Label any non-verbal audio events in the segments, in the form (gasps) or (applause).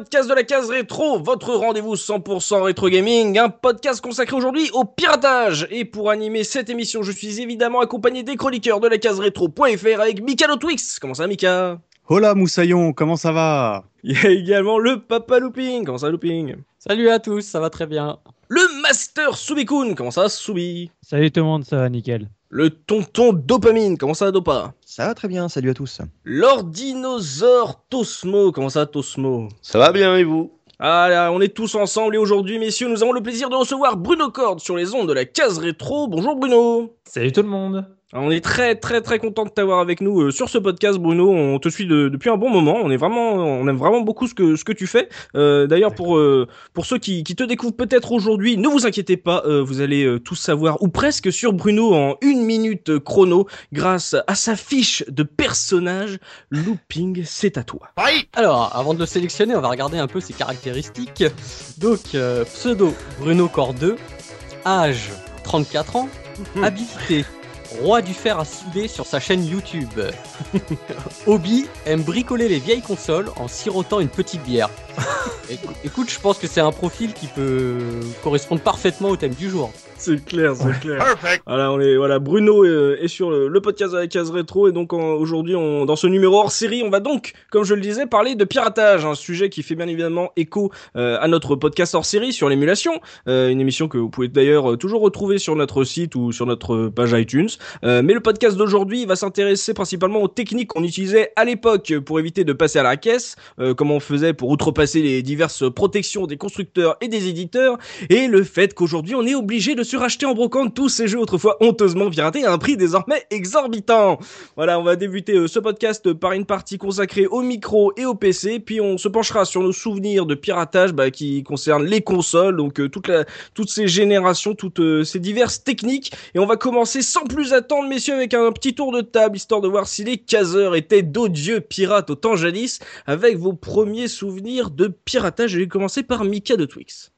Podcasts de la case rétro, votre rendez-vous 100% rétro gaming, un podcast consacré aujourd'hui au piratage. Et pour animer cette émission, je suis évidemment accompagné des chroniqueurs de la case rétro.fr avec Mika Twix. Comment ça Mika? Hola Moussaillon, comment ça va? Il y a également le Papa Looping. Comment ça Looping? Salut à tous, ça va très bien. Le Master Subikun. Comment ça Subi Salut tout le monde, ça va nickel. Le Tonton Dopamine. Comment ça Dopa? Ça va très bien, salut à tous. L'Ordinosaure Tosmo. Comment ça Tosmo? Ça va bien et vous? Ah là, on est tous ensemble et aujourd'hui, messieurs, nous avons le plaisir de recevoir Bruno Cord sur les ondes de la case rétro. Bonjour Bruno. Salut tout le monde. Alors, on est très très très content de t'avoir avec nous euh, sur ce podcast, Bruno. On te suit de- depuis un bon moment. On est vraiment, on aime vraiment beaucoup ce que ce que tu fais. Euh, D'ailleurs, pour euh, pour ceux qui, qui te découvrent peut-être aujourd'hui, ne vous inquiétez pas, euh, vous allez euh, tout savoir ou presque sur Bruno en une minute chrono, grâce à sa fiche de personnage. Looping, c'est à toi. Alors, avant de le sélectionner, on va regarder un peu ses caractéristiques. Donc, euh, pseudo Bruno 2, âge 34 ans, Mhm. habilité roi du fer à souder sur sa chaîne YouTube. (laughs) Hobby aime bricoler les vieilles consoles en sirotant une petite bière. (laughs) Écou- Écoute, je pense que c'est un profil qui peut correspondre parfaitement au thème du jour. C'est clair, c'est clair. Voilà, on est, voilà, Bruno euh, est sur le, le podcast de la case rétro et donc aujourd'hui, dans ce numéro hors série, on va donc, comme je le disais, parler de piratage, un sujet qui fait bien évidemment écho euh, à notre podcast hors série sur l'émulation, euh, une émission que vous pouvez d'ailleurs toujours retrouver sur notre site ou sur notre page iTunes. Euh, mais le podcast d'aujourd'hui va s'intéresser principalement aux techniques qu'on utilisait à l'époque pour éviter de passer à la caisse, euh, comment on faisait pour outrepasser les diverses protections des constructeurs et des éditeurs, et le fait qu'aujourd'hui on est obligé de se racheter en brocante tous ces jeux autrefois honteusement piratés à un prix désormais exorbitant. Voilà, on va débuter euh, ce podcast par une partie consacrée au micro et au PC, puis on se penchera sur nos souvenirs de piratage bah, qui concernent les consoles, donc euh, toute la, toutes ces générations, toutes euh, ces diverses techniques, et on va commencer sans plus attendre, messieurs, avec un petit tour de table, histoire de voir si les caseurs étaient d'odieux pirates au temps jadis, avec vos premiers souvenirs de piratage. Je vais commencer par Mika de Twix.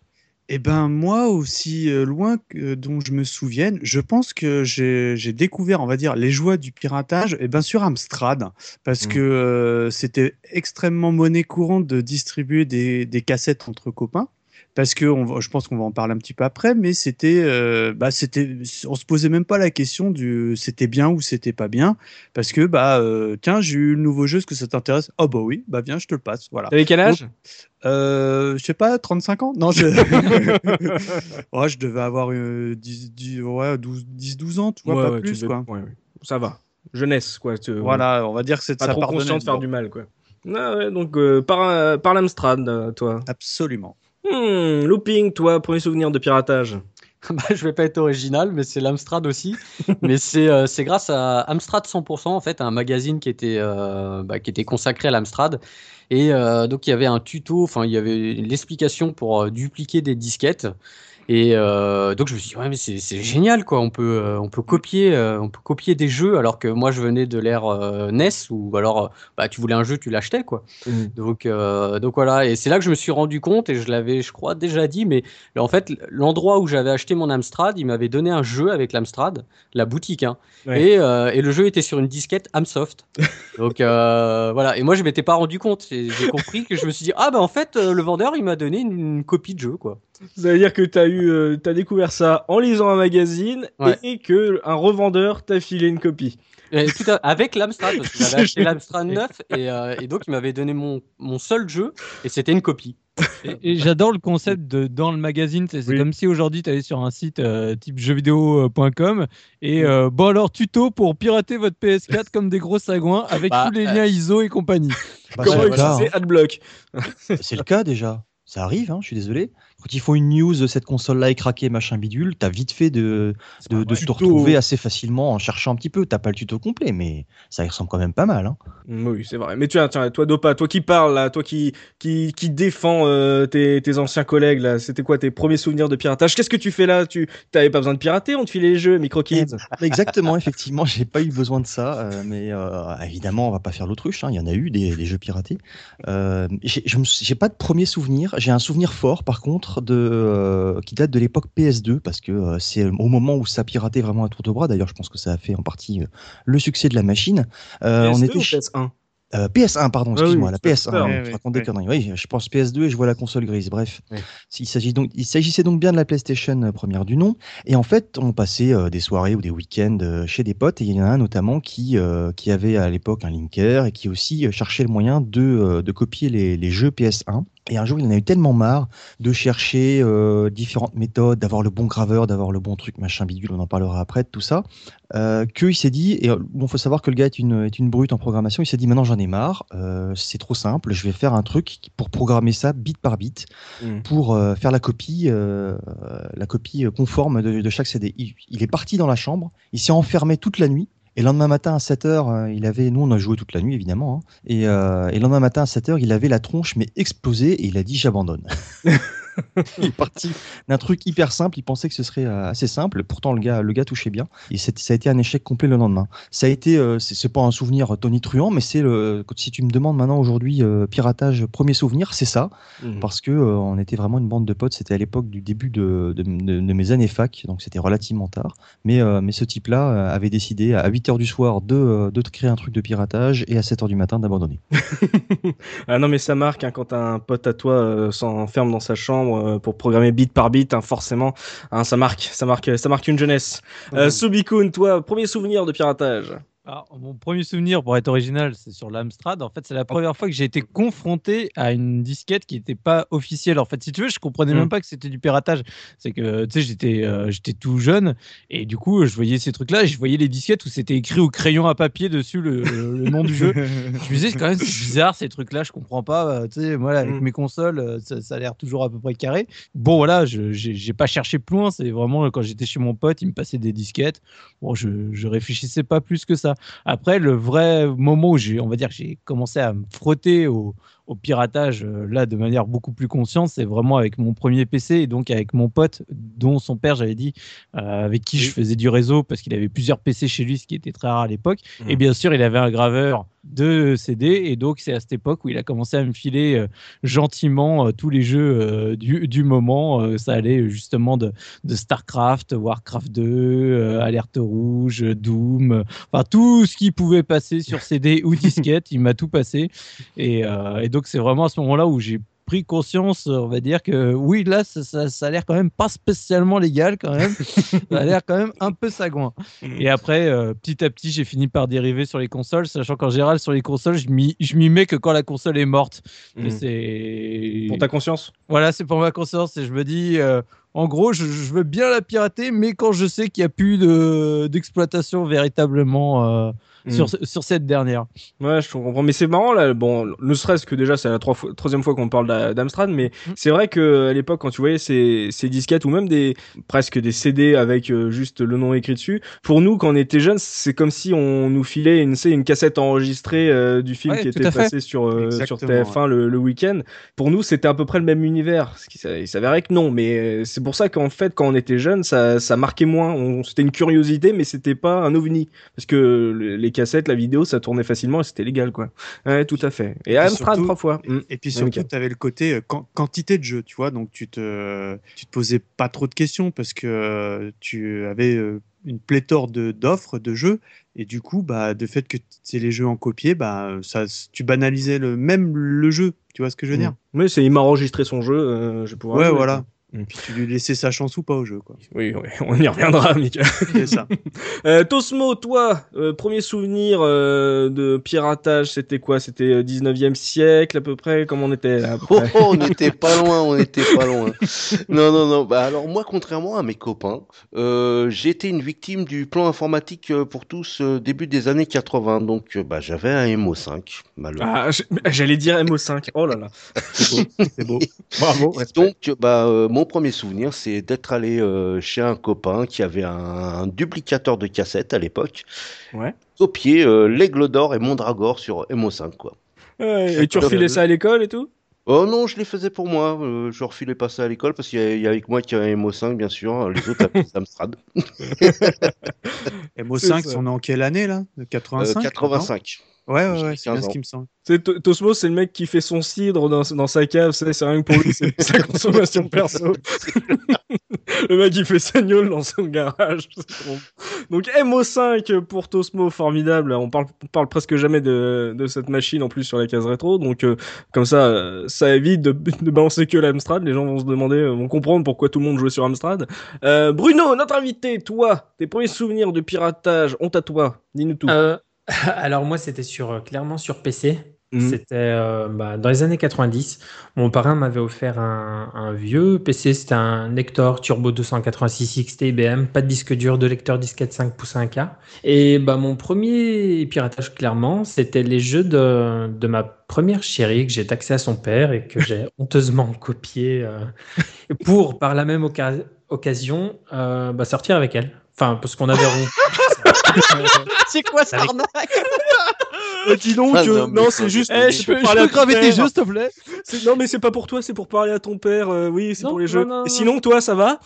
Eh ben moi aussi euh, loin que dont je me souvienne, je pense que j'ai découvert, on va dire, les joies du piratage, eh ben sur Amstrad, parce Mm. que euh, c'était extrêmement monnaie courante de distribuer des, des cassettes entre copains. Parce que on je pense qu'on va en parler un petit peu après, mais c'était, euh, bah c'était, on se posait même pas la question du c'était bien ou c'était pas bien, parce que bah euh, tiens j'ai eu le nouveau jeu, est-ce que ça t'intéresse? Oh bah oui, bah viens je te le passe, voilà. T'avais quel âge? Euh, je sais pas, 35 ans? Non, je... (laughs) ouais, je devais avoir euh, 10, 10, ouais, 12, 10, 12 ans, tu vois, Ouais, pas ouais, plus, devais- quoi. Ça va. Jeunesse, quoi. tu- Voilà, on va dire que c'est Pas ça trop conscient de faire bon. du mal, quoi. Ah ouais, donc euh, par, euh, par l'Amstrad, euh, toi. Absolument. Hmm, looping, toi, premier souvenir de piratage. (laughs) bah, je vais pas être original, mais c'est l'Amstrad aussi. (laughs) mais c'est euh, c'est grâce à Amstrad 100%, en fait, un magazine qui était, euh, bah, qui était consacré à l'Amstrad. Et euh, donc, il y avait un tuto, enfin, il y avait l'explication pour dupliquer des disquettes. Et euh, donc, je me suis dit, ouais, mais c'est génial, quoi. On peut, euh, on peut copier, euh, on peut copier des jeux, alors que moi, je venais de l'ère NES, ou alors, bah, tu voulais un jeu, tu l'achetais, quoi. Donc, euh, donc voilà, et c'est là que je me suis rendu compte, et je l'avais, je crois, déjà dit, mais en fait, l'endroit où j'avais acheté mon Amstrad, il m'avait donné un jeu avec l'Amstrad, la boutique, hein, Ouais. et, euh, et le jeu était sur une disquette Amsoft. (laughs) donc voilà, et moi je m'étais pas rendu compte, j'ai compris que je me suis dit, ah bah en fait, le vendeur il m'a donné une, une copie de jeu, quoi. Ça veut dire que t'as eu, euh, t'as découvert ça en lisant un magazine Ouais. et que un revendeur t'a filé une copie. Et tout à- avec l'Amstrad, parce que j'avais (laughs) acheté l'Amstrad 9, et, euh, et donc il m'avait donné mon, mon seul jeu, et c'était une copie. Et, j'adore le concept de dans le magazine. C'est comme si aujourd'hui tu allais sur un site euh, type jeuxvideo.com et euh, bon alors tuto pour pirater votre PS4 comme des gros sagouins avec bah, tous les liens ISO et compagnie. Bah, Comment utiliser hein. AdBlock? C'est le cas déjà. Ça arrive, hein, je suis désolé. Quand ils font une news de cette console-là est craquée, machin bidule, t'as vite fait de, de, de se retrouver assez facilement en cherchant un petit peu. T'as pas le tuto complet, mais ça y ressemble quand même pas mal. Hein. Oui, c'est vrai. Mais tu tiens, toi, Dopa, toi qui parles, là, toi qui, qui, qui défends euh, tes, tes, anciens collègues, là, c'était quoi tes premiers souvenirs de piratage? Qu'est-ce que tu fais là? Tu t'avais pas besoin de pirater, on te filait les jeux, MicroKids? Eh, ah, Exactement, effectivement, j'ai pas eu besoin de ça, euh, mais euh, évidemment, on va pas faire l'autruche. Hein. Il y en a eu des, des jeux piratés. J'ai pas de premiers souvenirs. J'ai un souvenir fort, par contre, de euh, qui date de l'époque PS2 parce que euh, c'est au moment où ça piratait vraiment à tour de bras. D'ailleurs, je pense que ça a fait en partie euh, le succès de la machine. on était PS1 PS1, pardon, ah excuse-moi, la PS1. je raconte des conneries. Oui, je pense PS2 et je vois la console grise. Bref, il s'agit donc, il s'agissait donc bien de la PlayStation première du nom. Et en fait, on passait des soirées ou des week-ends chez des potes. Et il y en a un notamment qui qui avait à l'époque un linker et qui aussi cherchait le moyen de de copier les, les jeux PS1 et un jour, il en a eu tellement marre de chercher euh, différentes méthodes, d'avoir le bon graveur, d'avoir le bon truc, machin bidule, on en parlera après de tout ça, euh, qu'il s'est dit, et bon, faut savoir que le gars est une, est une brute en programmation, il s'est dit maintenant j'en ai marre, euh, c'est trop simple, je vais faire un truc pour programmer ça bit par bit, mmh. pour euh, faire la copie, euh, la copie conforme de, de chaque CD. Il, il est parti dans la chambre, il s'est enfermé toute la nuit, et le lendemain matin à 7h, euh, il avait, nous on a joué toute la nuit évidemment, hein, et, euh, et le lendemain matin à 7h, il avait la tronche mais explosée et il a dit j'abandonne. (laughs) (laughs) il est parti d'un truc hyper simple. Il pensait que ce serait euh, assez simple. Pourtant, le gars, le gars touchait bien. Et ça a été un échec complet le lendemain. Ça a été, euh, c'est pas un souvenir tonitruant, mais c'est le. Si tu me demandes maintenant aujourd'hui euh, piratage premier souvenir, c'est ça, mmh. parce que on était vraiment une bande de potes. C'était à l'époque du début de, de, de, mes années fac, donc c'était relativement tard. Mais mais ce type-là avait décidé à 8 h du soir de de créer un truc de piratage et à 7 h du matin d'abandonner. (laughs) ah non, mais ça marque hein, quand un pote à toi s'enferme dans sa chambre euh, pour programmer bit par bit, hein, forcément, hein, ça marque, ça marque, ça marque une jeunesse. Euh, Subikun, toi, premier souvenir de piratage? Alors, mon premier souvenir, pour être original, c'est sur l'Amstrad. En fait, c'est la première fois que j'ai été confronté à une disquette qui n'était pas officielle. En fait, si tu veux, je comprenais même mm. pas que c'était du piratage. C'est que, tu sais, j'étais, euh, j'étais tout jeune et du coup, je voyais ces trucs-là et je voyais les disquettes où c'était écrit au crayon à papier dessus le, nom du jeu. (laughs) Je me disais, quand même, c'est bizarre ces trucs-là, je comprends pas. Euh, tu sais, moi, avec mm. mes consoles, euh, ça, a l'air toujours à peu près carré. Bon, voilà, je j'ai pas cherché plus loin. C'est vraiment quand j'étais chez mon pote, il me passait des disquettes. Bon, je, je réfléchissais pas plus que ça. Après, le vrai moment où j'ai, on va dire j'ai commencé à me frotter au, au piratage euh, là de manière beaucoup plus consciente, c'est vraiment avec mon premier PC et donc avec mon pote dont son père j'avais dit euh, avec qui je faisais du réseau parce qu'il avait plusieurs PC chez lui, ce qui était très rare à l'époque. Mmh. Et bien sûr, il avait un graveur de CD et donc c'est à cette époque où il a commencé à me filer euh, gentiment tous les jeux du, du, moment. ça allait justement de, de Starcraft, Warcraft 2, Alerte Rouge, Doom, enfin tout ce qui pouvait passer sur CD ou (laughs) disquette, il m'a tout passé et, et donc c'est vraiment à ce moment-là où j'ai pris conscience, on va dire que oui, là, ça, ça, a l'air quand même pas spécialement légal quand même. (laughs) ça a l'air quand même un peu sagouin. Et après, euh, petit à petit, j'ai fini par dériver sur les consoles, sachant qu'en général, sur les consoles, je m'y mets que quand la console est morte. Mmh. C'est pour ta conscience? Voilà, c'est pour ma conscience. Et je me dis, euh, en gros, je, veux bien la pirater, mais quand je sais qu'il n'y a plus d'exploitation véritablement. Euh, sur, mm. sur cette dernière. Ouais, je comprends. Mais c'est marrant, là. Bon, ne serait-ce que déjà, c'est la troisième fois qu'on parle d'Amstrad, mais mm. c'est vrai que à l'époque, quand tu voyais ces, ces disquettes ou même des presque des CD avec euh, juste le nom écrit dessus, pour nous, quand on était jeunes, c'est comme si on nous filait une, une cassette enregistrée euh, du film qui était passé sur, euh, sur TF1 le, le week-end. Pour nous, c'était à peu près le même univers. Il s'avérait que non, mais c'est pour ça qu'en fait, quand on était jeunes, ça, ça marquait moins. C'était une curiosité, mais c'était pas un ovni. Parce que les cassettes, la vidéo, ça tournait facilement et c'était légal, quoi. Ouais, tout à fait. Et, Amstrad trois fois. Mm. Et puis surtout, tu avais le côté euh, quantité de jeux, tu vois, donc tu te, tu te posais pas trop de questions parce que euh, tu avais euh, une pléthore d'offres de, jeux et du coup bah de fait que c'est les jeux en copier bah ça tu banalisais le même le jeu tu vois ce que je veux mm. dire? Oui c'est il m'a enregistré son jeu je ouais voilà Et puis tu lui laissais sa chance ou pas au jeu, quoi. Oui, oui (laughs) on y reviendra, (laughs) Mika. C'est ça. (laughs) euh, Tosmo, toi, euh, premier souvenir euh, de piratage, c'était quoi? C'était 19e siècle à peu près? Comment on était là, oh, oh, on n'était pas loin, on n'était pas loin. non, non, non. Bah, alors moi, contrairement à mes copains, été une victime du plan informatique pour tous début des années 80. Donc, bah, j'avais un MO5, malheureusement. Ah, j'allais dire MO5. Oh là là. C'est beau. C'est beau. Bravo. Donc, bah, mon premier souvenir, c'est d'être allé euh, chez un copain qui avait un, duplicateur de cassettes à l'époque. Ouais. Copier euh, l'Aigle d'Or et Mondragor sur MO5, quoi. et tu refilais ça à l'école et tout? Oh non, je les faisais pour moi. Euh, je refilais pas ça à l'école parce qu'il y, a avec moi qui a un MO5, bien sûr. Les autres avaient Amstrad. (laughs) MO5, on est en quelle année là? 85 85. Ouais, ouais, ouais c'est bien ce qui me semble. Tosmo, c'est le mec qui fait son cidre dans, dans sa cave, c'est rien que pour lui, c'est sa (laughs) consommation perso. (laughs) le mec qui fait sa gnôle dans son garage. Donc MO5 pour Tosmo, formidable. On parle, on parle presque jamais de, de cette machine en plus sur la case rétro. Donc euh, comme ça, euh, ça évite de, de balancer que l'Amstrad. Les gens vont se demander, euh, vont comprendre pourquoi tout le monde jouait sur Amstrad. Bruno, notre invité, toi, tes premiers souvenirs de piratage, honte à toi. Dis-nous tout. (laughs) Alors moi, c'était sur euh, clairement sur PC. Mmh. C'était euh, bah, dans les années 90. Mon parrain m'avait offert un, vieux PC. C'était un Nector Turbo 286 XT IBM, pas de disque dur, de lecteur disquette 5 pouces 1K. Et bah, mon premier piratage, clairement, c'était les jeux de, ma première chérie que j'ai taxé à son père et que j'ai (laughs) honteusement copié euh, pour, par la même occasion, bah, sortir avec elle. Enfin, parce qu'on avait (laughs) (laughs) c'est quoi ça arnaque (laughs) euh, Dis donc, ah, non, c'est juste. Eh, je peux, je peux graver tes jeux, s'il te plaît Non, mais c'est pas pour toi, c'est pour parler à ton père. Euh, oui, c'est pour les jeux. Et sinon, toi, ça va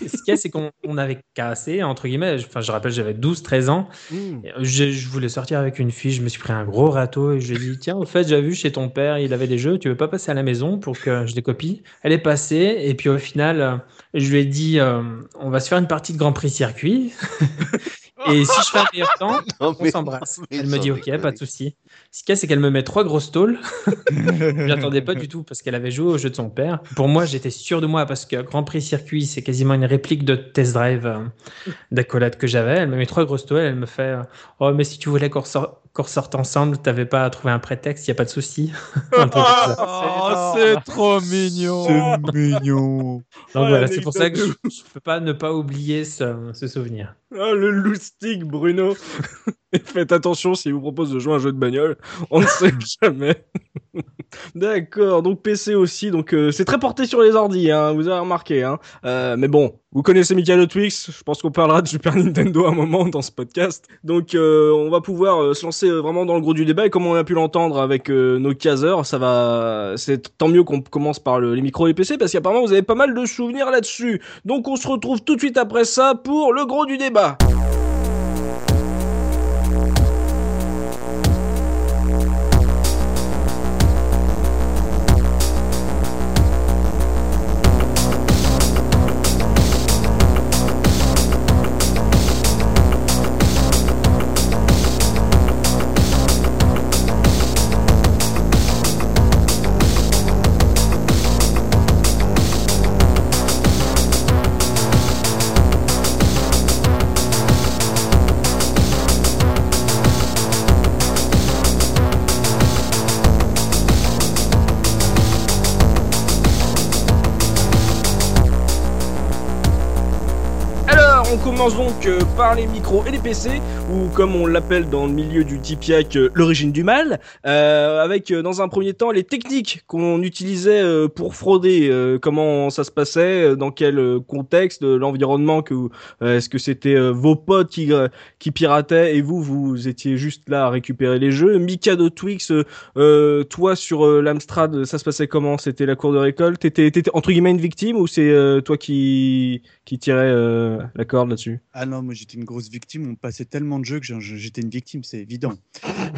Ce qu'il y a, c'est qu'on avait cassé, entre guillemets. Enfin, je rappelle, j'avais 12-13 ans. Hmm. Je, je, voulais sortir avec une fille. Je me suis pris un gros râteau et je lui ai dit Tiens, au fait, j'ai vu chez ton père, il avait des jeux. Tu veux pas passer à la maison pour que je les copie? Elle est passée. Et puis, au final, je lui ai dit euh, On va se faire une partie de Grand Prix circuit. (laughs) Et si je fais un meilleur temps, (laughs) on s'embrasse. Elle me dit ok, pas de souci. Ce qu'il y a, c'est qu'elle me met trois grosses tôles. (laughs) je attendais pas du tout parce qu'elle avait joué au jeu de son père. Pour moi, j'étais sûr de moi parce que Grand Prix Circuit, c'est quasiment une réplique de Test Drive euh, d'accolade que j'avais. Elle me met trois grosses tôles. Elle me fait euh, Oh, mais si tu voulais qu'on ressorte ensemble, t'avais pas à trouver un prétexte, il y a pas de souci. (laughs) oh, c'est trop mignon. C'est mignon. Donc voilà, c'est pour ça que je, ne peux pas ne pas oublier ce, ce souvenir. Oh, le loustic, Bruno. Faites attention s'il vous propose de jouer un jeu de bagnole. On ne sait (laughs) jamais. D'accord, donc PC aussi, donc euh, c'est très porté sur les ordi, hein, vous avez remarqué. Hein. Euh, mais bon, vous connaissez Michael Twix, je pense qu'on parlera de Super Nintendo à un moment dans ce podcast. Donc euh, on va pouvoir se lancer vraiment dans le gros du débat, et comme on a pu l'entendre avec nos caseurs, ça va, c'est tant mieux qu'on commence par les micros et PC, parce qu'apparemment vous avez pas mal de souvenirs là-dessus. Donc on se retrouve tout de suite après ça pour le gros du débat. Donc euh, par les micros et les PC, ou comme on l'appelle dans le milieu du Tipiac, euh, l'origine du mal, euh, avec dans un premier temps les techniques qu'on utilisait pour frauder, comment ça se passait, dans quel contexte, l'environnement, que est-ce que c'était vos potes qui, qui pirataient et vous, vous étiez juste là à récupérer les jeux. Mika de Twix, toi sur l'Amstrad, ça se passait comment? C'était la cour de récolte? T'étais entre guillemets une victime ou c'est toi qui, qui tirait la corde là-dessus? Ah non, moi j'étais une grosse victime. On passait tellement de jeux que j'étais une victime, c'est évident.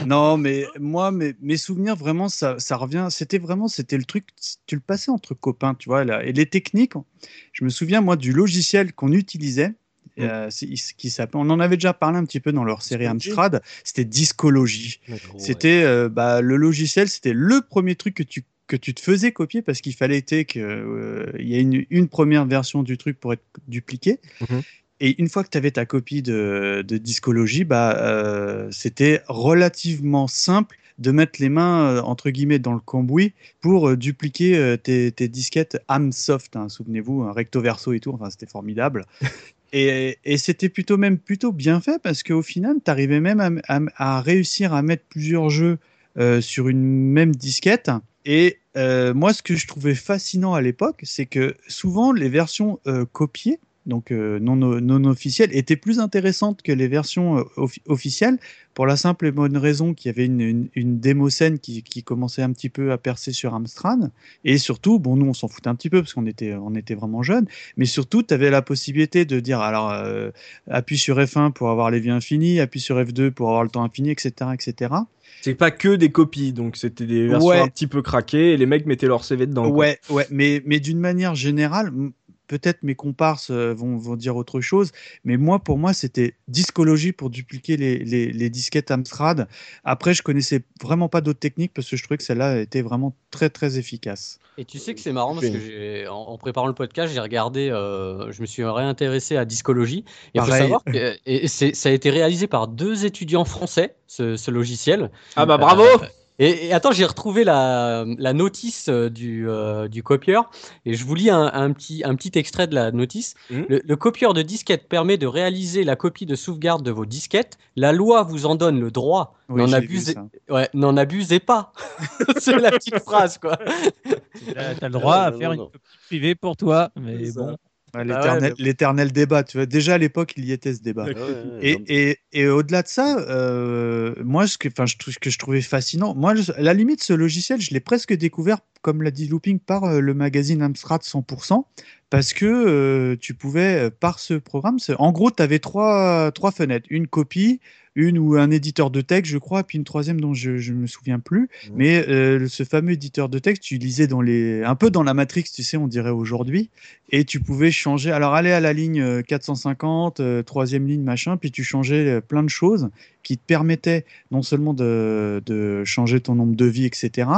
non, mais moi, mes, mes souvenirs, vraiment, ça, ça revient. C'était vraiment, c'était le truc, tu le passais entre copains, tu vois. Là. Et les techniques, je me souviens, moi, du logiciel qu'on utilisait. Mm. Euh, qui on en avait déjà parlé un petit peu dans leur série Amstrad, c'était Discologie. C'était euh, bah, le logiciel, c'était le premier truc que tu que tu te faisais copier parce qu'il fallait qu'il y ait une, une, première version du truc pour être dupliqué. Mhm. Et une fois que tu avais ta copie de, de discologie, bah, euh, c'était relativement simple de mettre les mains euh, entre guillemets dans le cambouis pour euh, dupliquer tes, tes, disquettes Amsoft. Hein, Souvenez-vous, un recto verso et tout. Enfin, c'était formidable. (laughs) et, et c'était plutôt même plutôt bien fait parce qu'au final, tu arrivais même à, à, réussir à mettre plusieurs jeux sur une même disquette. Et moi, ce que je trouvais fascinant à l'époque, c'est que souvent les versions copiées donc euh, non, non officielles, étaient plus intéressantes que les versions euh, officielles, pour la simple et bonne raison qu'il y avait une, une, démo scène qui, qui, commençait un petit peu à percer sur Amstrad. Et surtout, bon, nous, on s'en foutait un petit peu parce qu'on était, on était vraiment jeunes, mais surtout, tu avais la possibilité de dire, alors, euh, appuie sur F1 pour avoir les vies infinies, appuie sur F2 pour avoir le temps infini, etc., etc. C'est pas que des copies, donc c'était des versions un petit peu craquées et les mecs mettaient leur CV dedans. Ouais, ouais, mais, mais d'une manière générale, peut-être mes comparses euh, vont, vont, dire autre chose, mais moi, pour moi, c'était discologie pour dupliquer les, les, disquettes Amstrad. Après, je connaissais vraiment pas d'autres techniques parce que je trouvais que celle-là était vraiment très, très efficace. Et tu sais que c'est marrant parce que en, en, préparant le podcast, j'ai regardé, euh, je me suis réintéressé à discologie. Et il faut savoir que et ça a été réalisé par deux étudiants français, ce, ce logiciel. Ah bah bravo euh, et, attends, j'ai retrouvé la, la notice euh, du, euh, du, copieur et je vous lis un, un, petit, un petit extrait de la notice. Mmh. Le, copieur de disquettes permet de réaliser la copie de sauvegarde de vos disquettes. La loi vous en donne le droit. n'en abusez, ouais, n'en abusez pas. (laughs) C'est la petite phrase, quoi. (laughs) Tu as, le droit à faire une copie privée pour toi, mais bon. Bah l'éternel débat, tu vois. Déjà à l'époque, il y était ce débat. et, et, et au-delà de ça, euh, moi, ce que, je, ce que je trouvais fascinant, moi, à la limite, ce logiciel, je l'ai presque découvert, comme l'a dit Looping, par euh, le magazine Amstrad 100%, parce que euh, tu pouvais, par ce programme, en gros, tu avais trois, trois fenêtres. Une copie, une ou un éditeur de texte, je crois, puis une troisième dont je ne me souviens plus. Mmh. Mais euh, ce fameux éditeur de texte, tu lisais dans les, un peu dans la Matrix, tu sais, on dirait aujourd'hui, et tu pouvais changer. Alors aller à la ligne 450, euh, troisième ligne, machin, puis tu changeais euh, plein de choses qui te permettaient non seulement de, de changer ton nombre de vies, etc.,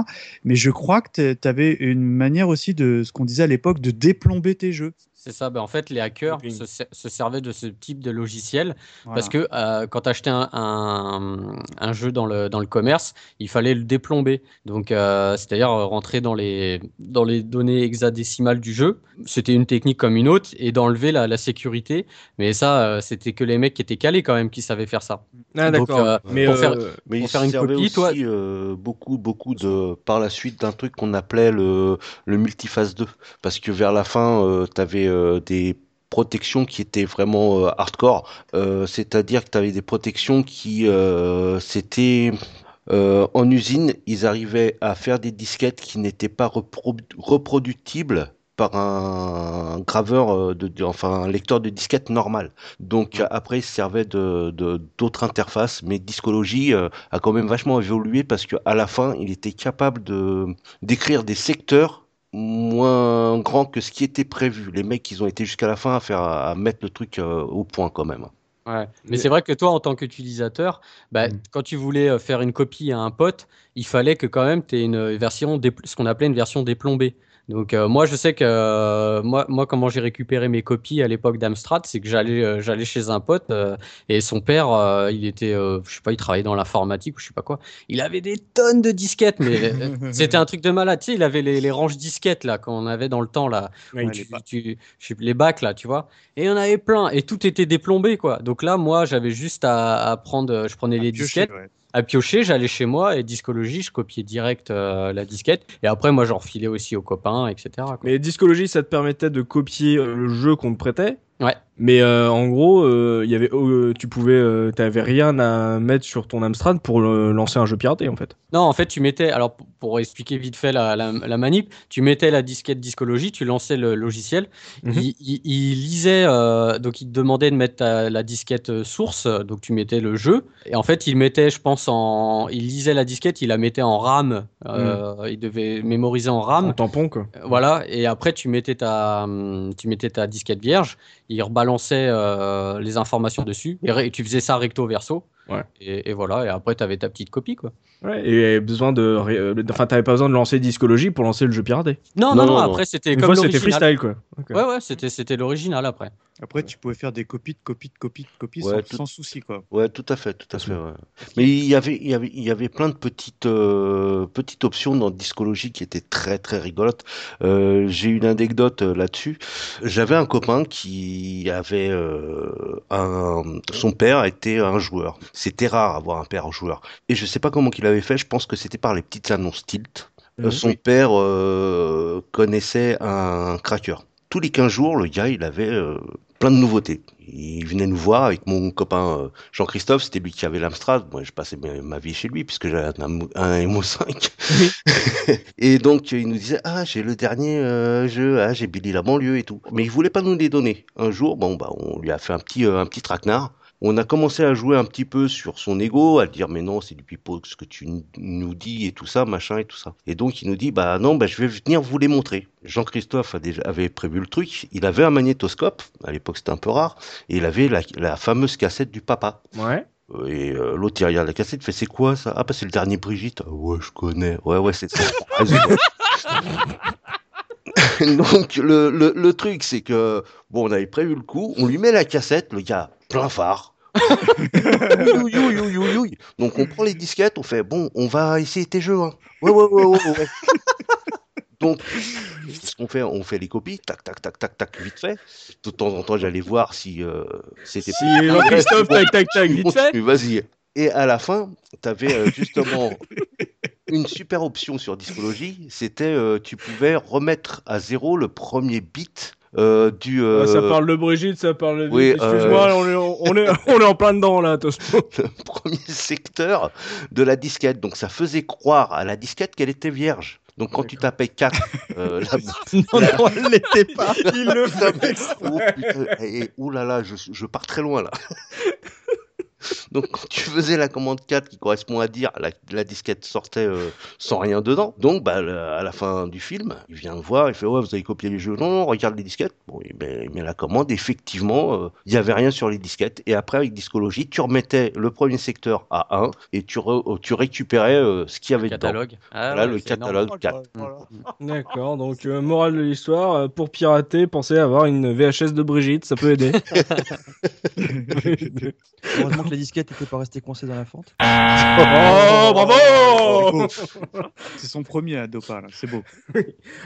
mais je crois que tu avais une manière aussi de ce qu'on disait à l'époque de déplomber tes jeux. C'est ça, ben en fait, les hackers se, servaient de ce type de logiciel parce que euh, quand tu achetais un, un, jeu dans le, dans le commerce, il fallait le déplomber. Donc, euh, c'est-à-dire rentrer dans les, dans les données hexadécimales du jeu. C'était une technique comme une autre et d'enlever la, la, sécurité. Mais ça, euh, c'était que les mecs qui étaient calés quand même qui savaient faire ça. Ah, d'accord. mais pour faire, mais faire une copie, aussi, toi. beaucoup, beaucoup de, par la suite d'un truc qu'on appelait le, le multiphase 2. Parce que vers la fin, tu avais euh, des protections qui étaient vraiment euh, hardcore. Euh, c'est-à-dire que tu avais des protections qui c'était en usine, ils arrivaient à faire des disquettes qui n'étaient pas reproductibles par un graveur de, enfin un lecteur de disquettes normal. Donc après ils servaient de d'autres interfaces, mais Discologie a quand même vachement évolué parce que à la fin il était capable de d'écrire des secteurs moins grand que ce qui était prévu. Les mecs, ils ont été jusqu'à la fin à faire à mettre le truc euh, au point quand même. Ouais. Mais, c'est vrai que toi, en tant qu'utilisateur, bah, mm. quand tu voulais euh, faire une copie à un pote, il fallait que quand même tu aies une version, ce qu'on appelait une version déplombée. Donc euh, moi je sais que euh, moi, moi comment j'ai récupéré mes copies à l'époque d'Amstrad, c'est que j'allais euh, j'allais chez un pote et son père il était je sais pas il travaillait dans l'informatique ou je sais pas quoi. Il avait des tonnes de disquettes mais (laughs) c'était un truc de malade. Tu sais il avait les, les ranges disquettes là qu'on avait dans le temps là, les, bacs là tu vois. Et on avait plein et tout était déplombé quoi. Donc là moi j'avais juste à, prendre je prenais les disquettes à piocher, j'allais chez moi et discologie, je copiais direct euh, la disquette. Et après, moi, j'en refilais aussi aux copains, etc. Mais discologie, ça te permettait de copier euh, le jeu qu'on te prêtait Ouais. Mais euh, en gros, euh, y avait, euh, tu pouvais, t'avais rien à mettre sur ton Amstrad pour lancer un jeu piraté en fait. Non, en fait, tu mettais, alors pour, expliquer vite fait la, la, manip, tu mettais la disquette discologie, tu lançais le logiciel, mhm. il, il, lisait, donc il te demandait de mettre la disquette source, donc tu mettais le jeu, et en fait, il mettait, je pense, en, il lisait la disquette, il la mettait en RAM, mhm. il devait mémoriser en RAM. En tampon quoi. Voilà, et après tu mettais ta, tu mettais ta disquette vierge il rebalançait les informations dessus, et, tu faisais ça recto verso. Et, voilà, et après, tu avais ta petite copie, quoi. Ouais, et besoin de. Euh, enfin, t'avais pas besoin de lancer Discologie pour lancer le jeu piraté. Non, non, non, après, c'était comme c'était freestyle, quoi. Ouais, ouais, c'était l'original après. Après, tu pouvais faire des copies de copies de copies de copies sans, souci, quoi. Ouais, tout à fait, tout à fait. Mais il y avait, il y avait, il y avait plein de petites, euh, petites options dans Discologie qui étaient très, très rigolotes. Euh, j'ai une anecdote là-dessus. J'avais un copain qui avait un, son père était un joueur. C'était rare avoir un père joueur. Et je sais pas comment qu'il fait. Je pense que c'était par les petites annonces Tilt. Euh, son père euh, connaissait un cracker. Tous les 15 jours, le gars, il avait euh, plein de nouveautés. Il venait nous voir avec mon copain Jean-Christophe, c'était lui qui avait l'Amstrad. Moi, je passais ma vie chez lui puisque j'avais un, MO5. (laughs) et donc, il nous disait Ah, j'ai le dernier jeu, ah, j'ai Billy la banlieue et tout. Mais il voulait pas nous les donner. Un jour, bon, bah, on lui a fait un petit, un petit traquenard on a commencé à jouer un petit peu sur son ego, à dire mais non c'est du pipeau ce que tu nous dis et tout ça, machin et tout ça. Et donc il nous dit bah non bah je vais venir vous les montrer. Jean-Christophe avait prévu le truc, il avait un magnétoscope, à l'époque c'était un peu rare, et il avait la, fameuse cassette du papa. Ouais. Euh, et euh, l'autre il regarde la cassette, il fait c'est quoi ça? Ah bah c'est le dernier Brigitte. Ah, ouais je connais. Ouais ouais c'est ça. (laughs) (laughs) donc le, le, le truc c'est que bon on avait prévu le coup, on lui met la cassette, le gars plein phare. (laughs) Donc on prend les disquettes, on fait bon, on va essayer tes jeux. Hein. Ouais, ouais, ouais, ouais, (laughs) Donc, ce qu'on fait, on fait les copies, tac, tac, tac, tac, tac, vite fait. De temps en temps, j'allais voir si euh, c'était. Si Christophe, tac, tac, tac, vite fait. Vas-y. Et à la fin, tu avais euh, justement (laughs) une super option sur Discologie, c'était euh, tu pouvais remettre à zéro le premier bit euh, du. Euh... ça parle de Brigitte, ça parle de. Oui, Excuse-moi, euh, on, est, on, est, (laughs) on est en plein dedans là, (laughs) Le premier secteur de la disquette. Donc ça faisait croire à la disquette qu'elle était vierge. Donc quand tu tapais 4, euh, (laughs) non, non, elle l'était pas. Il le fait. Oh, putain, et, ouh là là, je, je pars très loin là. (laughs) Donc quand tu faisais la commande 4 qui correspond à dire la, la disquette sortait euh, sans rien dedans. Donc bah, à la fin du film, il vient me voir, il fait ouais vous avez copié les jeux, non, regarde les disquettes. Bon il met, la commande, effectivement euh, il n'y avait rien sur les disquettes. Et après avec Discologie, tu remettais le premier secteur à 1 et tu, tu récupérais euh, ce qu'il y avait le catalogue. Ah, là, le catalogue 4. D'accord, donc morale de l'histoire, pour pirater, pensez à avoir une VHS de Brigitte, ça peut aider. (laughs) Que la disquette n'était pas restée coincée dans la fente. Oh, bravo C'est son premier à Dopa, c'est beau. (laughs)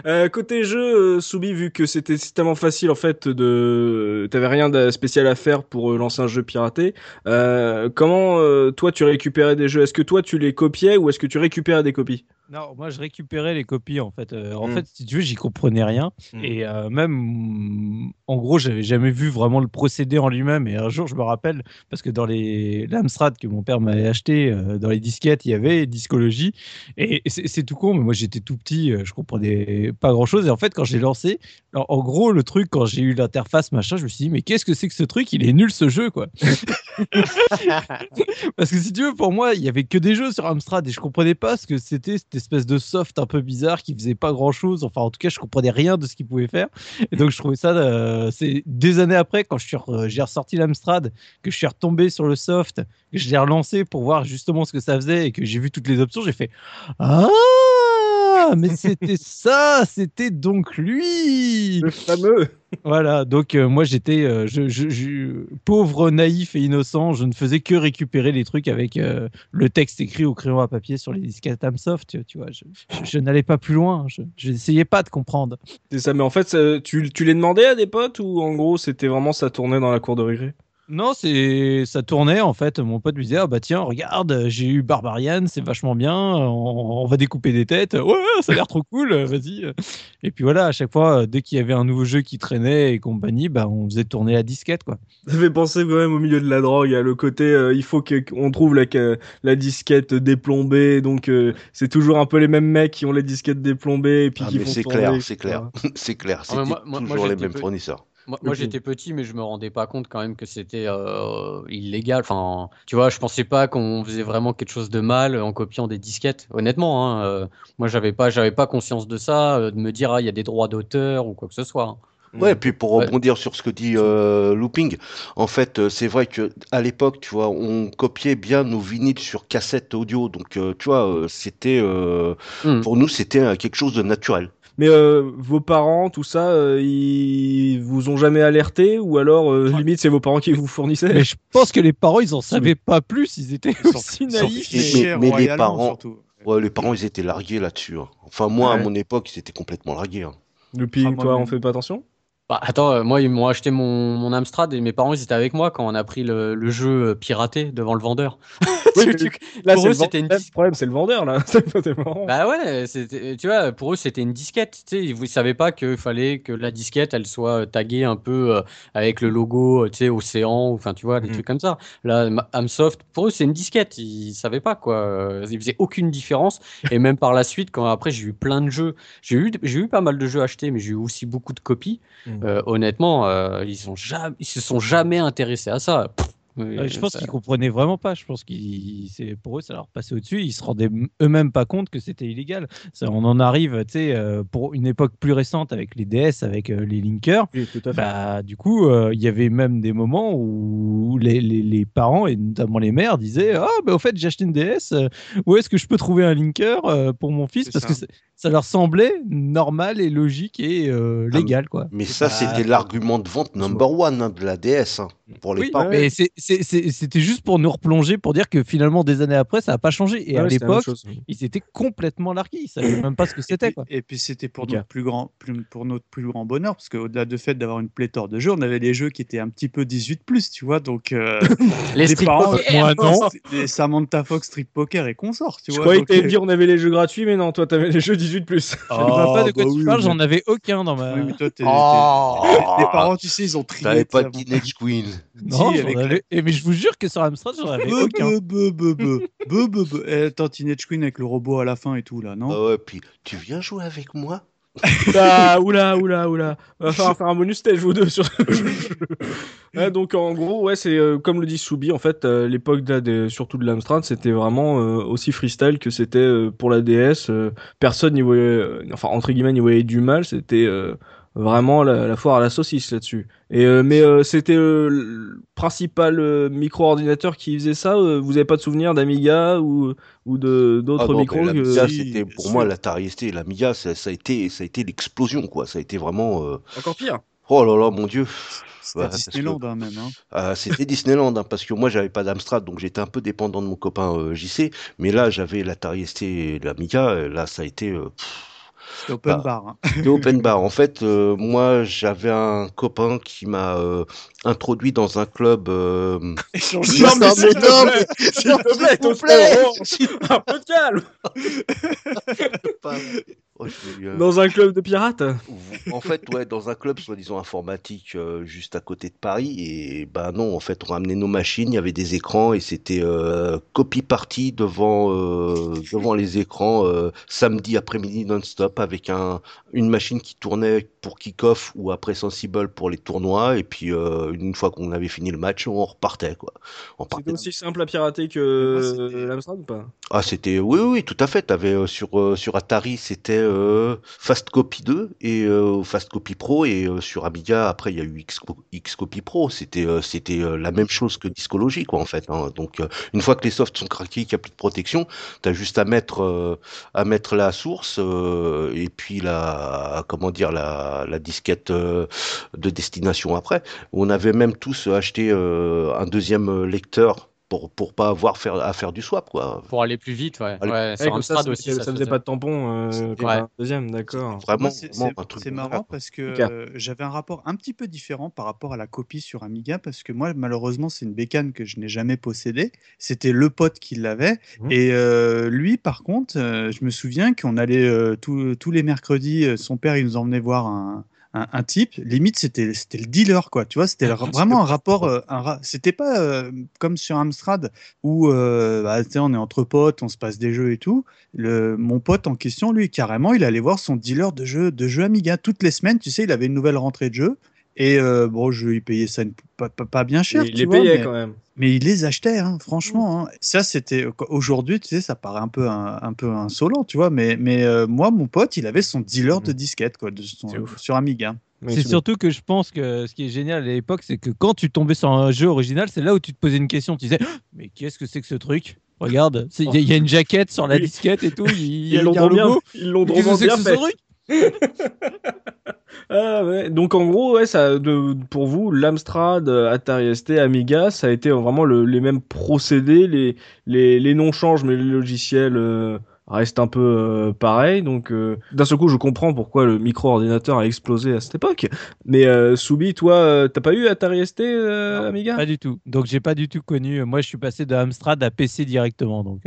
Euh, côté jeu, euh, Soubi, vu que c'était tellement facile en fait de, t'avais rien de spécial à faire pour euh, lancer un jeu piraté. comment toi tu récupérais des jeux? Est-ce que toi tu les copiais ou est-ce que tu récupérais des copies? Non, moi je récupérais les copies en fait. Euh, en hmm. fait, si tu veux, j'y comprenais rien. Hmm. Et euh, même, en gros, j'avais jamais vu vraiment le procédé en lui-même. Et un jour, je me rappelle, parce que dans les l'Amstrad que mon père m'avait acheté, euh, dans les disquettes, il y avait discologie. Et c'est tout con, mais moi j'étais tout petit, je comprenais pas grand-chose. Et en fait, quand j'ai lancé, en, gros, le truc, quand j'ai eu l'interface, machin, je me suis dit, mais qu'est-ce que c'est que ce truc? Il est nul ce jeu, quoi. (laughs) parce que si tu veux, pour moi, il y avait que des jeux sur Amstrad et je comprenais pas ce que c'était espèce de soft un peu bizarre qui faisait pas grand chose. Enfin, en tout cas, je comprenais rien de ce qu'il pouvait faire. Et donc, je trouvais ça. Euh, c'est des années après, quand j'ai ressorti l'Amstrad, que je suis retombé sur le soft, que je l'ai relancé pour voir justement ce que ça faisait et que j'ai vu toutes les options, j'ai fait Ah mais c'était ça, c'était donc lui. Le fameux. Voilà, donc euh, moi j'étais euh, je, pauvre, naïf et innocent, je ne faisais que récupérer les trucs avec euh, le texte écrit au crayon à papier sur les disquettes Amsoft, tu, vois, je, n'allais pas plus loin, je n'essayais pas de comprendre. C'est ça, mais en fait, tu, tu les demandais à des potes ou en gros c'était vraiment ça tournait dans la cour de récré? Non, c'est ça tournait en fait. Mon pote me disait ah bah tiens regarde j'ai eu Barbarian c'est vachement bien on, va découper des têtes ouais ça a l'air trop cool vas-y et puis voilà à chaque fois dès qu'il y avait un nouveau jeu qui traînait et compagnie bah on faisait tourner la disquette quoi. Ça fait penser quand même au milieu de la drogue à le côté euh, il faut qu'on trouve la, la disquette déplombée donc euh, c'est toujours un peu les mêmes mecs qui ont les disquettes déplombées et puis ah, qui font c'est clair (laughs) c'est clair c'est clair c'est toujours les mêmes fournisseurs. Moi, j'étais petit, mais je me rendais pas compte quand même que c'était euh, illégal. Enfin, tu vois, je pensais pas qu'on faisait vraiment quelque chose de mal en copiant des disquettes. Honnêtement, hein, euh, moi, j'avais pas, j'avais pas conscience de ça, euh, de me dire ah, il y a des droits d'auteur ou quoi que ce soit. Hein. Ouais, et puis pour rebondir sur ce que dit euh, Looping, en fait, euh, c'est vrai que à l'époque, tu vois, on copiait bien nos vinyles sur cassette audio, donc euh, tu vois, c'était hmm. pour nous, c'était quelque chose de naturel. Mais vos parents, tout ça, ils vous ont jamais alerté ou alors limite c'est vos parents qui vous fournissaient? Mais je pense que les parents ils en savaient pas plus, ils étaient aussi naïfs. mais, les parents, ouais, les parents ils étaient largués là-dessus. Hein. Enfin moi à mon époque ils étaient complètement largués. Hein. Depuis, ah, toi, on fait pas attention? Bah, attends, euh, moi, ils m'ont acheté mon, mon, Amstrad et mes parents, ils étaient avec moi quand on a pris le, le jeu euh, piraté devant le vendeur. (laughs) là, pour eux, c'était une Le problème, c'est le vendeur, là. (laughs) bah ouais, tu vois, pour eux, c'était une disquette. Tu sais, ils savaient pas qu'il fallait que la disquette, elle soit euh, taguée un peu avec le logo, tu sais, Océan, enfin, tu vois, des mm. trucs comme ça. Là, Amsoft, pour eux, c'est une disquette. Ils savaient pas, quoi. Ils faisaient aucune différence. et même par la suite, quand après, j'ai eu plein de jeux. J'ai eu, eu pas mal de jeux achetés, mais j'ai eu aussi beaucoup de copies. Mm. Euh, honnêtement, euh, ils, ont jamais, ils se sont jamais intéressés à ça. je pense qu'ils comprenaient vraiment pas. Je pense qu'ils, pour eux, ça leur passait au-dessus. Ils se rendaient eux-mêmes pas compte que c'était illégal. Ça, on en arrive, tu sais, euh, pour une époque plus récente avec les DS, avec les linkers. Bah, du coup, il y avait même des moments où les, les, les, parents et notamment les mères disaient, ah, oh, au fait, j'ai acheté une DS. où est-ce que je peux trouver un linker pour mon fils? Parce que ça leur semblait normal et logique et euh, ah, légal quoi. Mais ça c'était l'argument de vente number one hein, de la DS hein, pour les oui, parents. Mais c'était juste pour nous replonger pour dire que finalement des années après ça n'a pas changé et à l'époque ils étaient complètement largués, ils savaient même pas ce que c'était quoi. Et puis c'était pour notre plus grand pour notre plus grand bonheur parce qu'au-delà de fait d'avoir une pléthore de jeux, on avait des jeux qui étaient un petit peu 18 plus, tu vois donc euh, (laughs) les, les parents moi non, les Samantha Fox Street Poker et consorts, tu vois. Je croyais que tu dire on avait les jeux gratuits mais non, toi tu avais les jeux 18 plus. Je ne vois pas de quoi bah tu parles, j'en avais aucun dans ma. Oui, mais toi, t'es, oh les parents, tu sais, ils ont trié. T'avais pas de Teenage Queen. Non, si, avec... avais... mais je vous jure que sur Amstrad, j'en avais aucun. Be, be, be. Eh, attends, Teenage Queen avec le robot à la fin et tout, là, non? Ah ouais, puis tu viens jouer avec moi? Ah, oula, oula, oula. Va falloir faire un bonus stage, vous deux. Sur... (laughs) ouais, donc, en gros, ouais, c'est euh, comme le dit Soubi, en fait, euh, l'époque de, surtout de l'Amstrad, c'était vraiment euh, aussi freestyle que c'était pour la DS. personne n'y voyait, enfin, entre guillemets, n'y voyait du mal. C'était vraiment la, foire à la saucisse là-dessus. Et euh, mais euh, c'était euh, le principal micro-ordinateur qui faisait ça. vous avez pas de souvenir d'Amiga ou ou de d'autres ah micros c'était pour moi l'Atari ST, l'Amiga, ça, ça, a été ça a été l'explosion quoi. Ça a été vraiment encore pire. Oh là là, mon dieu. C'était Disneyland hein, même. Hein. c'était Disneyland hein, parce que moi j'avais pas d'Amstrad donc j'étais un peu dépendant de mon copain JC. Mais là j'avais l'Atari ST et l'Amiga. Là ça a été. C'était open bah, bar. Hein. C'était open bar. (laughs) En fait, euh, moi, j'avais un copain qui m'a euh, introduit dans un club. Euh... non, mais s'il te plaît, s'il te plaît, (laughs) un peu de calme. Oh, euh, dans un club de pirates En fait, ouais, dans un club soi-disant informatique euh, juste à côté de Paris. Et ben non, en fait, on ramenait nos machines, il y avait des écrans et c'était euh, copy party devant, euh, devant les écrans samedi après-midi non-stop avec un, une machine qui tournait pour kick-off ou après Sensible pour les tournois. Et puis, une fois qu'on avait fini le match, on repartait. quoi. C'était aussi simple à pirater que l'Amstrad ou pas? Ah, c'était, oui, oui, tout à fait. Avais, sur, sur Atari, c'était euh, Fast Copy 2 et euh, Fast Copy Pro et euh, sur Amiga après il y a eu X, Copy Pro c'était la même chose que Discology quoi en fait hein. donc une fois que les softs sont craqués qu'il n'y a plus de protection tu juste à mettre à mettre la source et puis la comment dire la disquette de destination après on avait même tous acheté un deuxième lecteur pour, pour pas avoir faire, à faire du swap quoi. Pour aller plus vite, ouais. ouais sur Amstrad aussi. Ça, faisait pas de tampon euh, comme un deuxième, d'accord. Vraiment, c'est marrant parce que euh, j'avais un rapport un petit peu différent par rapport à la copie sur Amiga parce que moi, malheureusement, c'est une bécane que je n'ai jamais possédée. C'était le pote qui l'avait. Mmh. Et euh, lui, par contre, je me souviens qu'on allait tous les mercredis, son père, il nous emmenait voir un un, type, limite c'était c'était le dealer quoi, tu vois, c'était ah, vraiment un rapport, euh, c'était pas euh, comme sur Amstrad où euh, bah, on est entre potes, on se passe des jeux et tout. Le, mon pote en question, lui, carrément, il allait voir son dealer de jeux de jeux Amiga. Toutes les semaines, tu sais, il avait une nouvelle rentrée de jeux et bon, je lui payais ça pas, pas, bien cher. Il les payait quand même mais il les achetait, hein, franchement. Hein. Ça, c'était aujourd'hui, tu sais, ça paraît un peu un, peu insolent, tu vois. Mais mais euh, moi, mon pote, il avait son dealer de mmh. disquettes, quoi, de sur Amiga. C'est surtout que je pense que ce qui est génial à l'époque, c'est que quand tu tombais sur un jeu original, c'est là où tu te posais une question. Tu disais, mais qu'est-ce que c'est que ce truc? Regarde, il y, a une jaquette sur la disquette et tout. (laughs) ils l'ont bien, ils l'ont bien fait. (laughs) ah ouais. Donc en gros, ouais, ça, de, pour vous, l'Amstrad, Atari ST, Amiga, ça a été vraiment les mêmes procédés, les, les, les noms changent, mais les logiciels euh, restent un peu euh, pareils. Donc euh, d'un seul coup, je comprends pourquoi le micro-ordinateur a explosé à cette époque. Mais Soubi, toi, t'as pas eu Atari ST, Amiga? Pas du tout. Donc j'ai pas du tout connu. Moi, je suis passé de Amstrad à PC directement. Donc.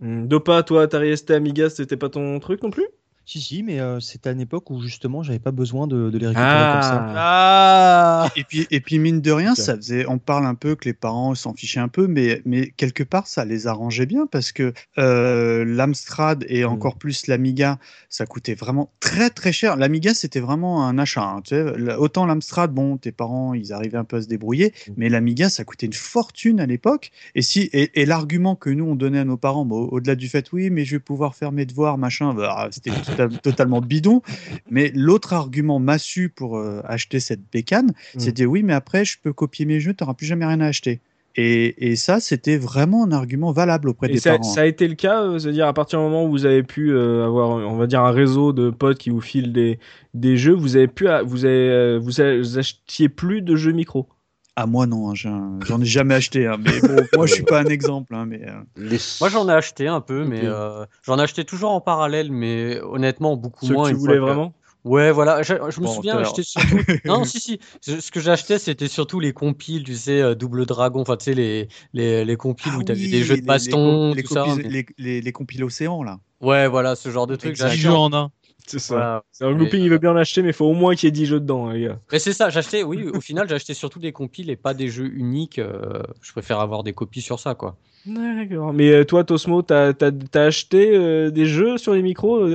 Hmm. Dopa, toi, Atari ST, Amiga, c'était pas ton truc non plus? Si, si, mais euh, c'était à une époque où justement j'avais pas besoin de, les récupérer comme ça. Ah et, puis, et puis, mine de rien, ça faisait. On parle un peu que les parents s'en fichaient un peu, mais, mais quelque part, ça les arrangeait bien parce que euh, l'Amstrad et mm. encore plus l'Amiga, ça coûtait vraiment très très cher. L'Amiga, c'était vraiment un achat. Hein, tu sais. Autant l'Amstrad, bon, tes parents, ils arrivaient un peu à se débrouiller, mm. mais l'Amiga, ça coûtait une fortune à l'époque. Et, si, et, l'argument que nous, on donnait à nos parents, au-delà du fait, oui, mais je vais pouvoir faire mes devoirs, machin, bah, c'était (laughs) totalement bidon. Mais l'autre argument massu pour euh, acheter cette bécane, mm. c'était oui, mais après, je peux copier mes jeux, tu n'auras plus jamais rien à acheter. Et, ça, c'était vraiment un argument valable auprès des ça, parents. Ça a été le cas, euh, c'est-à-dire à partir du moment où vous avez pu euh, avoir, on va dire, un réseau de potes qui vous filent des, des jeux, vous avez pu, vous, avez, vous, vous achetiez plus de jeux micro. Ah moi non, hein, (laughs) j'en ai jamais acheté. Hein, mais bon, (laughs) moi je suis pas un exemple. Hein, mais euh. moi j'en ai acheté un peu, mais euh, j'en ai acheté toujours en parallèle, mais honnêtement beaucoup Ceux moins. Que tu voulais vraiment? Ouais, voilà. Je, me souviens acheter surtout. (laughs) non, si, si. Ce que j'achetais, c'était surtout les compiles, tu sais, euh, Double Dragon, enfin, tu sais, les, les, les compiles où ah tu avais des jeux de baston, les, tout ça. Les, les, les, compiles Océan, là. Ouais, voilà, ce genre de trucs. J'ai jeux en un. C'est ça. C'est un looping, il veut bien l'acheter, mais il faut au moins qu'il y ait 10 jeux dedans, hein, les gars. Mais c'est ça, j'achetais, oui, au final, j'ai acheté surtout des compiles et pas des jeux uniques. Euh, je préfère avoir des copies sur ça, quoi. D'accord. Mais euh, toi, Tosmo, t'as as, acheté euh, des jeux sur les micros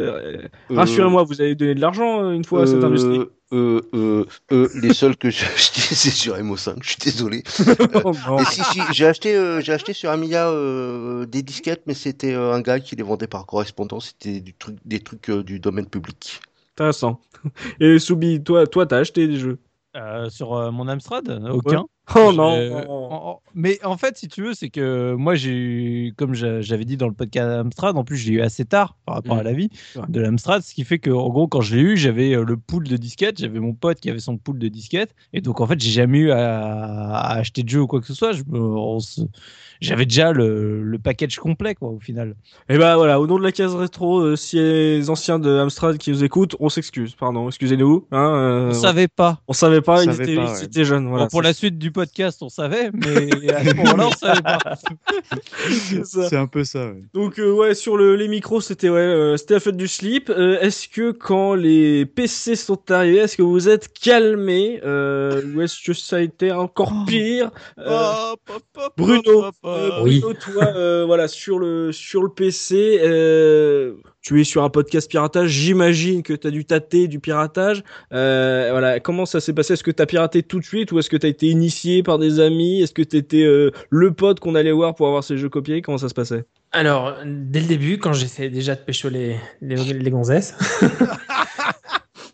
Rassurez-moi, vous avez donné de l'argent une fois à cette industrie euh, euh, euh, les seuls que j'ai achetés, (laughs) c'est sur MO5. Je suis désolé. (laughs) oh, si, si, j'ai acheté, j'ai acheté sur Amiga des disquettes, mais c'était un gars qui les vendait par correspondance. C'était du truc, des trucs du domaine public. Intéressant. Et Soubi, toi, toi, t'as acheté des jeux? Sur mon Amstrad? Aucun. Oh non Mais en fait, si tu veux, c'est que moi, j'ai eu, comme j'avais dit dans le podcast Amstrad, en plus, j'ai eu assez tard par rapport à mm. la vie de l'Amstrad, ce qui fait que, en gros, quand je l'ai eu, j'avais euh, le pool de disquettes, j'avais mon pote qui avait son pool de disquettes, et donc, en fait, j'ai jamais eu à, acheter de jeu ou quoi que ce soit. J'avais déjà le, le, package complet quoi au final. Et bah voilà, au nom de la case rétro, euh, si les anciens de Amstrad qui nous écoutent, on s'excuse, pardon, excusez-nous. Hein, euh, on savait pas. On savait pas, ils, étaient, jeunes. Voilà, pour la suite du podcast, on savait, mais (laughs) à ce moment-là, on savait pas. c'est un peu ça. Ouais. Donc euh, ouais, sur le, les micros, c'était ouais, euh, c'était la fête du slip. est-ce que quand les PC sont arrivés, est-ce que vous êtes calmés ou est-ce que ça a été encore oh. pire Bruno. Euh, oui. toi, euh, voilà, sur le, sur le PC, euh, tu es sur un podcast piratage. J'imagine que tu as dû tâter du piratage. voilà, comment ça s'est passé? Est-ce que tu as piraté tout de suite ou est-ce que tu as été initié par des amis? Est-ce que tu étais le pote qu'on allait voir pour avoir ces jeux copiés? Comment ça se passait? Alors, dès le début, quand j'essayais déjà de pécho les, les, les gonzesses. (laughs)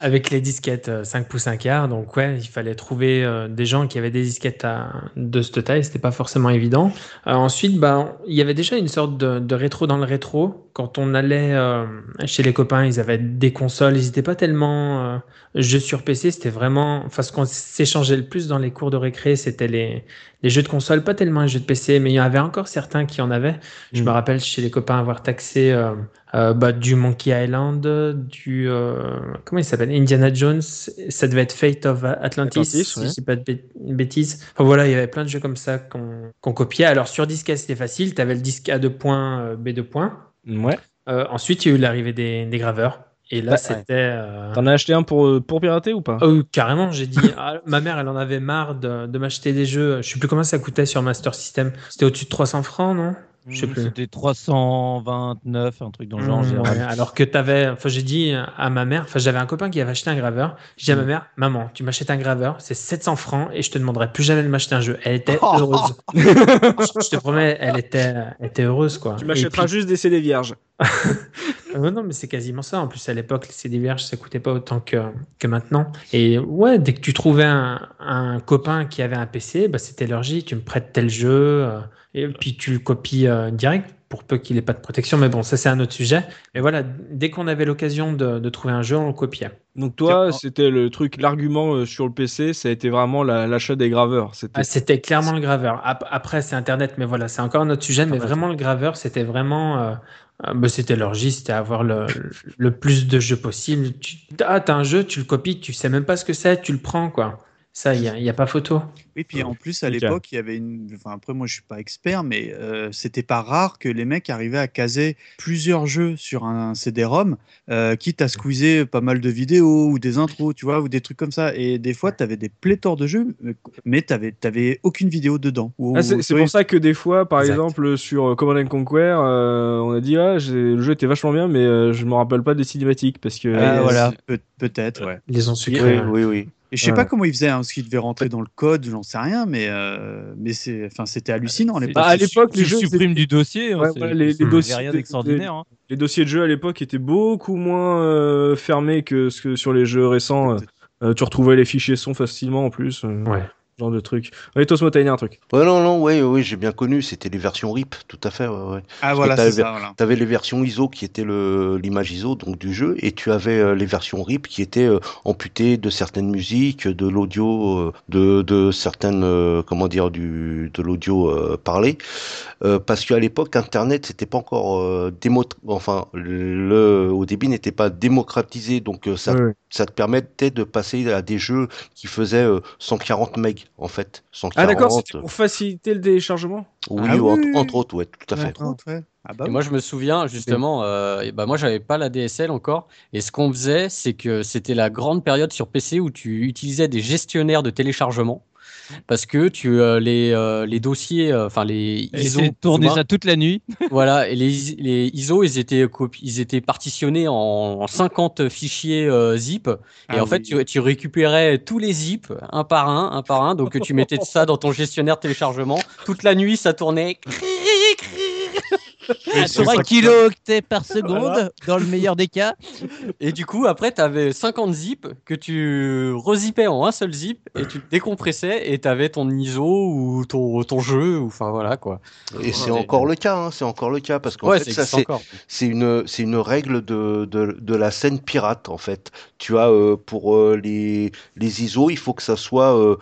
Avec les disquettes 5 euh, pouces 1 quart, donc ouais, il fallait trouver euh, des gens qui avaient des disquettes de cette taille, c'était pas forcément évident. Euh, ensuite, bah, il y avait déjà une sorte de, rétro dans le rétro. Quand on allait chez les copains, ils avaient des consoles, ils n'étaient pas tellement jeux sur PC, c'était vraiment, enfin, ce qu'on s'échangeait le plus dans les cours de récré, c'était les, les jeux de console, pas tellement les jeux de PC, mais il y en avait encore certains qui en avaient. Je me mm. rappelle chez les copains avoir taxé euh, euh, bah, du Monkey Island, du euh, comment il s'appelle? Indiana Jones. Ça devait être Fate of Atlantis, si je dis pas de bêtises. Enfin voilà, il y avait plein de jeux comme ça qu'on copiait. Alors sur disque c'était facile. Tu avais le disque A2 points, B2 points. Ouais. ensuite, il y a eu l'arrivée des, des graveurs. Et là, c'était. Euh, T'en as acheté un pour, pour pirater ou pas? Oh, Carrément, j'ai dit. Ah, ma mère, elle en avait marre de, de m'acheter des jeux. Je sais plus comment ça coûtait sur Master System. C'était au-dessus de 300 francs, non? Je sais plus. C'était 329, un truc dans le genre. Mmh, alors que t'avais, enfin, j'ai dit à ma mère, enfin, j'avais un copain qui avait acheté un graveur. J'ai dit à ma mmh. mère, maman, tu m'achètes un graveur, c'est 700 francs et je te demanderai plus jamais de m'acheter un jeu. Elle était (laughs) heureuse. je, te promets, elle était, était heureuse, quoi. Tu m'achèteras juste des CD vierges. (laughs) Non, mais c'est quasiment ça. En plus, à l'époque, les CD vierges, ça coûtait pas autant que, que maintenant. Et ouais, dès que tu trouvais un, un copain qui avait un PC, bah, c'était leur tu me prêtes tel jeu, euh, et puis tu le copies euh, direct pour peu qu'il n'ait pas de protection. Mais bon, ça, c'est un autre sujet. Mais voilà, dès qu'on avait l'occasion de, de, trouver un jeu, on le copiait. Donc, toi, c'était le truc, l'argument euh, sur le PC, ça a été vraiment l'achat des graveurs. C'était ah, clairement le graveur. Après, c'est Internet, mais voilà, c'est encore un autre sujet. Mais vraiment, le graveur, c'était vraiment. Euh, bah, c'était leur c'était avoir le, le, plus de jeux possible. Tu, ah, t'as un jeu, tu le copies, tu sais même pas ce que c'est, tu le prends, quoi. Ça, il n'y a, a, pas photo. Oui, puis en plus, à l'époque, il y avait une. Enfin, après, moi, je suis pas expert, mais euh, c'était pas rare que les mecs arrivaient à caser plusieurs jeux sur un CD-ROM, euh, quitte à squeezer pas mal de vidéos ou des intros, tu vois, ou des trucs comme ça. Et des fois, tu avais des pléthores de jeux, mais tu n'avais aucune vidéo dedans. Ah, c'est pour ça que des fois, par exemple, sur Command Conquer, euh, on a dit ah, le jeu était vachement bien, mais je me rappelle pas des cinématiques parce que. Ah, voilà, peut-être, ouais. Les ont sucrés. Oui, oui, oui. Et je sais pas comment ils faisaient, hein, ce qu'ils devaient rentrer dans le code, j'en sais rien, mais, euh, mais c'est, enfin, c'était hallucinant à l'époque. Bah, à l'époque, les jeux suppriment du dossier. Hein, les, dossiers, rien d'extraordinaire. Hein. Les, dossiers de jeux à l'époque étaient beaucoup moins euh, fermés que ce que sur les jeux récents. Euh, tu retrouvais les fichiers son facilement en plus. Ouais genre de truc. Oui, Tosmo, t'as un truc. Ouais, non, non, ouais, ouais, j'ai bien connu. C'était les versions RIP, tout à fait. Ouais, ouais. Ah, voilà, c'est ça. Voilà. T'avais les versions ISO qui étaient l'image ISO donc du jeu, et tu avais euh, les versions RIP qui étaient euh, amputées de certaines musiques, de l'audio, euh, de, de certaines, comment dire, du, de l'audio parlé. parce qu'à l'époque, Internet, c'était pas encore démo, enfin, le, au débit n'était pas démocratisé, donc ça, ça te permettait de passer à des jeux qui faisaient 140 MB en fait. ah d'accord, c'était pour faciliter le téléchargement Oui, ah entre, autres, ouais, tout à fait. Ah bah et moi, je me souviens justement, euh, bah moi, j'avais pas la DSL encore, et ce qu'on faisait, c'est que c'était la grande période sur PC où tu utilisais des gestionnaires de téléchargement parce que tu euh, les, euh, les dossiers, euh, enfin les ISO tournaient ça toute la nuit. (laughs) voilà, et les, les ISO ils étaient ils étaient partitionnés en 50 fichiers zip et ah en fait tu, tu, récupérais tous les zip un par un, un par un, donc tu mettais ça dans ton gestionnaire téléchargement. Toute la nuit ça tournait. (laughs) 3 kilooctets par seconde, dans le meilleur des cas. Et du coup, après, tu avais 50 zips que tu rezippais en un seul zip et tu décompressais et tu avais ton ISO ou ton, ton jeu, ou enfin voilà quoi. Et c'est encore le cas, hein, c'est encore le cas parce qu'en fait, ça c'est une, une règle de, de, de, la scène pirate en fait. Tu as euh, pour euh, les, les ISO, il faut que ça soit euh,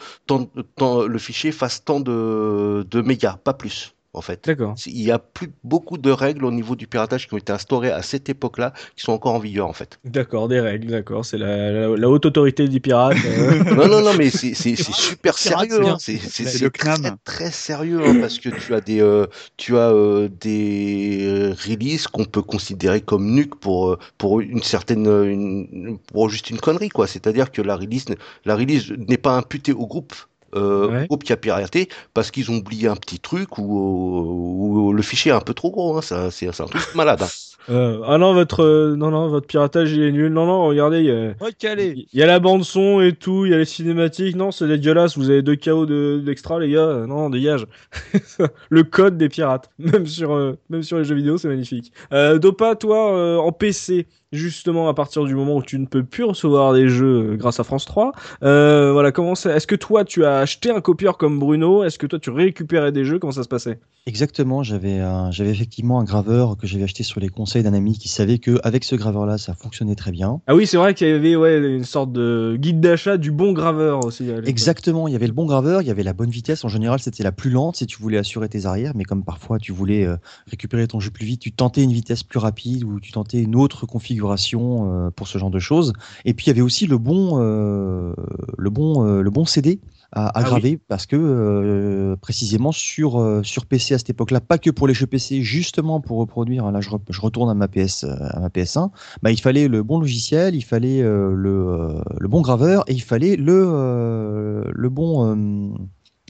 le fichier fasse tant de, de mégas, pas plus en fait. D'accord. Il y a plus beaucoup de règles au niveau du piratage qui ont été instaurées à cette époque-là, qui sont encore en vigueur, en fait. D'accord, des règles, d'accord. C'est la, la, haute autorité du pirate. Euh. (laughs) non, non, non, mais c'est super sérieux. Hein. C'est très, très sérieux hein, parce que tu as des, euh, tu as euh, des releases qu'on peut considérer comme nuques pour pour une certaine, une, pour juste une connerie, quoi. C'est-à-dire que la release, la release n'est pas imputée au groupe euh, groupe qui a piraté parce qu'ils ont oublié un petit truc ou, le fichier est un peu trop gros. Hein, c'est un truc malade. Hein. (laughs) Euh, ah non votre euh, non non votre piratage il est nul. Non non regardez il y a, il y a la bande son et tout, il y a les cinématiques. Non c'est dégueulasse. Vous avez deux KO d'extra les gars. Non dégage. (laughs) le code des pirates même sur euh, même sur les jeux vidéo c'est magnifique. Euh, Dopa toi en PC justement à partir du moment où tu ne peux plus recevoir des jeux grâce à France 3. Euh, voilà, comment Est-ce que toi tu as acheté un copieur comme Bruno? Est-ce que toi tu récupérais des jeux? Comment ça se passait? Exactement, j'avais j'avais effectivement un graveur que j'avais acheté sur les conseils d'un ami qui savait que avec ce graveur là ça fonctionnait très bien. Ah oui, c'est vrai qu'il y avait ouais une sorte de guide d'achat du bon graveur aussi. Exactement, il y avait le bon graveur, il y avait la bonne vitesse. En général, c'était la plus lente si tu voulais assurer tes arrières, mais comme parfois tu voulais euh, récupérer ton jeu plus vite, tu tentais une vitesse plus rapide ou tu tentais une autre configuration euh, pour ce genre de choses. Et puis il y avait aussi le bon, euh, le bon, euh, le bon CD à, à ah graver parce que précisément sur sur PC à cette époque-là, pas que pour les jeux PC, justement pour reproduire. Là, je, je retourne à ma PS à ma PS1. Bah, il fallait le bon logiciel, il fallait le, le bon graveur et il fallait le le bon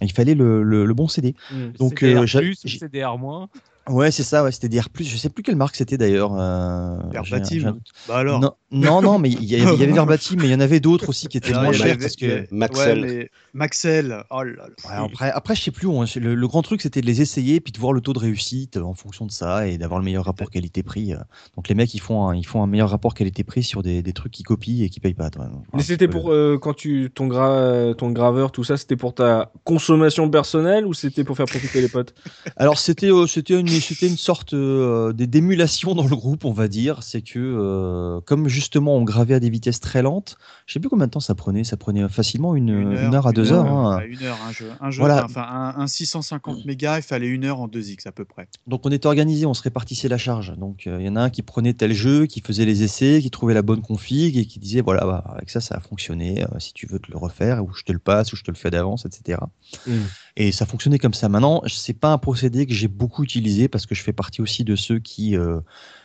il fallait le, le, bon CD. Mmh, Donc CDR+, CDR-. Ouais, c'est ça, ouais, c'était DR+. Je sais plus quelle marque c'était d'ailleurs. Euh, Verbatim. Bah alors. Non, non, mais il y, avait (laughs) Verbatim, mais il y en avait d'autres aussi qui étaient moins chers parce que. Maxel. Maxel. Oh là là. après, après, je sais plus. Où, hein. le, grand truc, c'était de les essayer, puis de voir le taux de réussite en fonction de ça et d'avoir le meilleur rapport qualité-prix. Donc les mecs, ils font un, ils font un meilleur rapport qualité-prix sur des, des, trucs qui copient et qui payent pas. mais c'était pour euh, quand tu ton gra, ton graveur, tout ça, c'était pour ta consommation personnelle ou c'était pour faire profiter les potes? Alors c'était euh, c'était une c'était une sorte euh, d'émulation dans le groupe, on va dire. C'est que, euh, comme justement on gravait à des vitesses très lentes, je sais plus combien de temps ça prenait. Ça prenait facilement une, heure, à deux heures. Hein. Une heure, un jeu. Un, jeu, enfin, un, 650 mégas, il fallait une heure en 2x à peu près. Donc on était organisé, on se répartissait la charge. Donc euh, il y en a un qui prenait tel jeu, qui faisait les essais, qui trouvait la bonne config et qui disait voilà, bah, avec ça, ça a fonctionné. si tu veux te le refaire, ou je te le passe, ou je te le fais d'avance, etc. Mmh. Et ça fonctionnait comme ça. Maintenant, c'est pas un procédé que j'ai beaucoup utilisé parce que je fais partie aussi de ceux qui euh,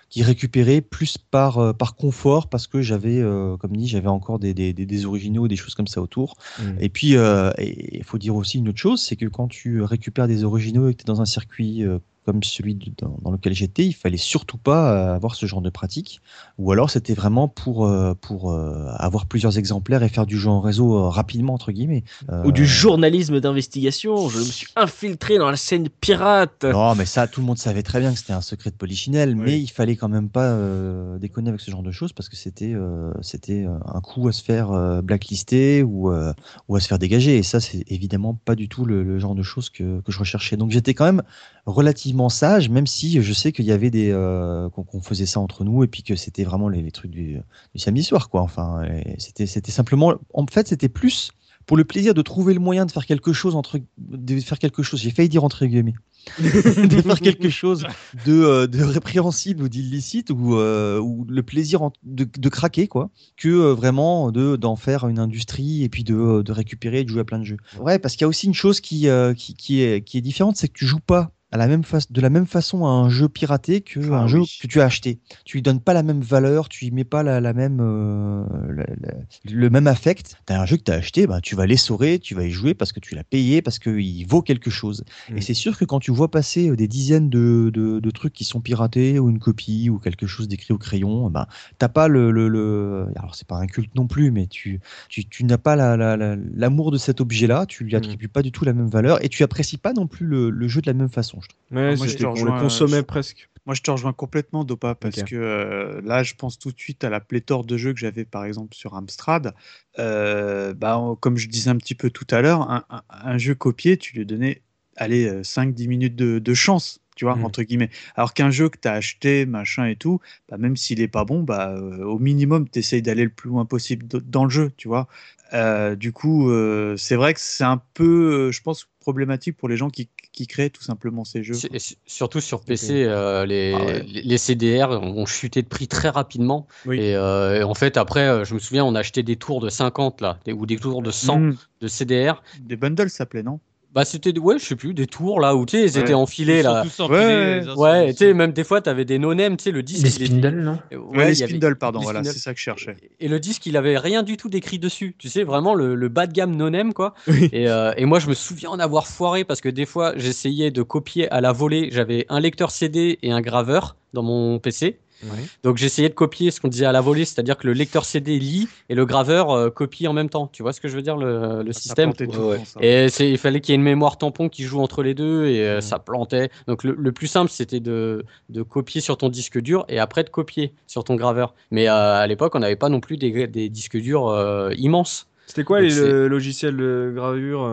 qui récupéraient plus par euh, par confort parce que j'avais, euh, comme dit, j'avais encore des, des, des, originaux, des choses comme ça autour. Mmh. Et puis, il faut dire aussi une autre chose, c'est que quand tu récupères des originaux et que tu es dans un circuit comme celui dans, lequel j'étais, il fallait surtout pas euh, avoir ce genre de pratique. Ou alors c'était vraiment pour, euh, pour euh, avoir plusieurs exemplaires et faire du jeu en réseau rapidement, entre guillemets. Ou du journalisme d'investigation. Je me suis infiltré dans la scène pirate. Non, mais ça, tout le monde savait très bien que c'était un secret de polichinelle, mais il fallait quand même pas déconner avec ce genre de choses parce que c'était c'était un coup à se faire blacklister ou, ou à se faire dégager. Et ça, c'est évidemment pas du tout le, le genre de choses que, que je recherchais. Donc j'étais quand même relativement sage, même si je sais qu'il y avait des euh, qu'on faisait ça entre nous et puis que c'était vraiment les, trucs du, samedi soir, quoi. Enfin, c'était c'était simplement, en fait, c'était plus pour le plaisir de trouver le moyen de faire quelque chose entre de faire quelque chose. J'ai failli dire entre guillemets. (laughs) de faire quelque chose de, euh, de répréhensible ou d'illicite ou, euh, ou le plaisir de, de, craquer quoi que vraiment de d'en faire une industrie et puis de, de récupérer et de jouer à plein de jeux ouais parce qu'il y a aussi une chose qui, qui, qui, est, qui est différente c'est que tu joues pas la même de la même façon à un jeu piraté que ah un jeu que tu as acheté. Tu lui donnes pas la même valeur, tu lui mets pas la, même euh, le même affect. Tu as un jeu que tu as acheté, bah, tu vas l'essorer, tu vas y jouer parce que tu l'as payé, parce qu'il vaut quelque chose. Et mm. c'est sûr que quand tu vois passer euh, des dizaines de, de, trucs qui sont piratés ou une copie ou quelque chose d'écrit au crayon, bah, t'as pas le, le, alors c'est pas un culte non plus, mais tu tu, tu n'as pas l'amour de cet objet-là, tu lui mm. attribues pas du tout la même valeur et tu apprécies pas non plus le jeu de la même façon. Mais moi, je le consommais presque. Moi, je te rejoins complètement, Dopa, parce que euh, là, je pense tout de suite à la pléthore de jeux que j'avais, par exemple, sur Amstrad. Euh, bah, comme je disais un petit peu tout à l'heure, un, jeu copié, tu lui donnais, allez, 5-10 euh, minutes de, chance, tu vois, mmh. entre guillemets. Alors qu'un jeu que tu as acheté, machin et tout, bah, même s'il est pas bon, bah, au minimum, tu essayes d'aller le plus loin possible dans le jeu, tu vois. Du coup, c'est vrai que c'est un peu, je pense, problématique pour les gens qui, qui créent tout simplement ces jeux. Surtout sur PC, euh, ah les, les, CDR ont chuté de prix très rapidement. Euh, et, en fait, après, euh, je me souviens, on a acheté des tours de 50 là, ou des tours de 100 mmh. de CDR. Des bundles s'appelaient, non? Bah, c'était, ouais, je sais plus, des tours là où tu sais, ils étaient enfilés là. ouais, ouais, tu sais, même des fois, tu avais des no-name, tu sais, le disque. Les spindles, non Ouais, les spindles, pardon, voilà, c'est ça que je cherchais. Et le disque, il avait rien du tout d'écrit dessus, tu sais, vraiment le, le bas de gamme no-name, quoi. (laughs) Et, euh, et, moi, je me souviens en avoir foiré parce que des fois, j'essayais de copier à la volée, j'avais un lecteur CD et un graveur dans mon PC. Donc j'essayais de copier ce qu'on disait à la volée, c'est-à-dire que le lecteur CD lit et le graveur euh, copie en même temps. Tu vois ce que je veux dire, le, le système? Et il fallait qu'il y ait une mémoire tampon qui joue entre les deux et euh, ça plantait. Donc le, plus simple, c'était de, de, copier sur ton disque dur et après de copier sur ton graveur. Mais euh, à l'époque, on n'avait pas non plus des, des disques durs immenses. C'était quoi les logiciels de gravure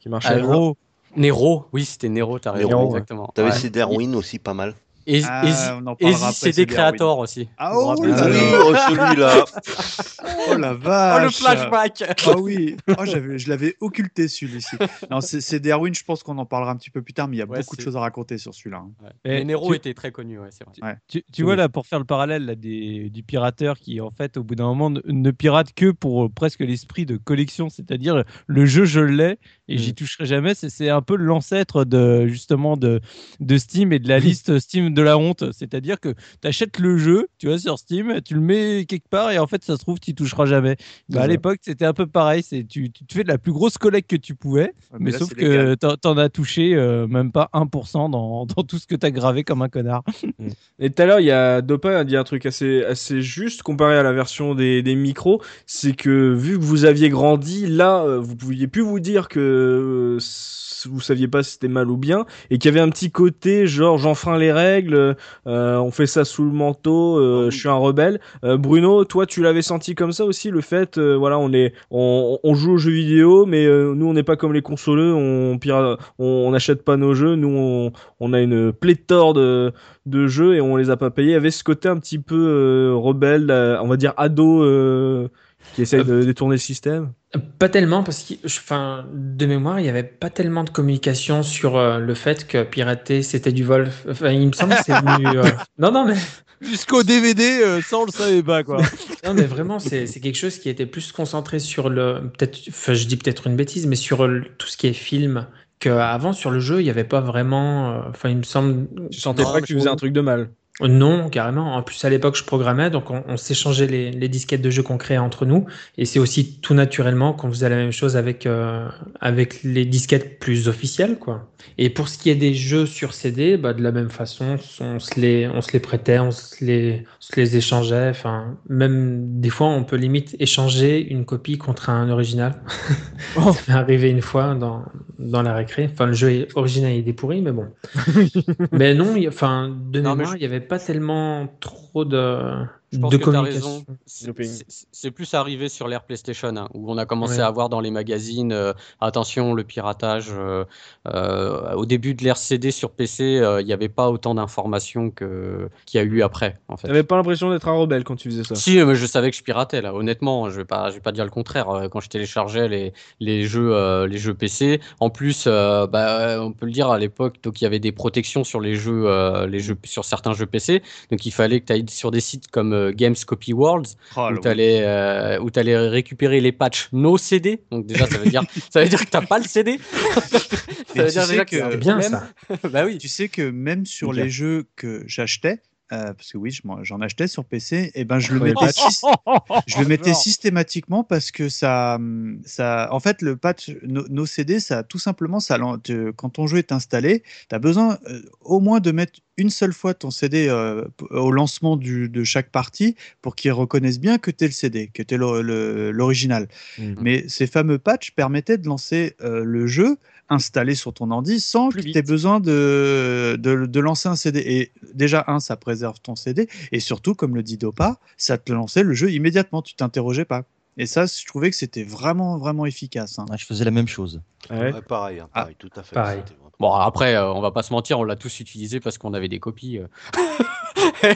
qui marchaient Nero. Nero, oui, c'était Nero, t'as raison, exactement. T'avais ouais. ces Darwin aussi pas mal. Et, ah, c'est des créateurs aussi. Ah oh, oui, oh, celui-là. (laughs) oh la vache. Oh le flashback. Ah oui. Oh, je l'avais occulté celui-ci. Non, c'est Darwin. Je pense qu'on en parlera un petit peu plus tard, mais il y a beaucoup de choses à raconter sur celui-là. Hein. Ouais. Nero était très connu, ouais, c'est vrai. Tu, tu vois là pour faire le parallèle là, des, du pirateur qui en fait au bout d'un moment ne, pirate que pour euh, presque l'esprit de collection, c'est-à-dire le jeu je l'ai et j'y mm. toucherai jamais. C'est un peu l'ancêtre de justement de, de Steam et de la liste Steam de la honte. C'est-à-dire que tu achètes le jeu, tu vois, sur Steam, tu le mets quelque part et en fait, ça se trouve, tu toucheras jamais. Bah, à l'époque, c'était un peu pareil. C'est tu, tu te fais de la plus grosse collecte que tu pouvais, mais, sauf que tu en as touché euh, même pas 1% dans, dans, tout ce que tu as gravé comme un connard. (laughs) Mm. Et tout à l'heure, il y a Dopa a dit un truc assez, assez juste comparé à la version des, des micros. C'est que vu que vous aviez grandi, là, euh, vous pouviez plus vous dire que euh, vous saviez pas si c'était mal ou bien, et qu'il y avait un petit côté genre j'enfreins les règles, euh, on fait ça sous le manteau, euh, ah je suis un rebelle. Bruno, toi tu l'avais senti comme ça aussi le fait, voilà, on est, on, on, joue aux jeux vidéo, mais nous on n'est pas comme les consoleux, on on n'achète pas nos jeux, nous on, on a une pléthore de, de jeux et on les a pas payés. Il y avait ce côté un petit peu rebelle, on va dire ado qui essaye de détourner le système Pas tellement, parce que, enfin, de mémoire, il n'y avait pas tellement de communication sur euh, le fait que pirater c'était du vol. Enfin, il me semble que c'est (laughs) venu. Euh, non, non, mais. Jusqu'au DVD, euh, ça on le savait pas, quoi. (laughs) non, mais vraiment, c'est quelque chose qui était plus concentré sur le. Peut-être, enfin, je dis peut-être une bêtise, mais sur tout ce qui est film. Qu'avant, sur le jeu, il n'y avait pas vraiment. Enfin, il me semble. Tu sentais pas que tu faisais un truc de mal non, carrément. En plus, à l'époque, je programmais, donc on, s'échangeait les, disquettes de jeux qu'on créait entre nous. Et c'est aussi tout naturellement qu'on faisait la même chose avec, euh, avec les disquettes plus officielles. quoi. Et pour ce qui est des jeux sur CD, bah, de la même façon, on se les, on se les prêtait, on se les, se les échangeait. Enfin, même des fois, on peut limite échanger une copie contre un original. Oh. (laughs) Ça m'est arrivé une fois dans, dans la récré. Enfin, le jeu original est pourri, mais bon. (laughs) mais non, enfin, de mémoire, il y avait pas tellement trop de je pense que tu as raison. C'est plus arrivé sur l'ère PlayStation, hein, où on a commencé à voir dans les magazines, euh, attention, le piratage. Euh, euh, au début de l'ère CD sur PC, il n'y avait pas autant d'informations qu'il y a eu après. En fait. n'avais pas l'impression d'être un rebelle quand tu faisais ça? Si, mais je savais que je piratais, là. Honnêtement, je ne vais, pas, je vais pas dire le contraire. Quand je téléchargeais les, les, jeux, les jeux PC, en plus, bah, on peut le dire à l'époque, il y avait des protections sur les jeux, les jeux, sur certains jeux PC. Donc il fallait que tu ailles sur des sites comme Games Copy Worlds, oh, où tu allais, euh, récupérer les patchs no CD. Donc déjà, ça veut dire, (laughs) ça veut dire que tu n'as pas le CD. (laughs) ça veut dire déjà que, bien ça. (laughs) bah oui. Tu sais que même sur les jeux que j'achetais, euh, parce que oui, j'en achetais sur PC, et ben je le mettais, je le mettais systématiquement parce que ça, ça, en fait, le patch no, CD, ça tout simplement, ça, quand ton jeu est installé, tu as besoin euh, au moins de mettre une seule fois ton CD euh, au lancement du, de chaque partie pour qu'il reconnaisse bien que tu es le CD, que tu es l'original. Mmh. Mais ces fameux patchs permettaient de lancer le jeu installé sur ton ordi sans que tu aies besoin de, de, lancer un CD. Et déjà, un, ça préserve ton CD. Et surtout, comme le dit Dopa, ça te lançait le jeu immédiatement. Tu t'interrogeais pas. Et ça, je trouvais que c'était vraiment, vraiment efficace. Hein. je faisais la même chose. pareil, hein, ah, pareil, tout à fait. Bon, après, euh, on va pas se mentir, on l'a tous utilisé parce qu'on avait des copies. Euh.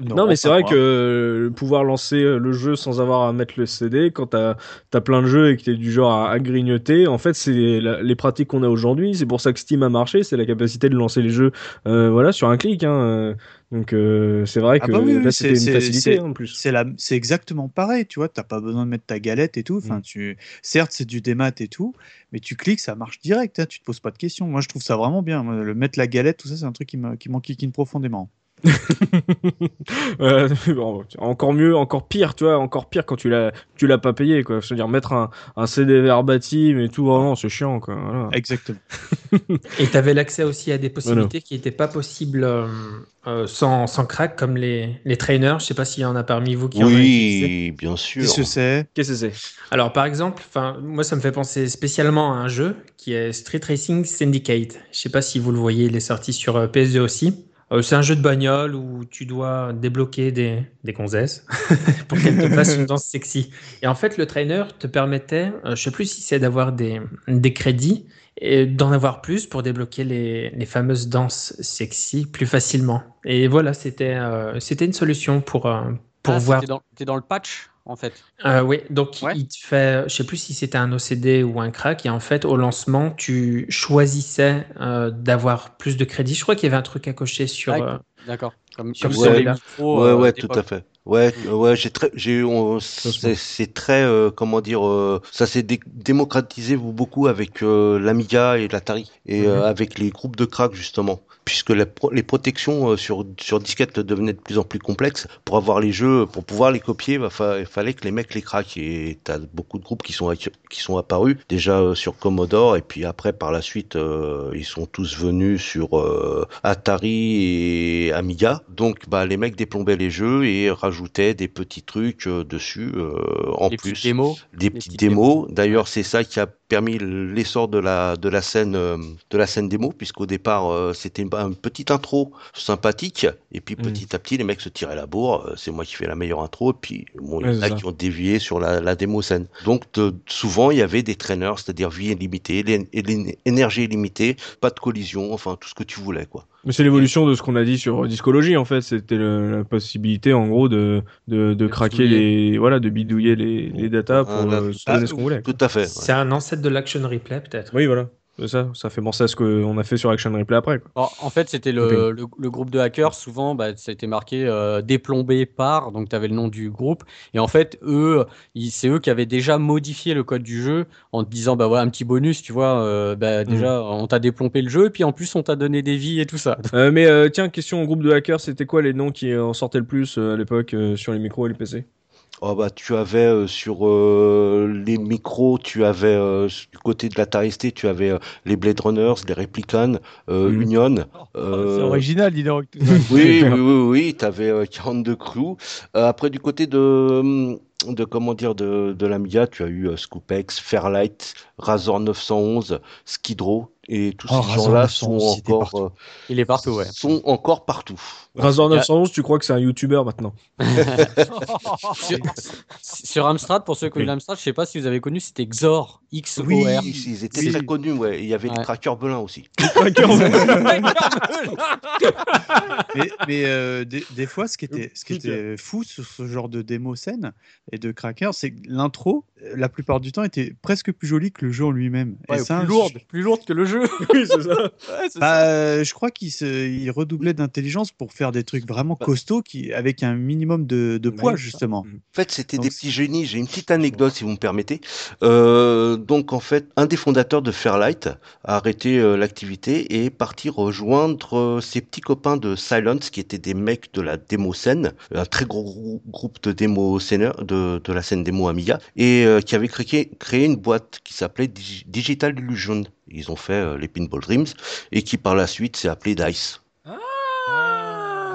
non, mais c'est vrai que pouvoir lancer euh, le jeu sans avoir à mettre le CD, quand t'as as plein de jeux et que t'es du genre à, grignoter, en fait, c'est les pratiques qu'on a aujourd'hui. C'est pour ça que Steam a marché, c'est la capacité de lancer les jeux euh, voilà, sur un clic. Hein. Euh. Donc c'est vrai ah que là c'était une facilité en plus. C'est exactement pareil, tu vois, t'as pas besoin de mettre ta galette et tout. Enfin, mm. tu, certes c'est du démat et tout, mais tu cliques, ça marche direct. Hein, tu te poses pas de questions. Moi je trouve ça vraiment bien. Le mettre la galette, tout ça, c'est un truc qui m'enquiquine profondément. (laughs) encore mieux, encore pire, tu vois, encore pire quand tu l'as, tu l'as pas payé, quoi. C'est-à-dire mettre un, un CD verbatim et tout, vraiment, c'est chiant, quoi. Exactement. (laughs) et tu avais l'accès aussi à des possibilités qui n'étaient pas possibles euh, euh, sans, sans crack, comme les, les trainers. Je sais pas s'il y en a parmi vous qui oui, en Oui, bien sûr. Qu'est-ce que c'est? Qu'est-ce que c'est? Alors, par exemple, moi, ça me fait penser spécialement à un jeu qui est Street Racing Syndicate. Je sais pas si vous le voyez, il est sorti sur euh, PS2 aussi. Euh, c'est un jeu de bagnole où tu dois débloquer des, des gonzesses (laughs) pour qu'elles te (laughs) fassent une danse sexy. Et en fait, le trainer te permettait, euh, je sais plus si c'est d'avoir des, des crédits et d'en avoir plus pour débloquer les, les, fameuses danses sexy plus facilement. Et voilà, c'était euh, c'était une solution pour, pour ah, voir. T'es dans, dans, le patch? En fait. Euh, oui, donc il te fait, je sais plus si c'était un OCD ou un crack, et en fait au lancement tu choisissais euh, d'avoir plus de crédits. Je crois qu'il y avait un truc à cocher sur. Euh, D'accord. Comme, sur les micros. Ouais, ouais, tout à fait. Ouais, ouais, j'ai très, j'ai, c'est très, euh, comment dire, euh, ça s'est démocratisé beaucoup avec euh, l'Amiga et l'Atari et mhm. avec les groupes de crack justement puisque les protections euh, sur, sur disquette devenaient de plus en plus complexes. Pour avoir les jeux, pour pouvoir les copier, il fallait que les mecs les craquent. Et t'as beaucoup de groupes qui sont, qui sont apparus, déjà euh, sur Commodore, et puis après, par la suite, euh, ils sont tous venus sur Atari et Amiga. Donc, bah, les mecs déplombaient les jeux et rajoutaient des petits trucs dessus, en des plus. Démos. Des, petites démos. D'ailleurs, c'est ça qui a permis l'essor de la de la scène de la scène démo puisqu'au départ c'était une un petit intro sympathique, et puis mm. petit à petit, les mecs se tiraient la bourre. Euh, c'est moi qui fais la meilleure intro, et puis bon, il y en a qui ont dévié sur la, la démo scène. Donc souvent, il y avait des traîneurs, c'est-à-dire vie illimitée, énergie illimitée, pas de collision, enfin tout ce que tu voulais, quoi. Mais c'est l'évolution de ce qu'on a dit sur discologie en fait. C'était la possibilité en gros de, de, de craquer les voilà, de bidouiller les, les datas pour ah, euh, se donner ce qu'on voulait. Tout à fait. C'est un ancêtre de l'action replay peut-être. Oui voilà. Ça, ça fait penser à ce qu'on a fait sur Action Replay après. en fait, c'était le, le, groupe de hackers. Souvent, bah, ça a été marqué euh, déplombé par, donc tu avais le nom du groupe. Et en fait, eux, c'est eux qui avaient déjà modifié le code du jeu en te disant, bah voilà, un petit bonus, tu vois, euh, bah, déjà, mm. on t'a déplombé le jeu, et puis en plus, on t'a donné des vies et tout ça. (laughs) Euh, mais tiens, question au groupe de hackers, c'était quoi les noms qui en sortaient le plus à l'époque sur les micros et les PC Oh bah tu avais euh, sur euh, les micros, tu avais euh, du côté de la TST, tu avais les Blade Runners, les Replicants, mhm. Union. Oh, c'est original, dis donc. (laughs) (laughs) oui, oui, oui, oui, tu avais 42 crews. après du côté de de comment dire de, de l'Amiga, tu as eu Scoopex, Fairlight, Razor 911, Skidrow, et tous oh, ces gens-là sont encore il est partout ouais sont encore partout Razor 911 tu crois que c'est un youtubeur maintenant (laughs) sur, Amstrad pour ceux qui ont eu l'Amstrad je sais pas si vous avez connu c'était Xor X O R. Oui ils étaient très connus ouais. Il y avait les crackers belins aussi. (laughs) (laughs) Mais, mais euh, des, fois ce qui était ce qui était fou sur ce genre de démo scène et de crackers c'est que l'intro la plupart du temps était presque plus jolie que le jeu en lui-même. Ouais, plus lourde plus lourde que le jeu. Oui, c'est ça. bah, euh, je crois qu'il redoublait d'intelligence pour faire des trucs vraiment bah. costauds qui... avec un minimum de, de poids, justement. En fait, c'était des petits génies. J'ai une petite anecdote, si vous me permettez. Euh, donc, en fait, un des fondateurs de Fairlight a arrêté euh, l'activité et est parti rejoindre ses petits copains de Silence, qui étaient des mecs de la démo scène, un très gros groupe de démo de, de la scène démo Amiga, et qui avait créé, créé une boîte qui s'appelait Digital Illusion. Ils ont fait euh, les Pinball Dreams et qui par la suite s'est appelé Dice.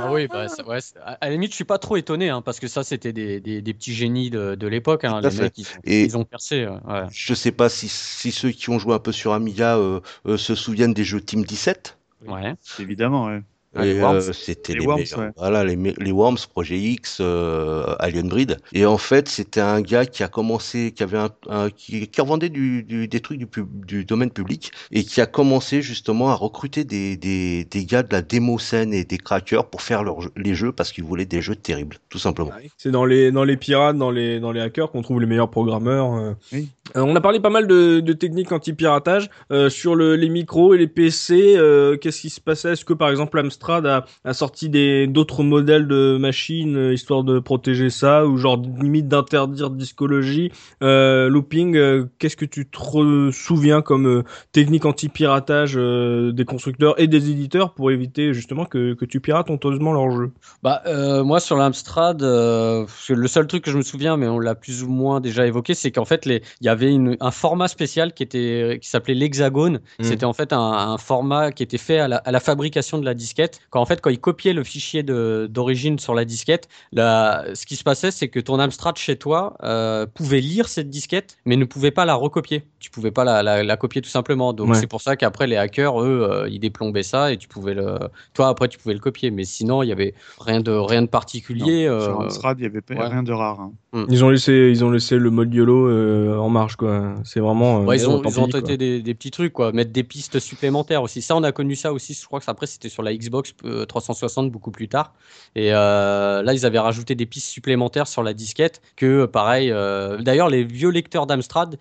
Ah, oui, bah, ouais, à la limite, je suis pas trop étonné hein, parce que ça, c'était des, des, des, petits génies de, de l'époque. Hein, les mecs, ils, et ils, ont percé. Ouais. Je sais pas si, si, ceux qui ont joué un peu sur Amiga euh, euh, se souviennent des jeux Team 17. Ouais, évidemment. Ouais. Ah, euh, c'était les, Worms, voilà les, les, Worms, Projet X, euh, Alien Breed. Et en fait, c'était un gars qui a commencé, qui avait un, qui, qui revendait du, du, des trucs du, du domaine public et qui a commencé justement à recruter des, des, des gars de la démo scène et des crackers pour faire les jeux parce qu'ils voulaient des jeux terribles, tout simplement. Ah C'est dans les dans les pirates, dans les dans les hackers qu'on trouve les meilleurs programmeurs. Euh. Oui. on a parlé pas mal de, de techniques anti-piratage sur le, les micros et les PC. Qu'est-ce qui se passait? Est-ce que par exemple Amstrad a, sorti des d'autres modèles de machines euh, histoire de protéger ça ou genre limite d'interdire discologie, euh, looping. Euh, qu'est-ce que tu te souviens comme technique anti-piratage des constructeurs et des éditeurs pour éviter justement que, que tu pirates honteusement leur jeu Bah moi sur l'Amstrad, le seul truc que je me souviens, mais on l'a plus ou moins déjà évoqué, c'est qu'en fait il y avait une, un format spécial qui était qui s'appelait l'hexagone. Mmh. C'était en fait un, un, format qui était fait à la, à la fabrication de la disquette quand en fait quand il copiait le fichier d'origine sur la disquette, ce qui se passait c'est que ton Amstrad chez toi euh, pouvait lire cette disquette, mais ne pouvait pas la recopier. Tu pouvais pas la, copier tout simplement. Donc c'est pour ça qu'après les hackers eux euh, ils déplombaient ça et tu pouvais le, toi après tu pouvais le copier, mais sinon il y avait rien de rien de particulier. sur euh, Amstrad il y avait rien de rare. Hein. Hmm. Ils ont laissé ils ont laissé le mode YOLO en marche quoi. C'est vraiment. ils ont, ils ont tenté des, des, petits trucs quoi, mettre des pistes supplémentaires aussi. Ça on a connu ça aussi. Je crois que après c'était sur la Xbox 360 beaucoup plus tard. Et euh, là, ils avaient rajouté des pistes supplémentaires sur la disquette que, pareil, euh, d'ailleurs, les vieux lecteurs d'Amstrad,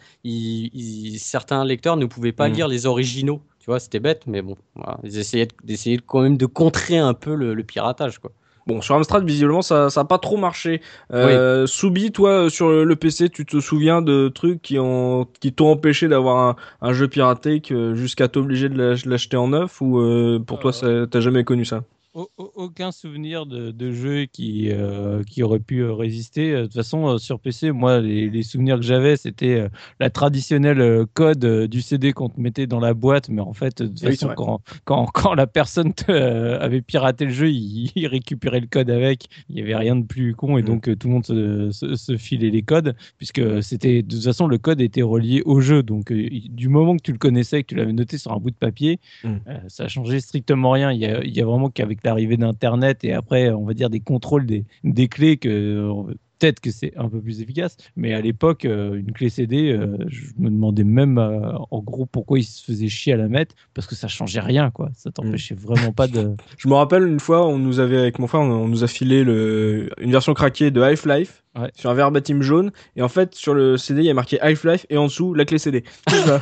certains lecteurs ne pouvaient pas mm. lire les originaux. Tu vois, c'était bête, mais bon, ils essayaient d'essayer quand même de contrer un peu le, piratage, quoi. Bon, sur Amstrad, visiblement, ça n'a pas trop marché. Euh, Soubi, toi, sur le PC, tu te souviens de trucs qui ont qui t'ont empêché d'avoir un, jeu piraté jusqu'à t'obliger de l'acheter en neuf ou euh, pour toi, t'as jamais connu ça? Aucun souvenir de, de jeu qui, euh, qui aurait pu euh, résister. De toute façon, euh, sur PC, moi, les, souvenirs que j'avais, c'était la traditionnelle code du CD qu'on te mettait dans la boîte. Mais en fait, de toute façon, quand, quand, quand, la personne avait piraté le jeu, (laughs) il, récupérait le code avec. Il n'y avait rien de plus con et mm. donc tout le monde se, se, filait les codes puisque c'était de toute façon le code était relié au jeu. Donc du moment que tu le connaissais, que tu l'avais noté sur un bout de papier, mm. ça a changé strictement rien. Il y a, il y a vraiment qu'avec l'arrivée d'Internet et après, on va dire, des contrôles des, des clés que peut-être que c'est un peu plus efficace, mais à l'époque, euh, une clé CD, euh, je me demandais même euh, en gros pourquoi ils se faisaient chier à la mettre, parce que ça changeait rien, quoi. Ça t'empêchait mm. vraiment pas de. (laughs) je me rappelle une fois, on nous avait avec mon frère, on, nous a filé le, une version craquée de Half-Life. sur un verbatim jaune et en fait sur le CD il y a marqué Half-Life et en dessous la clé CD (laughs) bah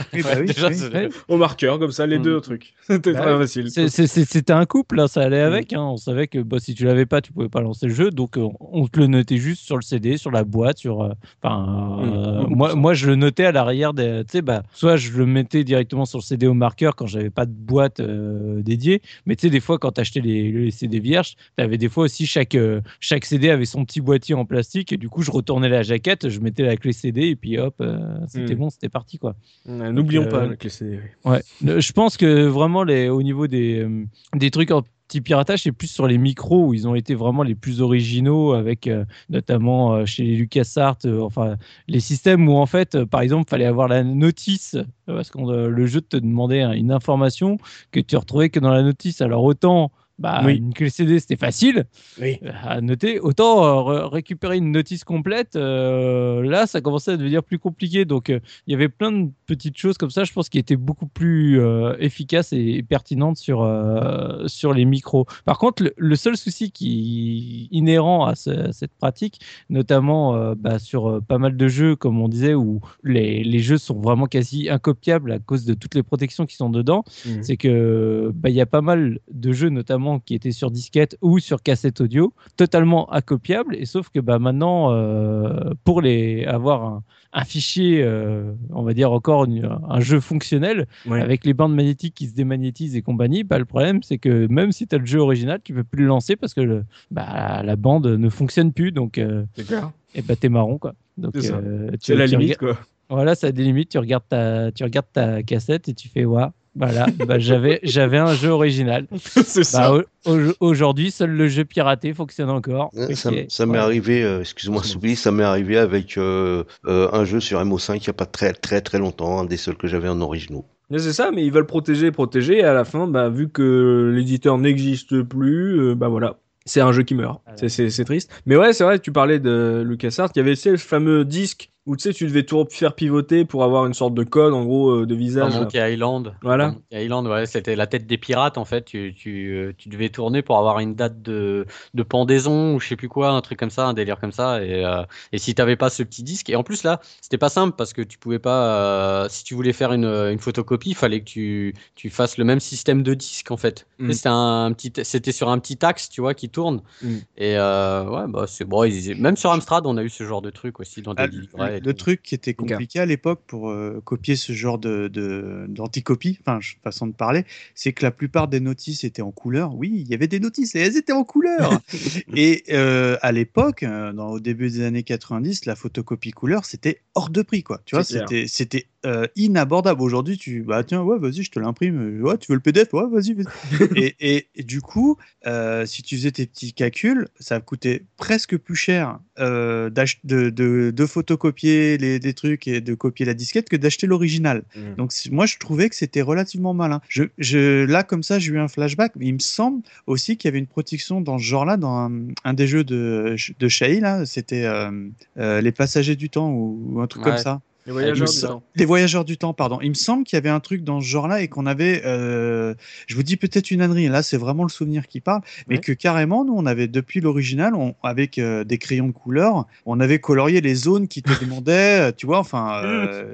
au marqueur comme ça les mm. deux trucs (laughs) c'était bah très facile c'était un couple là ça allait avec mm. hein. on savait que bah, si tu l'avais pas tu pouvais pas lancer le jeu donc on te le notait juste sur le CD, sur la boîte, sur. Euh, enfin, euh, mmh. moi, moi, je le notais à l'arrière des. Tu sais, bah, soit je le mettais directement sur le CD au marqueur quand j'avais pas de boîte euh, dédiée, mais tu sais, des fois, quand tu achetais les, CD vierges, tu avais des fois aussi chaque, chaque CD avait son petit boîtier en plastique, et du coup, je retournais la jaquette, je mettais la clé CD, et puis hop, c'était mmh. bon, c'était parti, quoi. N'oublions pas la clé CD. Ouais. je pense que vraiment, les, au niveau des, des trucs en petit piratage, c'est plus sur les micros où ils ont été vraiment les plus originaux, avec euh, notamment euh, chez les LucasArts, euh, enfin les systèmes où en fait, par exemple, il fallait avoir la notice parce que le jeu te demandait une information que tu retrouvais que dans la notice. Alors autant bah, une clé CD, c'était facile à noter. Autant euh, récupérer une notice complète, euh, là, ça commençait à devenir plus compliqué. Donc, euh, il y avait plein de petites choses comme ça, je pense, qui étaient beaucoup plus efficaces et, pertinentes sur, sur les micros. Par contre, le, seul souci qui est inhérent à, cette pratique, notamment bah, sur pas mal de jeux, comme on disait, où les, les, jeux sont vraiment quasi incopiables à cause de toutes les protections qui sont dedans, mmh. c'est que bah, il y a pas mal de jeux, notamment qui était sur disquette ou sur cassette audio, totalement accopiable. Et sauf que bah, maintenant, euh, pour les avoir un, fichier, euh, on va dire encore un jeu fonctionnel avec les bandes magnétiques qui se démagnétisent et compagnie, bah, le problème c'est que même si tu as le jeu original, tu peux plus le lancer parce que le, bah, la bande ne fonctionne plus. Donc, euh, et bah, t'es marron quoi. Donc, c'est la limite quoi. Voilà, ça a des limites. Tu regardes ta, tu regardes ta cassette et tu fais waouh voilà, bah, j'avais, j'avais un jeu original. (laughs) c'est ça. Bah, aujourd'hui, seul le jeu piraté fonctionne encore. Ça, m'est arrivé, euh, excuse-moi, Soubi, ça m'est arrivé avec euh, euh, un jeu sur MO5 il n'y a pas très très très longtemps, un des seuls que j'avais en originaux. C'est ça, mais ils veulent protéger, protéger, et à la fin, bah, vu que l'éditeur n'existe plus, bah voilà, c'est un jeu qui meurt. Ah c'est triste. Mais ouais, c'est vrai, tu parlais de LucasArts, il y avait ce fameux disque où tu sais, tu devais tout faire pivoter pour avoir une sorte de code, en gros, euh, de visage. Dans Monkey Island. Voilà. Island, ouais, c'était la tête des pirates, en fait. Tu, tu, euh, tu, devais tourner pour avoir une date de, de pendaison ou je sais plus quoi, un truc comme ça, un délire comme ça. Et, euh, et si t'avais pas ce petit disque, et en plus là, c'était pas simple parce que tu pouvais pas, si tu voulais faire une, une photocopie, il fallait que tu, tu fasses le même système de disque, en fait. Mm. C'était un petit, c'était sur un petit axe, tu vois, qui tourne. Mm. Et ouais, bah, c'est bon. Même sur Amstrad, on a eu ce genre de truc aussi dans des ah, le truc qui était compliqué à l'époque pour euh, copier ce genre de d'anticopie, enfin façon de parler, c'est que la plupart des notices étaient en couleur. Oui, il y avait des notices et elles étaient en couleur. (laughs) et euh, à l'époque, euh, au début des années 90, la photocopie couleur c'était hors de prix quoi. Tu vois, c'était c'était inabordable. Aujourd'hui, tu bah tiens ouais vas-y je te l'imprime. Ouais tu veux le PDF ouais vas-y. (laughs) et, et, du coup, si tu faisais tes petits calculs, ça coûtait presque plus cher de, de, de photocopier les, trucs et de copier la disquette que d'acheter l'original. Mm. Donc moi, je trouvais que c'était relativement malin. Je, je, là, comme ça, j'ai eu un flashback. Il me semble aussi qu'il y avait une protection dans ce genre-là, dans un, des jeux de, de Shai, c'était euh, euh, Les Passagers du Temps ou, un truc comme ça. Les voyageurs du temps. Les voyageurs du temps, pardon. Il me semble qu'il y avait un truc dans ce genre-là et qu'on avait, euh, je vous dis peut-être une ânerie, là c'est vraiment le souvenir qui parle, mais que carrément, nous on avait depuis l'original, avec euh, des crayons de couleur, on avait colorié les zones qui te (laughs) demandaient, euh, tu vois, enfin,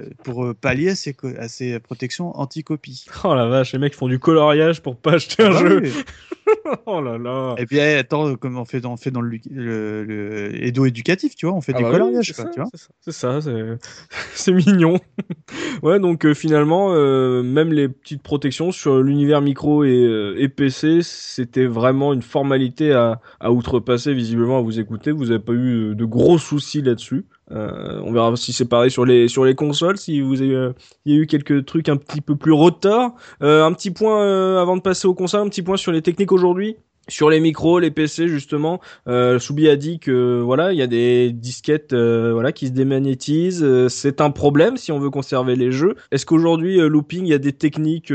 (laughs) pour pallier à ces, à ces protections anti-copie. Oh la vache, les mecs font du coloriage pour pas acheter un ah bah jeu. (laughs) (laughs) oh là là. Et bien, attends, comme on fait dans, on fait dans le, le, le Edo éducatif, tu vois, on fait Ah du bah oui, coloriage, c'est quoi, ça, tu vois. c'est ça, c'est (laughs) mignon. (laughs) ouais, donc euh, finalement, euh, même les petites protections sur l'univers micro et, euh, et PC, c'était vraiment une formalité à, à outrepasser visiblement à vous écouter. Vous n'avez pas eu de gros soucis là-dessus. Euh, on verra si c'est pareil sur les sur les consoles, si vous avez, euh, il y a eu quelques trucs un petit peu plus retors. Euh, un petit point euh, avant de passer aux consoles, un petit point sur les techniques aujourd'hui. Sur les micros, les PC justement, euh, Soubi a dit que voilà, il y a des disquettes euh, voilà qui se démagnétisent. Euh, c'est un problème si on veut conserver les jeux. Est-ce qu'aujourd'hui looping, il y a des techniques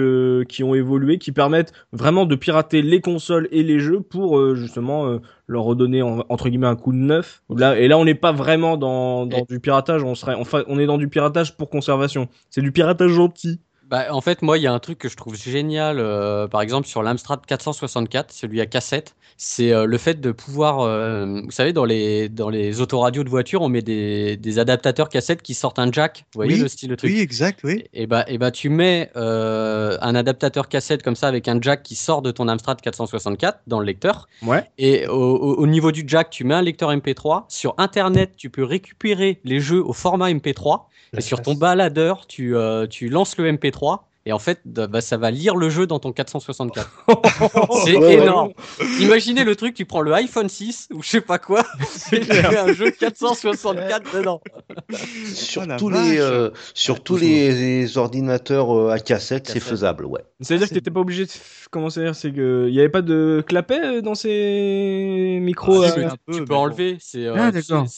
qui ont évolué qui permettent vraiment de pirater les consoles et les jeux pour justement leur redonner en- entre guillemets un coup de neuf? Là et là, on n'est pas vraiment dans, dans du piratage. On serait enfin on est dans du piratage pour conservation. C'est du piratage gentil. Bah, en fait, moi, il y a un truc que je trouve génial, euh, par exemple, sur l'Amstrad 464, celui à cassette, c'est euh, le fait de pouvoir, euh, vous savez, dans les, dans les autoradios de voiture, on met des, des adaptateurs cassettes qui sortent un jack. Vous voyez Oui, le style de truc Oui, exact, oui. Et bah, et bah, tu mets un adaptateur cassette comme ça avec un jack qui sort de ton Amstrad 464 dans le lecteur. Ouais. Et au, au- au niveau du jack, tu mets un lecteur MP3. Sur Internet, tu peux récupérer les jeux au format MP3. Et sur ton baladeur, tu, tu lances le MP3. 3. Et en fait, bah, bah, ça va lire le jeu dans ton 464. (laughs) C'est Ouais, énorme. Imaginez le truc, tu prends le iPhone 6 ou je sais pas quoi, (laughs) et tu mets un jeu 464 dedans. (laughs) Sur Oh la tous les, euh, sur tous les, les ordinateurs euh, à cassette, c'est faisable, ouais. Ça veut dire que t'étais pas obligé de. Comment ça veut dire C'est que. Il y avait pas de clapet euh, dans ces micros Ah, euh, peu, tu peux enlever. C'est euh, Ah,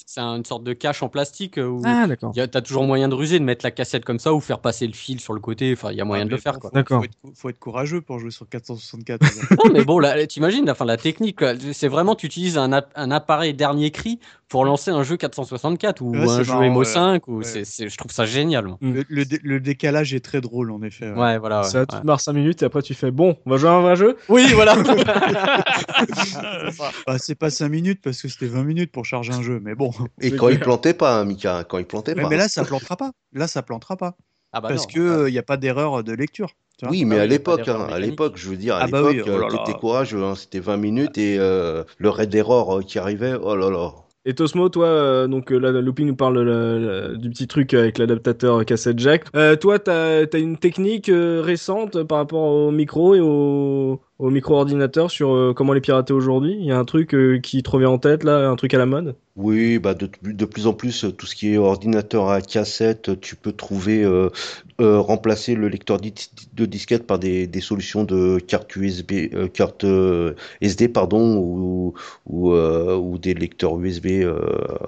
c'est une sorte de cache en plastique euh, où Ah, d'accord. tu as toujours moyen de ruser, de mettre la cassette comme ça ou faire passer le fil sur le côté. Enfin, il y a moyen Ah, de le faire. bon, Quoi. faut- D'accord. Faut être, faut être courageux pour jouer sur 464. (laughs) Non, mais bon, là, t'imagines, enfin, la technique, c'est vraiment, tu utilises un, app- un appareil dernier cri pour lancer un jeu 464 ou Ouais, un jeu marrant, MO5. Ou ouais. je trouve ça génial. moi. le, le dé- le décalage est très drôle, en effet. ouais. Ouais, voilà. ouais, Ça, tu te marres 5 minutes et après tu fais bon, on va jouer à un vrai jeu? Oui, voilà. (laughs) Bah, c'est pas 5 minutes parce que c'était 20 minutes pour charger un jeu, mais bon. Et quand il plantait pas, hein, Mika, quand il plantait pas. mais là, ça plantera pas. Là, ça plantera pas. Ah bah parce non. que il n'y a pas d'erreur de lecture. Oui, mais Ah à oui, l'époque, hein, à l'époque, je veux dire, à Ah bah oui, l'époque, oh là euh, t'étais courageux, hein, c'était 20 minutes et euh, le raid d'erreur euh, qui arrivait, oh là là. Et Tosmo, toi, euh, donc euh, là, Looping nous parle euh, du petit truc avec l'adaptateur cassette jack. Euh, toi, t'as as une technique euh, récente par rapport au micro et au, au micro-ordinateur sur euh, comment les pirater aujourd'hui Il y a un truc euh, qui te revient en tête, là, un truc à la mode? Oui, bah de, de plus en plus, euh, tout ce qui est ordinateur à cassette, tu peux trouver euh, euh, remplacer le lecteur di- de disquette par des, des solutions de carte USB, euh, carte euh, SD, pardon, ou, ou, euh, ou des lecteurs USB euh,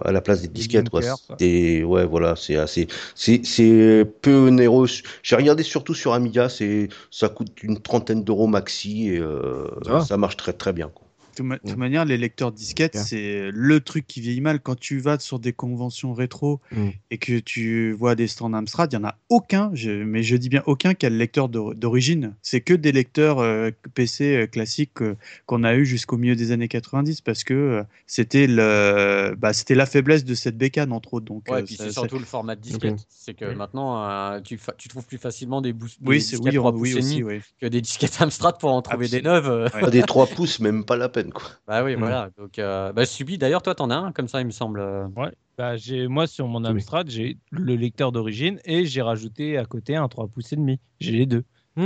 à la place des disquettes. quoi. ouais, voilà, c'est assez, c'est c'est peu onéreux. J'ai regardé surtout sur Amiga, c'est ça coûte une trentaine d'euros maxi et euh, Ça marche très très bien. Quoi. De ma- toute manière, les lecteurs disquettes, c'est le truc qui vieillit mal. Quand tu vas sur des conventions rétro Mm. et que tu vois des stands Amstrad, il n'y en a aucun, je- mais je dis bien aucun, qui a le lecteur d'or- d'origine. C'est que des lecteurs euh, PC euh, classiques euh, qu'on a eu jusqu'au milieu des années 90 parce que euh, c'était le, bah, c'était la faiblesse de cette bécane, entre autres. Donc, Ouais, euh, puis c'est surtout le format de disquette. C'est que maintenant, euh, tu, trouves plus facilement des, des Oui, c'est disquettes oui, 3 oui pouces aussi, que des disquettes Amstrad pour en trouver des neuves. Ouais. Pas des 3 pouces, même pas la peine. Quoi. Bah oui, Mm. voilà. Donc, euh, bah, Subi, d'ailleurs, toi, t'en as un comme ça, il me semble. euh. Bah, j'ai, moi, sur mon Amstrad, j'ai le lecteur d'origine et j'ai rajouté à côté un 3 pouces et demi. J'ai les deux. Et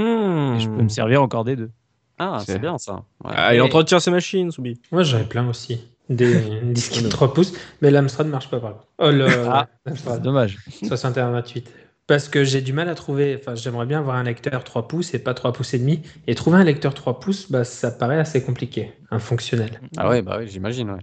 je peux me servir encore des deux. Ah, C'est- bien ça. Ouais. Ah, il Et- entretient ses machines, Soubi. Moi, j'en ai plein aussi. Des (laughs) disquettes 3 pouces, mais l'Amstrad ne marche pas par. Oh, le Ah. C'est dommage. 6128. Parce que j'ai du mal à trouver, enfin j'aimerais bien avoir un lecteur 3 pouces et pas 3 pouces et demi. Et trouver un lecteur 3 pouces, bah, ça paraît assez compliqué, un fonctionnel. Ah ouais, bah oui, j'imagine. Ouais.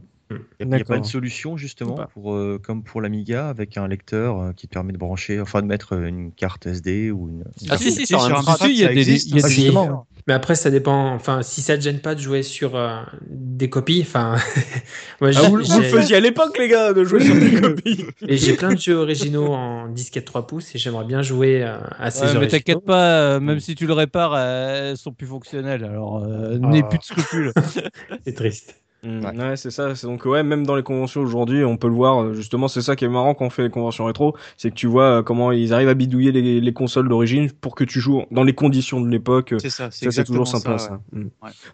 Il n'y a, pas une solution justement Pas. pour, euh, comme pour l'Amiga avec un lecteur euh, qui te permet de brancher, enfin de mettre euh, une carte SD ou une. Ah si, si, sur. Amstrad, il y a ça des- y a des- justement. Mais après, ça dépend. Enfin, si ça te gêne pas de jouer sur euh, des copies, enfin. (laughs) moi, Ah, vous, vous le faisiez à l'époque, les gars, de jouer sur des copies. Et j'ai plein de jeux originaux en disquette 3 pouces et j'aimerais bien jouer euh, à ces Ouais, mais t'inquiète pas, euh, même si tu le répares, euh, elles sont plus fonctionnelles. Alors, euh, n'aie Ah. plus de scrupules. (laughs) C'est triste. Mmh, ouais, c'est ça. C'est donc ouais, même dans les conventions aujourd'hui, on peut le voir. Euh, justement, c'est ça qui est marrant quand on fait les conventions rétro, c'est que tu vois euh, comment ils arrivent à bidouiller les, les consoles d'origine pour que tu joues dans les conditions de l'époque. C'est ça. C'est toujours sympa ça. Mmh.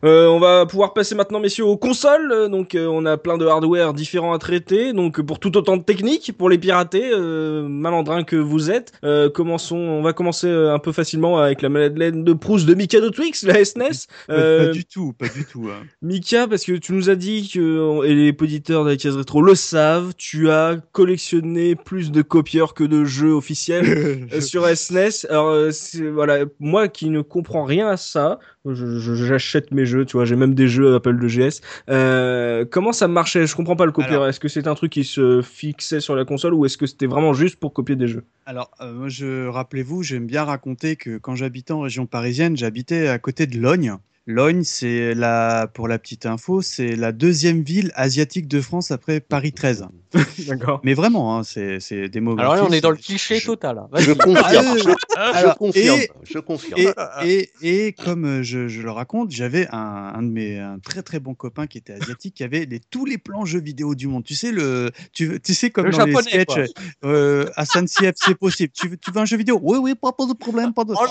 Euh, on va pouvoir passer maintenant, messieurs, aux consoles. Donc, euh, on a plein de hardware différents à traiter. Donc, pour tout autant de techniques pour les pirater, euh, malandrin que vous êtes. commençons. On va commencer un peu facilement avec la Madeleine de Proust de Mika de Twix, la SNES. Pas, du tout, pas du tout. Hein. Mika, parce que tu nous as dit que, et les auditeurs de la case rétro le savent, tu as collectionné plus de copieurs que de jeux officiels (laughs) euh, sur SNES. Alors, euh, voilà, moi qui ne comprends rien à ça, j'achète mes jeux, tu vois, j'ai même des jeux Apple de GS. Euh, comment ça marchait? Je comprends pas le copieur. Est-ce que c'est un truc qui se fixait sur la console ou est-ce que c'était vraiment juste pour copier des jeux? Alors, moi, je rappelez-vous, j'aime bien raconter que quand j'habitais en région parisienne, j'habitais à côté de Logne. Logne, c'est la, pour la petite info, c'est la deuxième ville asiatique de France après Paris 13. (laughs) D'accord. Mais vraiment, hein, c'est, c'est des. Alors là, on est dans le cliché total. Hein. Je confirme. je confirme. Et, je confirme. Et, et, comme je, je, le raconte, j'avais un, un, de mes un très très bon copain qui était asiatique, qui avait les, tous les plans jeux vidéo du monde. Tu sais le, tu, tu sais comme dans les sketchs, euh, CF, c'est possible. Tu veux, tu veux un jeu vidéo? Oui, oui, pas, de problème, pas de. Oh,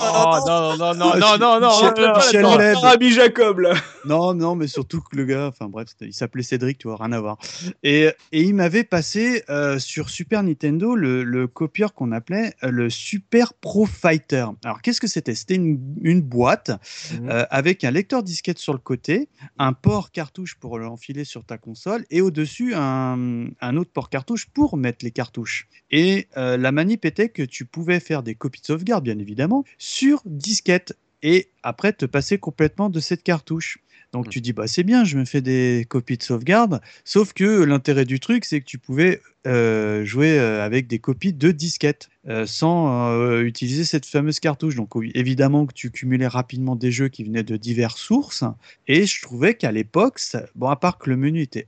non, non, non, non, non, non, non, Jacob là. Non, non, mais surtout que le gars, enfin bref, il s'appelait Cédric, tu vois, rien à voir. Et, et il m'avait passé euh, sur Super Nintendo le, le copieur qu'on appelait euh, le Super Pro Fighter. Alors qu'est-ce que c'était? C'était une, une, boîte mhm. euh, avec un lecteur disquette sur le côté, un port cartouche pour l'enfiler sur ta console et au-dessus un, un, autre port cartouche pour mettre les cartouches. Et la manip était que tu pouvais faire des copies de sauvegarde, bien évidemment, sur disquette et après te passer complètement de cette cartouche. Donc mmh. tu dis bah c'est bien, je me fais des copies de sauvegarde. Sauf que l'intérêt du truc c'est que tu pouvais euh, jouer euh, avec des copies de disquettes euh, sans utiliser cette fameuse cartouche. Donc évidemment que tu cumulais rapidement des jeux qui venaient de diverses sources. Et je trouvais qu'à l'époque, bon à part que le menu était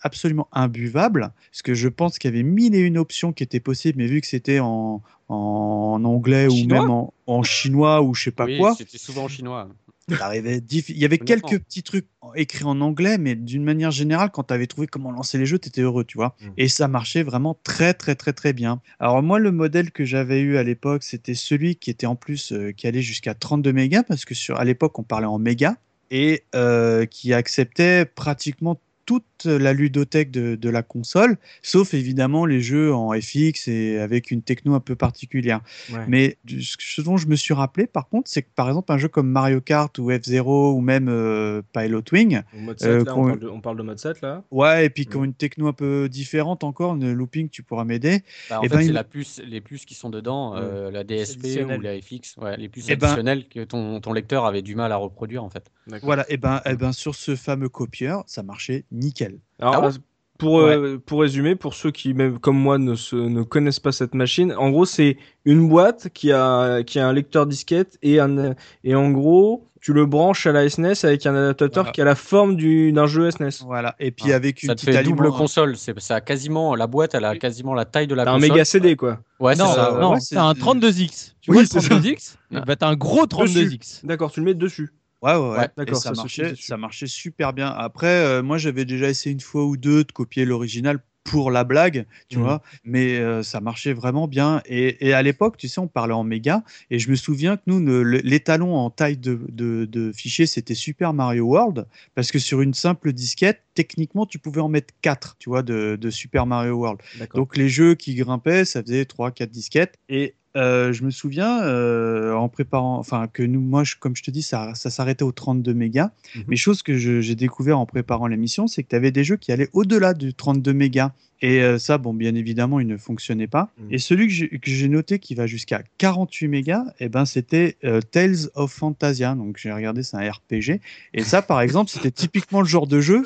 absolument imbuvable, parce que je pense qu'il y avait mille et une options qui étaient possibles, mais vu que c'était en, en anglais ou même en, chinois ou je sais pas quoi. C'était souvent en chinois. Il y avait quelques petits trucs écrits en anglais, mais d'une manière générale, quand tu avais trouvé comment lancer les jeux, tu étais heureux, tu vois. Mm. Et ça marchait vraiment très, très, très, très bien. Alors, moi, le modèle que j'avais eu à l'époque, c'était celui qui était en plus, euh, qui allait jusqu'à 32 mégas, parce que sur, à l'époque, on parlait en mégas, et euh, qui acceptait pratiquement toute la ludothèque de, la console, sauf évidemment les jeux en FX et avec une techno un peu particulière. Mais ce dont je me suis rappelé, par contre, c'est que par exemple un jeu comme Mario Kart ou F-Zero ou même euh, Pilot Wing, euh, on, parle de, mode 7 là. Ouais, et puis qui ont une techno un peu différente encore, une looping, tu pourras m'aider. Bah, en et eh fait, ben, c'est la puce, les puces qui sont dedans, euh, la DSP ou la FX, ouais, les puces et eh ben additionnelles que ton, ton lecteur avait du mal à reproduire en fait. Voilà, et ben, et ben sur ce fameux copieur, ça marchait nickel. Alors, ah pour, euh, pour résumer, pour ceux qui, même comme moi, ne, se, ne connaissent pas cette machine, en gros, c'est une boîte qui a, qui a un lecteur disquette et, un, et en gros, tu le branches à la SNES avec un adaptateur qui a la forme d'un jeu SNES. Voilà, et puis avec une ça te fait double console. C'est ça a quasiment la boîte, elle a quasiment la taille de la console. un méga CD quoi. Ouais, non, ça, non, c'est un 32X. Tu vois le 32X bah, T'as un gros 32X. D'accord, tu le mets dessus. Ouais, ouais, D'accord, ça, marchait, ça marchait super bien. Après, euh, moi, j'avais déjà essayé une fois ou deux de copier l'original pour la blague, tu mmh. vois, mais euh, ça marchait vraiment bien. Et, à l'époque, tu sais, on parlait en méga, et je me souviens que nous, l'étalon en taille de, de, fichier, c'était Super Mario World, parce que sur une simple disquette, techniquement, tu pouvais en mettre 4, tu vois, de, de Super Mario World. Donc les jeux qui grimpaient, ça faisait 3-4 disquettes, et euh, je me souviens euh, en préparant, enfin que nous, moi, comme je te dis, ça, ça s'arrêtait aux 32 mégas. Mhm. Mais chose que j'ai découvert en préparant l'émission, c'est que tu avais des jeux qui allaient au-delà du 32 mégas. Et euh, ça, bon, bien évidemment, il ne fonctionnait pas. Mhm. Et celui que j'ai noté qui va jusqu'à 48 mégas, et eh ben, c'était Tales of Fantasia. Donc j'ai regardé, c'est un RPG. Et ça, par exemple, c'était typiquement le genre de jeu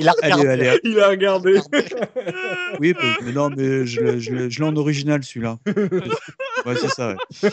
il a regardé. il a (laughs) regardé. oui, mais non, mais je, je, je l'ai en original celui-là. (laughs) ouais, c'est ça. Ouais.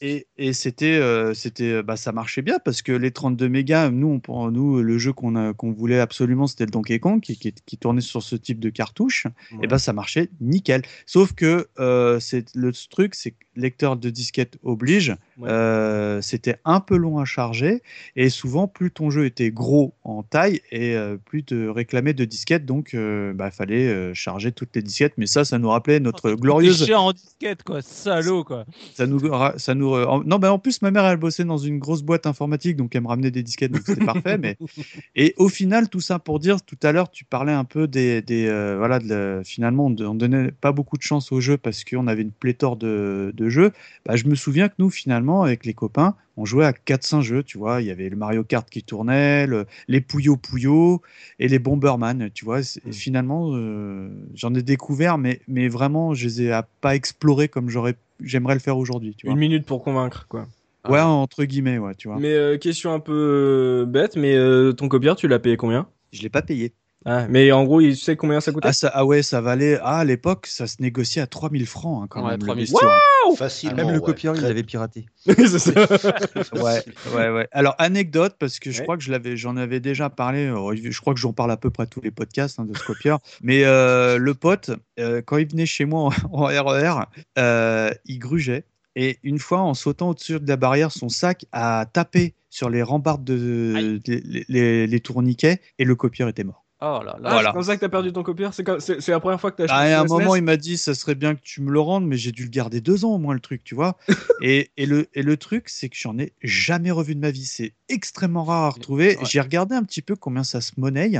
Et, et c'était, euh, c'était, bah, ça marchait bien parce que les 32 mégas, nous, on, nous le jeu qu'on, qu'on voulait absolument, c'était le Donkey Kong qui, qui, qui, tournait sur ce type de cartouche. Et ben, ça marchait nickel. Sauf que euh, c'est le truc, c'est que lecteur de disquette oblige, euh, c'était un peu long à charger et souvent plus ton jeu était gros en taille et euh, plus te réclamait de disquettes, donc il bah, fallait charger toutes les disquettes. Mais ça, ça nous rappelait notre glorieuse. cher en disquette, quoi, salaud, quoi. Ça nous, ça nous. Non, bah en plus, ma mère, elle bossait dans une grosse boîte informatique, donc elle me ramenait des disquettes, donc c'était parfait. Mais (laughs) et au final, tout ça pour dire, tout à l'heure, tu parlais un peu des, des voilà, de, finalement, on, on donnait pas beaucoup de chance au jeu parce qu'on avait une pléthore de, jeux. Bah, je me souviens que nous, finalement, avec les copains, on jouait à 4-5 jeux, tu vois. Il y avait le Mario Kart qui tournait, les Puyo Puyo et les Bomberman, tu vois. Et finalement, euh, j'en ai découvert, mais, mais vraiment, je les ai pas explorés comme j'aurais, j'aimerais le faire aujourd'hui. Une minute pour convaincre, quoi. Ouais, entre guillemets, ouais, tu vois. Mais euh, question un peu euh, bête, mais ton copieur, tu l'as payé combien? Je l'ai pas payé. Ah, mais en gros, il sait combien ça coûtait? Ah, ça, ah ouais, ça valait. Ah, à l'époque, ça se négociait à 3000 francs hein, quand ouais, même. 3000 Waouh Facile. Même le copieur, il l'avait piraté. (laughs) ouais, ouais, ouais. Alors, anecdote, parce que je crois que je l'avais, j'en avais déjà parlé. Euh, je crois que j'en parle à peu près tous les podcasts hein, de ce copieur. (laughs) mais euh, le pote, euh, quand il venait chez moi en, (laughs) RER, e il grugeait. Et une fois, en sautant au-dessus de la barrière, son sac a tapé sur les rambardes de, les tourniquets et le copieur était mort. Oh là là. C'est comme ça que t'as perdu ton copieur C'est la première fois que t'as acheté bah, À un moment, il m'a dit ça serait bien que tu me le rendes, mais j'ai dû le garder deux ans au moins le truc, tu vois. (laughs) et, et, le, et le truc, c'est que j'en ai jamais revu de ma vie. C'est extrêmement rare à retrouver. J'ai regardé un petit peu combien ça se monnaie.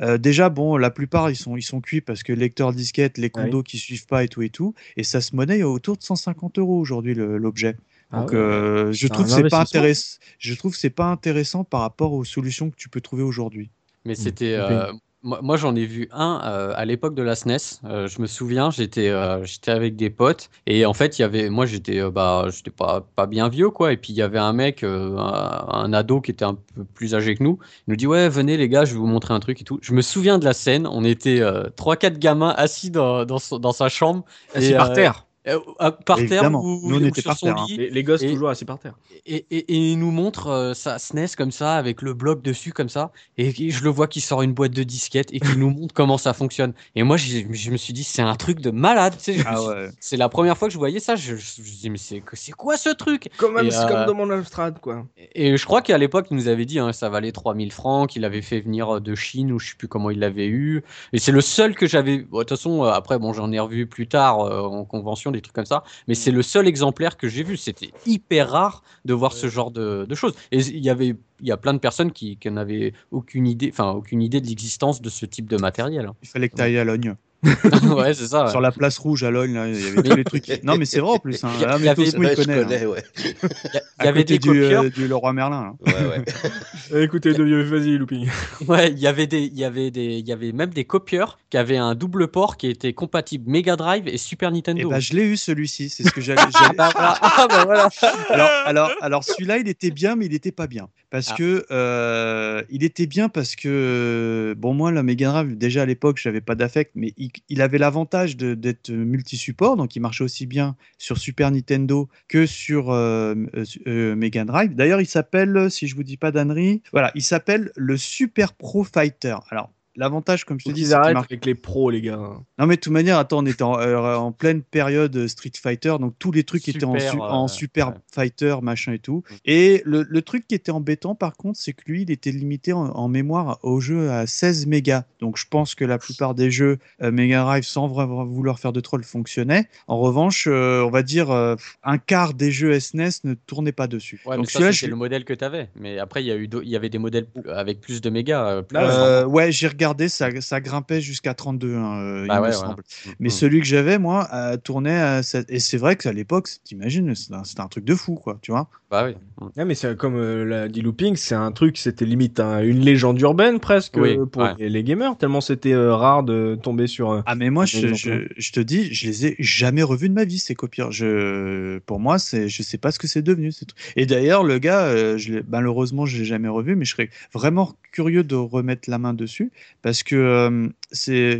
Euh, déjà, bon, la plupart ils sont, ils sont cuits parce que lecteur disquette, les condos qui suivent pas et tout et tout. Et ça se monnaie autour de 150 euros aujourd'hui l'objet. Ah Donc, euh, je, trouve c'est pas intéressant. je trouve c'est pas intéressant par rapport aux solutions que tu peux trouver aujourd'hui. Mais c'était, euh, moi, j'en ai vu un euh, à l'époque de la SNES. E euh, je me souviens, j'étais euh, j'étais avec des potes et en fait, il y avait moi j'étais bah j'étais pas pas bien vieux quoi et puis il y avait un mec un, ado qui était un peu plus âgé que nous. Il nous dit "Ouais, venez les gars, je vais vous montrer un truc et tout." Je me souviens de la scène, on était trois quatre gamins assis dans, dans, dans sa chambre assis par terre. Euh, euh, par terre ou, sur son hein. lit. Les, gosses toujours assis par terre. Et, et, il nous montre euh, sa SNES comme ça, avec le bloc dessus comme ça. Et, je le vois qui sort une boîte de disquettes et qui nous montre comment ça fonctionne. Et moi, je, me suis dit, c'est un truc de malade. Ah c'est la première fois que je voyais ça. Je, me suis dit, mais c'est quoi ce truc? Comme, même, comme dans mon Amstrad, quoi. Et, je crois qu'à l'époque, il nous avait dit, hein, ça valait 3000 francs, qu'il avait fait venir de Chine ou je sais plus comment il l'avait eu. Et c'est le seul que j'avais. De toute façon, après, bon, j'en ai revu plus tard en convention, des trucs comme ça mais c'est le seul exemplaire que j'ai vu. C'était hyper rare de voir ce genre de, choses. Et il y avait il y a plein de personnes qui, qui n'avaient aucune idée, enfin aucune idée de l'existence de ce type de matériel. Hein. Il fallait que tu ailles à Logne. (laughs) ouais, c'est ça. Sur la place rouge à Logne, il y avait tous les trucs. (laughs) Non, mais c'est vrai en plus. Hein. Il y, avait, il connaît, ouais. il y avait des du, euh, du Leroy Merlin. Ouais, ouais. (laughs) Écoutez, vas-y, Looping. Ouais, il y avait des, il y avait des, il y avait même des copieurs qui avaient un double port qui était compatible Mega Drive et Super Nintendo. Et eh bah, ben, je l'ai eu celui-ci, c'est ce que j'avais. ah, bah, voilà. Alors, alors, alors celui-là, il était bien, mais il était pas bien parce ah. que euh, il était bien parce que bon moi la Mega Drive déjà à l'époque j'avais pas d'affect mais il, avait l'avantage d'être multi-support donc il marchait aussi bien sur Super Nintendo que sur euh, euh, Mega Drive. D'ailleurs il s'appelle si je vous dis pas d'annerie voilà il s'appelle le Super Pro Fighter. Alors L'avantage, comme je te dis, c'est arrêtent avec les pros, les gars. Non, mais de toute manière, attends, on était en, euh, pleine période euh, Street Fighter, donc tous les trucs étaient en, Super Fighter, machin et tout. Mm. Et le, truc qui était embêtant, par contre, c'est que lui, il était limité en, mémoire au jeu à 16 mégas. Donc je pense que la plupart des jeux euh, Mega Drive, sans vraiment vouloir faire de troll, fonctionnaient. En revanche, on va dire un quart des jeux SNES e ne tournaient pas dessus. Ouais, donc c'est le modèle que tu avais. Mais après, il y, a eu il y avait des modèles avec plus de mégas. ouais, j'ai regardé ça, grimpait jusqu'à 32, hein, euh, il bah me semble. Mm, Mais mm. celui que j'avais, moi, tournait à Et c'est vrai qu'à l'époque, t'imagines, c'était un, truc de fou, quoi, tu vois. Bah oui. Mais c'est comme euh, l'a dit Looping, c'est un truc, c'était limite une légende urbaine presque euh, pour les, gamers, tellement c'était rare de tomber sur. ah, mais moi, je, je, te dis, je les ai jamais revus de ma vie, ces copieurs. Je, pour moi, c'est, je sais pas ce que c'est devenu. Et d'ailleurs, le gars, je malheureusement, je l'ai jamais revu, mais je serais vraiment curieux de remettre la main dessus parce que euh,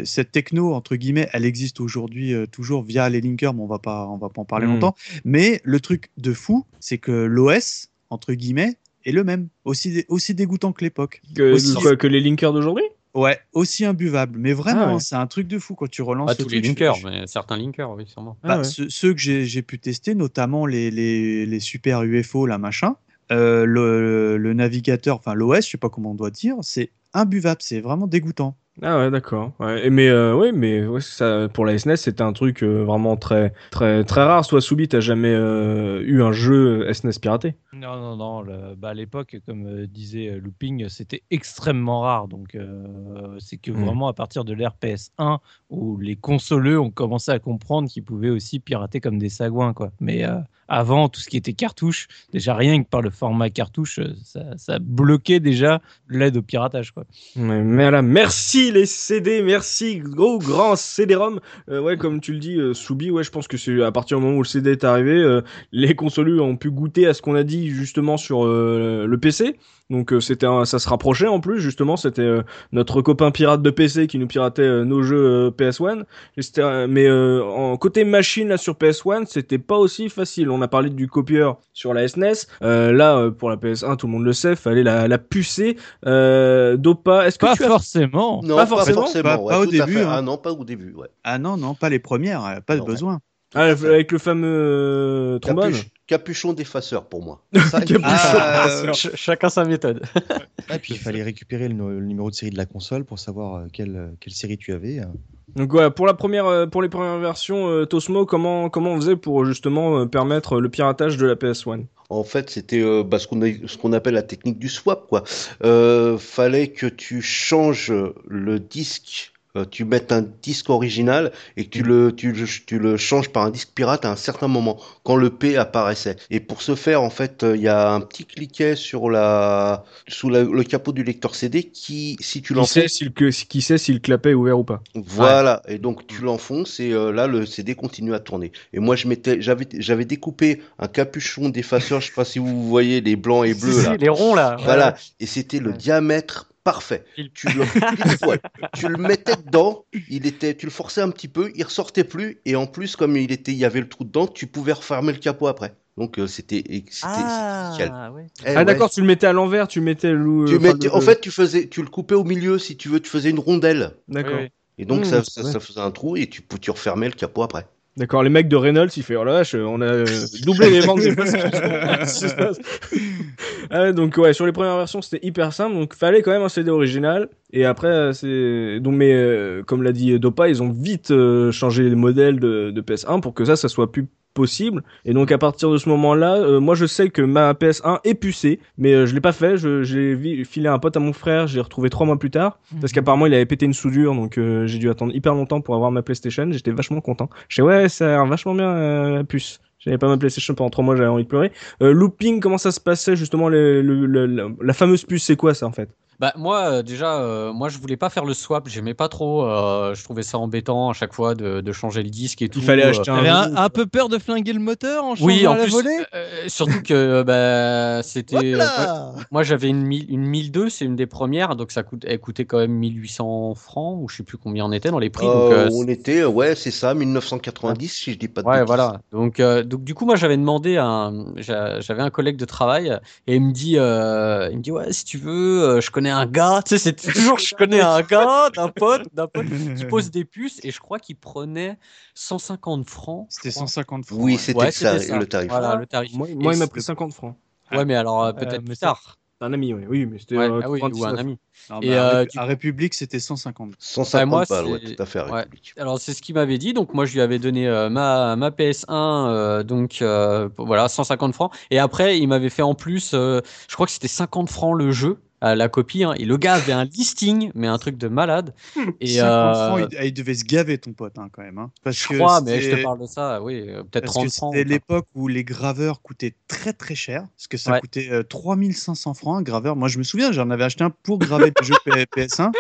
cette techno entre guillemets, elle existe aujourd'hui euh, toujours via les linkers, mais on va pas on va pas en parler mmh. longtemps. Mais le truc de fou, c'est que l'OS entre guillemets est le même, aussi aussi dégoûtant que l'époque. Que, que les linkers d'aujourd'hui? Ouais, aussi imbuvable. Mais vraiment, ah c'est un truc de fou quand tu relances. Pas tous les linkers, mais certains linkers, oui, sûrement. Bah, ah ceux, que j'ai pu tester, notamment les, les, les super UFO, là, machin, euh, le, le, navigateur, enfin l'OS, je sais pas comment on doit dire, c'est imbuvable, c'est vraiment dégoûtant. Ah ouais, d'accord. Ouais. Mais euh, oui, mais ouais, ça, pour la SNES, c'était un truc euh, vraiment très, très, très rare. Soit Soubi, t'as jamais euh, eu un jeu SNES piraté Non, non, non. bah, à l'époque, comme disait Looping, c'était extrêmement rare. Donc, c'est que hmm. vraiment à partir de l'ère PS1 où les consoleux ont commencé à comprendre qu'ils pouvaient aussi pirater comme des sagouins, quoi. Mais avant, tout ce qui était cartouche, déjà rien que par le format cartouche, ça, ça bloquait déjà l'aide au piratage, quoi. Là, merci les CD, merci gros grand CD-ROM. Euh, ouais, comme tu le dis, euh, Soubi, ouais, je pense que c'est à partir du moment où le CD est arrivé, euh, les consoles ont pu goûter à ce qu'on a dit justement sur le PC. Donc euh, c'était ça se rapprochait en plus justement c'était euh, notre copain pirate de PC qui nous piratait euh, nos jeux PS1 mais côté machine là sur PS1 c'était pas aussi facile. On a parlé du copieur sur la SNES e là pour la PS1 tout le monde le sait fallait la, la pucer Dopa est-ce que pas tu forcément non pas forcément, pas, au début hein. ah non pas au début ouais. ah non non pas les premières pas de besoin ah, avec le fameux trombone Capuchon d'effaceur pour moi. (laughs) Ah, chacun sa méthode. Et puis il fallait récupérer le, numéro de série de la console pour savoir euh, quelle, quelle série tu avais. Donc voilà, pour la première, euh, pour les premières versions, euh, Tosmo, comment comment on faisait pour justement permettre le piratage de la PS1 En fait, c'était bah, ce qu'on appelle la technique du swap quoi. fallait que tu changes le disque euh, tu mets un disque original et que tu le, tu, tu, le changes par un disque pirate à un certain moment, quand le P apparaissait. Et pour ce faire, en fait, euh, il y a un petit cliquet sur la, sous le capot du lecteur CD qui, si tu l'enfonces... Qui sait si le clapet est ouvert ou pas. Voilà. Et donc, tu l'enfonces et euh, là, le CD continue à tourner. Et moi, je m'étais, j'avais, j'avais découpé un capuchon d'effaceur, je sais pas si vous voyez les blancs et bleus là. Les ronds là. Voilà. Et c'était le diamètre parfait. Tu le, (laughs) tu le mettais dedans, il était, tu le forçais un petit peu, il ressortait plus, et en plus, comme il était, il y avait le trou dedans, tu pouvais refermer le capot après. Donc euh, c'était ah, eh ah d'accord, tu le mettais à l'envers, tu mettais le. En fait, tu faisais, tu le coupais au milieu si tu veux, tu faisais une rondelle. D'accord. Et donc mmh, ça, ça, faisait un trou et tu, tu refermais le capot après. D'accord, les mecs de Reynolds, il fait oh la vache, on a doublé les ventes des (laughs) (laughs) ah donc ouais, sur les premières versions, c'était hyper simple, donc fallait quand même un CD original. Et après, c'est donc mais euh, comme l'a dit Dopa, ils ont vite euh, changé les modèles de, de, PS1 pour que ça, ça soit plus possible. Et donc à partir de ce moment-là, euh, moi je sais que ma PS1 est pucée, mais euh, je l'ai pas fait. J'ai filé un pote à mon frère, j'ai retrouvé trois mois plus tard, mhm. parce qu'apparemment il avait pété une soudure, donc euh, j'ai dû attendre hyper longtemps pour avoir ma PlayStation. J'étais vachement content. Je sais ouais, ça a vachement bien la puce. J'avais pas ma PlayStation pendant trois mois, j'avais envie de pleurer. looping, comment ça se passait justement la fameuse puce, c'est quoi ça en fait? Bah moi euh, déjà, euh, moi je voulais pas faire le swap, j'aimais pas trop. Euh, je trouvais ça embêtant à chaque fois de, de changer le disque et tout. Il fallait acheter un. un, un, peu peur de flinguer le moteur en changeant oui, en la plus, volée. surtout que bah c'était. moi j'avais une, une 1002, c'est une des premières, donc ça coûte, elle coûtait quand même 1800 francs ou je sais plus combien on était dans les prix. Donc, on était, ouais, c'est ça, 1990 si je dis pas de Ouais, voilà. Donc donc du coup moi j'avais demandé à j'avais un collègue de travail et il me dit, il me dit ouais si tu veux, je connais un gars, tu sais c'est toujours, je connais un gars, d'un pote, d'un pote qui (laughs) pose des puces et je crois qu'il prenait 150 francs. C'était 150 francs. Oui, c'était ça, le tarif. Voilà, le tarif. Moi, moi il m'a pris 50 francs. Ouais, mais alors euh, peut-être plus tard. Un ami, oui, oui mais c'était ouais, euh, ah oui, ou un ami. et euh, à République, c'était 150. 150 moi, balles, ouais, tout à fait. À République. Alors c'est ce qu'il m'avait dit, donc moi je lui avais donné euh, ma, ma PS1, donc voilà 150 francs. Et après il m'avait fait en plus, je crois que c'était 50 francs le jeu la copie. Hein. Et le gars avait un listing, mais un truc de malade. (laughs) Et euh... il, devait se gaver ton pote hein, quand même. Hein. Parce je crois, mais je te parle de ça, oui, euh, peut-être 30 francs. C'était l'époque où les graveurs coûtaient très très cher, parce que ça coûtait 3500 euh, francs un graveur. Moi je me souviens, j'en avais acheté un pour graver le jeu PS1.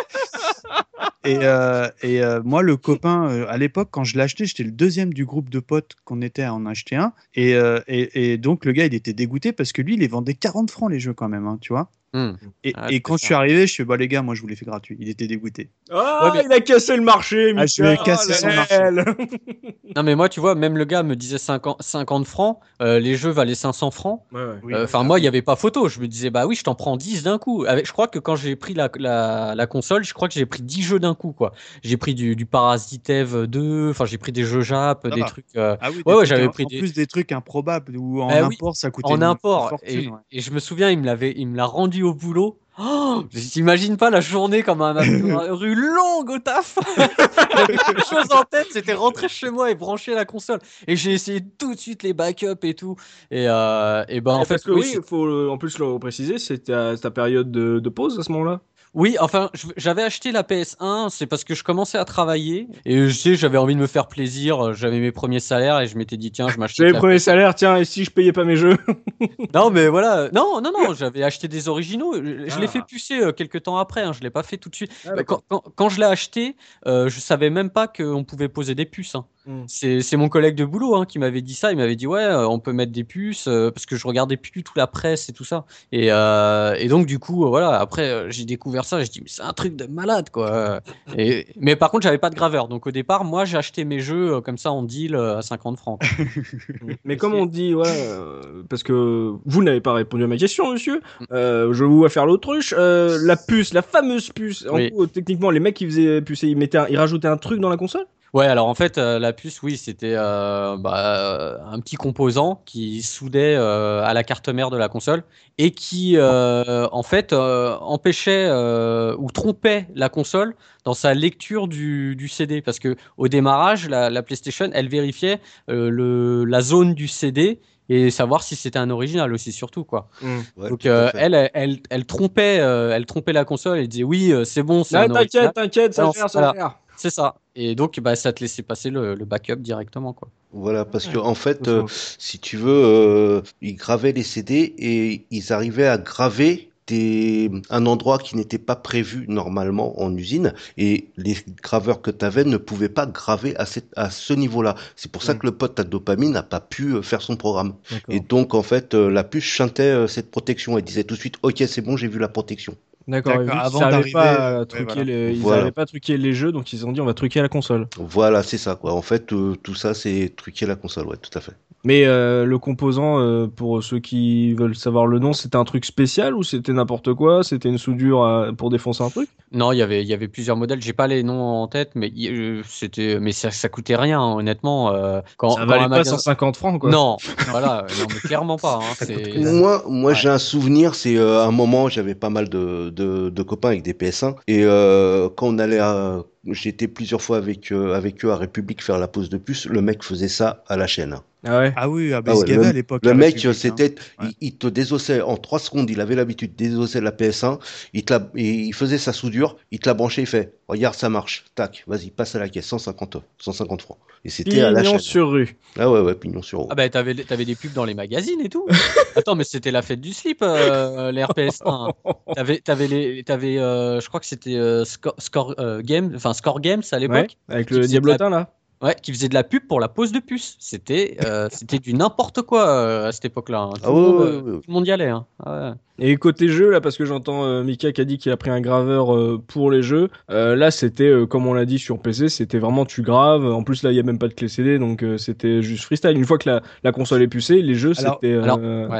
Et, euh, et euh, moi, le copain, euh, à l'époque, quand je l'ai acheté, j'étais le deuxième du groupe de potes qu'on était à en acheter un. Et, et, et, donc, le gars, il était dégoûté parce que lui, il les vendait 40 francs les jeux quand même, hein, tu vois. Hmm. Et, ah, et, quand je suis arrivé, je suis bah les gars, moi je vous l'ai fait gratuit. Il était dégoûté. Ah, il a cassé le marché. Ah, je vais casser son marché. (laughs) non mais moi, tu vois, même le gars me disait 50, 50 francs. Euh, les jeux valaient 500 francs. Euh, enfin moi, il y avait pas photo. Je me disais bah oui, je t'en prends 10 d'un coup. Avec, je crois que quand j'ai pris la, la, la, console, je crois que j'ai pris 10 jeux d'un coup quoi. J'ai pris du, du Parasite Eve 2. Enfin j'ai pris des jeux Jap, des trucs. Euh... Ah oui, ouais, j'avais pris en des... plus des trucs improbables ou en bah import ça coûtait en import. Fortune, et, et, je me souviens, il me l'avait, il me l'a rendu au boulot. Oh, J'imagine pas la journée comme un (laughs) rue longue au taf. (laughs) J'avais chose en tête, c'était rentrer chez moi et brancher la console. Et j'ai essayé tout de suite les backups et tout. Et, euh, et ben en fait, oui, il faut en plus le préciser, c'était ta période de, de pause à ce moment-là. Oui, enfin, j'avais acheté la PS1, c'est parce que je commençais à travailler et je sais, j'avais envie de me faire plaisir. J'avais mes premiers salaires et je m'étais dit tiens, je m'achète. J'avais mes premiers salaires, tiens, et si je payais pas mes jeux (laughs) Non, mais voilà, non, non, non, j'avais acheté des originaux. Je, l'ai fait pucer euh, quelques temps après. Hein, je l'ai pas fait tout de suite. Ah, quand, quand, je l'ai acheté, euh, je savais même pas qu'on pouvait poser des puces. Hein. Mm. C'est mon collègue de boulot hein, qui m'avait dit ça. Il m'avait dit ouais, euh, on peut mettre des puces euh, parce que je regardais plus toute la presse et tout ça. Et, euh, et donc du coup voilà. Après j'ai découvert ça. J'ai dit mais c'est un truc de malade quoi. et, mais par contre j'avais pas de graveur. Donc au départ moi j'ai acheté mes jeux comme ça en deal à 50 francs. (laughs) mais comme on dit ouais, parce que vous n'avez pas répondu à ma question monsieur. Mm. je vous vais faire l'autruche. la puce, la fameuse puce. En techniquement les mecs qui faisaient pucer, ils mettaient, ils rajoutaient un truc dans la console? Ouais, alors en fait, euh, la puce, oui, c'était euh, bah, un petit composant qui soudait euh, à la carte mère de la console et qui, en fait, empêchait ou trompait la console dans sa lecture du, CD. Parce que au démarrage, la, PlayStation, elle vérifiait le, la zone du CD et savoir si c'était un original aussi surtout quoi. Mmh. Donc elle, elle, elle, trompait, elle trompait la console et disait oui c'est bon. T'inquiète, t'inquiète, ça va faire, ça va faire. C'est ça. Et donc, bah, ça te laissait passer le, backup directement, quoi. Voilà, parce que en fait, euh, si tu veux, euh, ils gravaient les CD et ils arrivaient à graver des, un endroit qui n'était pas prévu normalement en usine et les graveurs que tu avais ne pouvaient pas graver à, cette, à ce niveau-là. C'est pour ça mm. que le pote à dopamine n'a pas pu euh, faire son programme. Et donc en fait, la puce chantait cette protection et disait tout de suite OK, c'est bon, j'ai vu la protection. D'accord, pas ils n'arrivaient pas à truquer les jeux, donc ils ont dit on va truquer la console. Voilà, c'est ça quoi. En fait, euh, tout ça c'est truquer la console, ouais, tout à fait. Mais euh, le composant, euh, pour ceux qui veulent savoir le nom, c'était un truc spécial ou c'était n'importe quoi? C'était une soudure pour défoncer un truc? Non, y il y avait plusieurs modèles. J'ai pas les noms en tête, mais c'était, mais ça, ça coûtait rien, honnêtement. quand, ça valait pas 150 francs, quoi. Non, (laughs) voilà, non, mais clairement pas. Hein, moi, moi, j'ai un souvenir. C'est un moment, j'avais pas mal de de, copains avec des PS1 et euh, quand on allait à j'étais plusieurs fois avec, euh, avec eux à République faire la pause de puce. Le mec faisait ça à la chaîne. Ah, ouais. ah oui, ah bah, ah à l'époque. Le mec, c'était, hein. il, te désossait en 3 secondes. Il avait l'habitude de désosser la PS1. Il, te la, il faisait sa soudure. Il te la branchait. Il fait, regarde, ça marche. Tac, vas-y, passe à la caisse. 150, 150 francs. Et c'était à la chaîne. sur rue. Ah ouais, ouais, pignon sur rue. Ah bah, t'avais, avais des pubs dans les magazines et tout. (laughs) Attends, mais c'était la fête du slip, euh, les RPS1. (laughs) T'avais, t'avais les, t'avais, euh, je crois que c'était euh, Score, score Game, enfin Score Games à l'époque avec le diablotin là. Ouais, qui faisait de la pub pour la pose de puce. C'était euh, (laughs) c'était du n'importe quoi euh, à cette époque-là. Hein. Ah euh, tout, le monde y allait. Hein. Ah Et côté jeu, là, parce que j'entends Mika qui a dit qu'il a pris un graveur pour les jeux. là, c'était, comme on l'a dit sur PC, c'était vraiment tu graves. En plus, là, il n'y a même pas de clé CD, donc c'était juste freestyle. Une fois que la, la console est pucée, les jeux, c'était.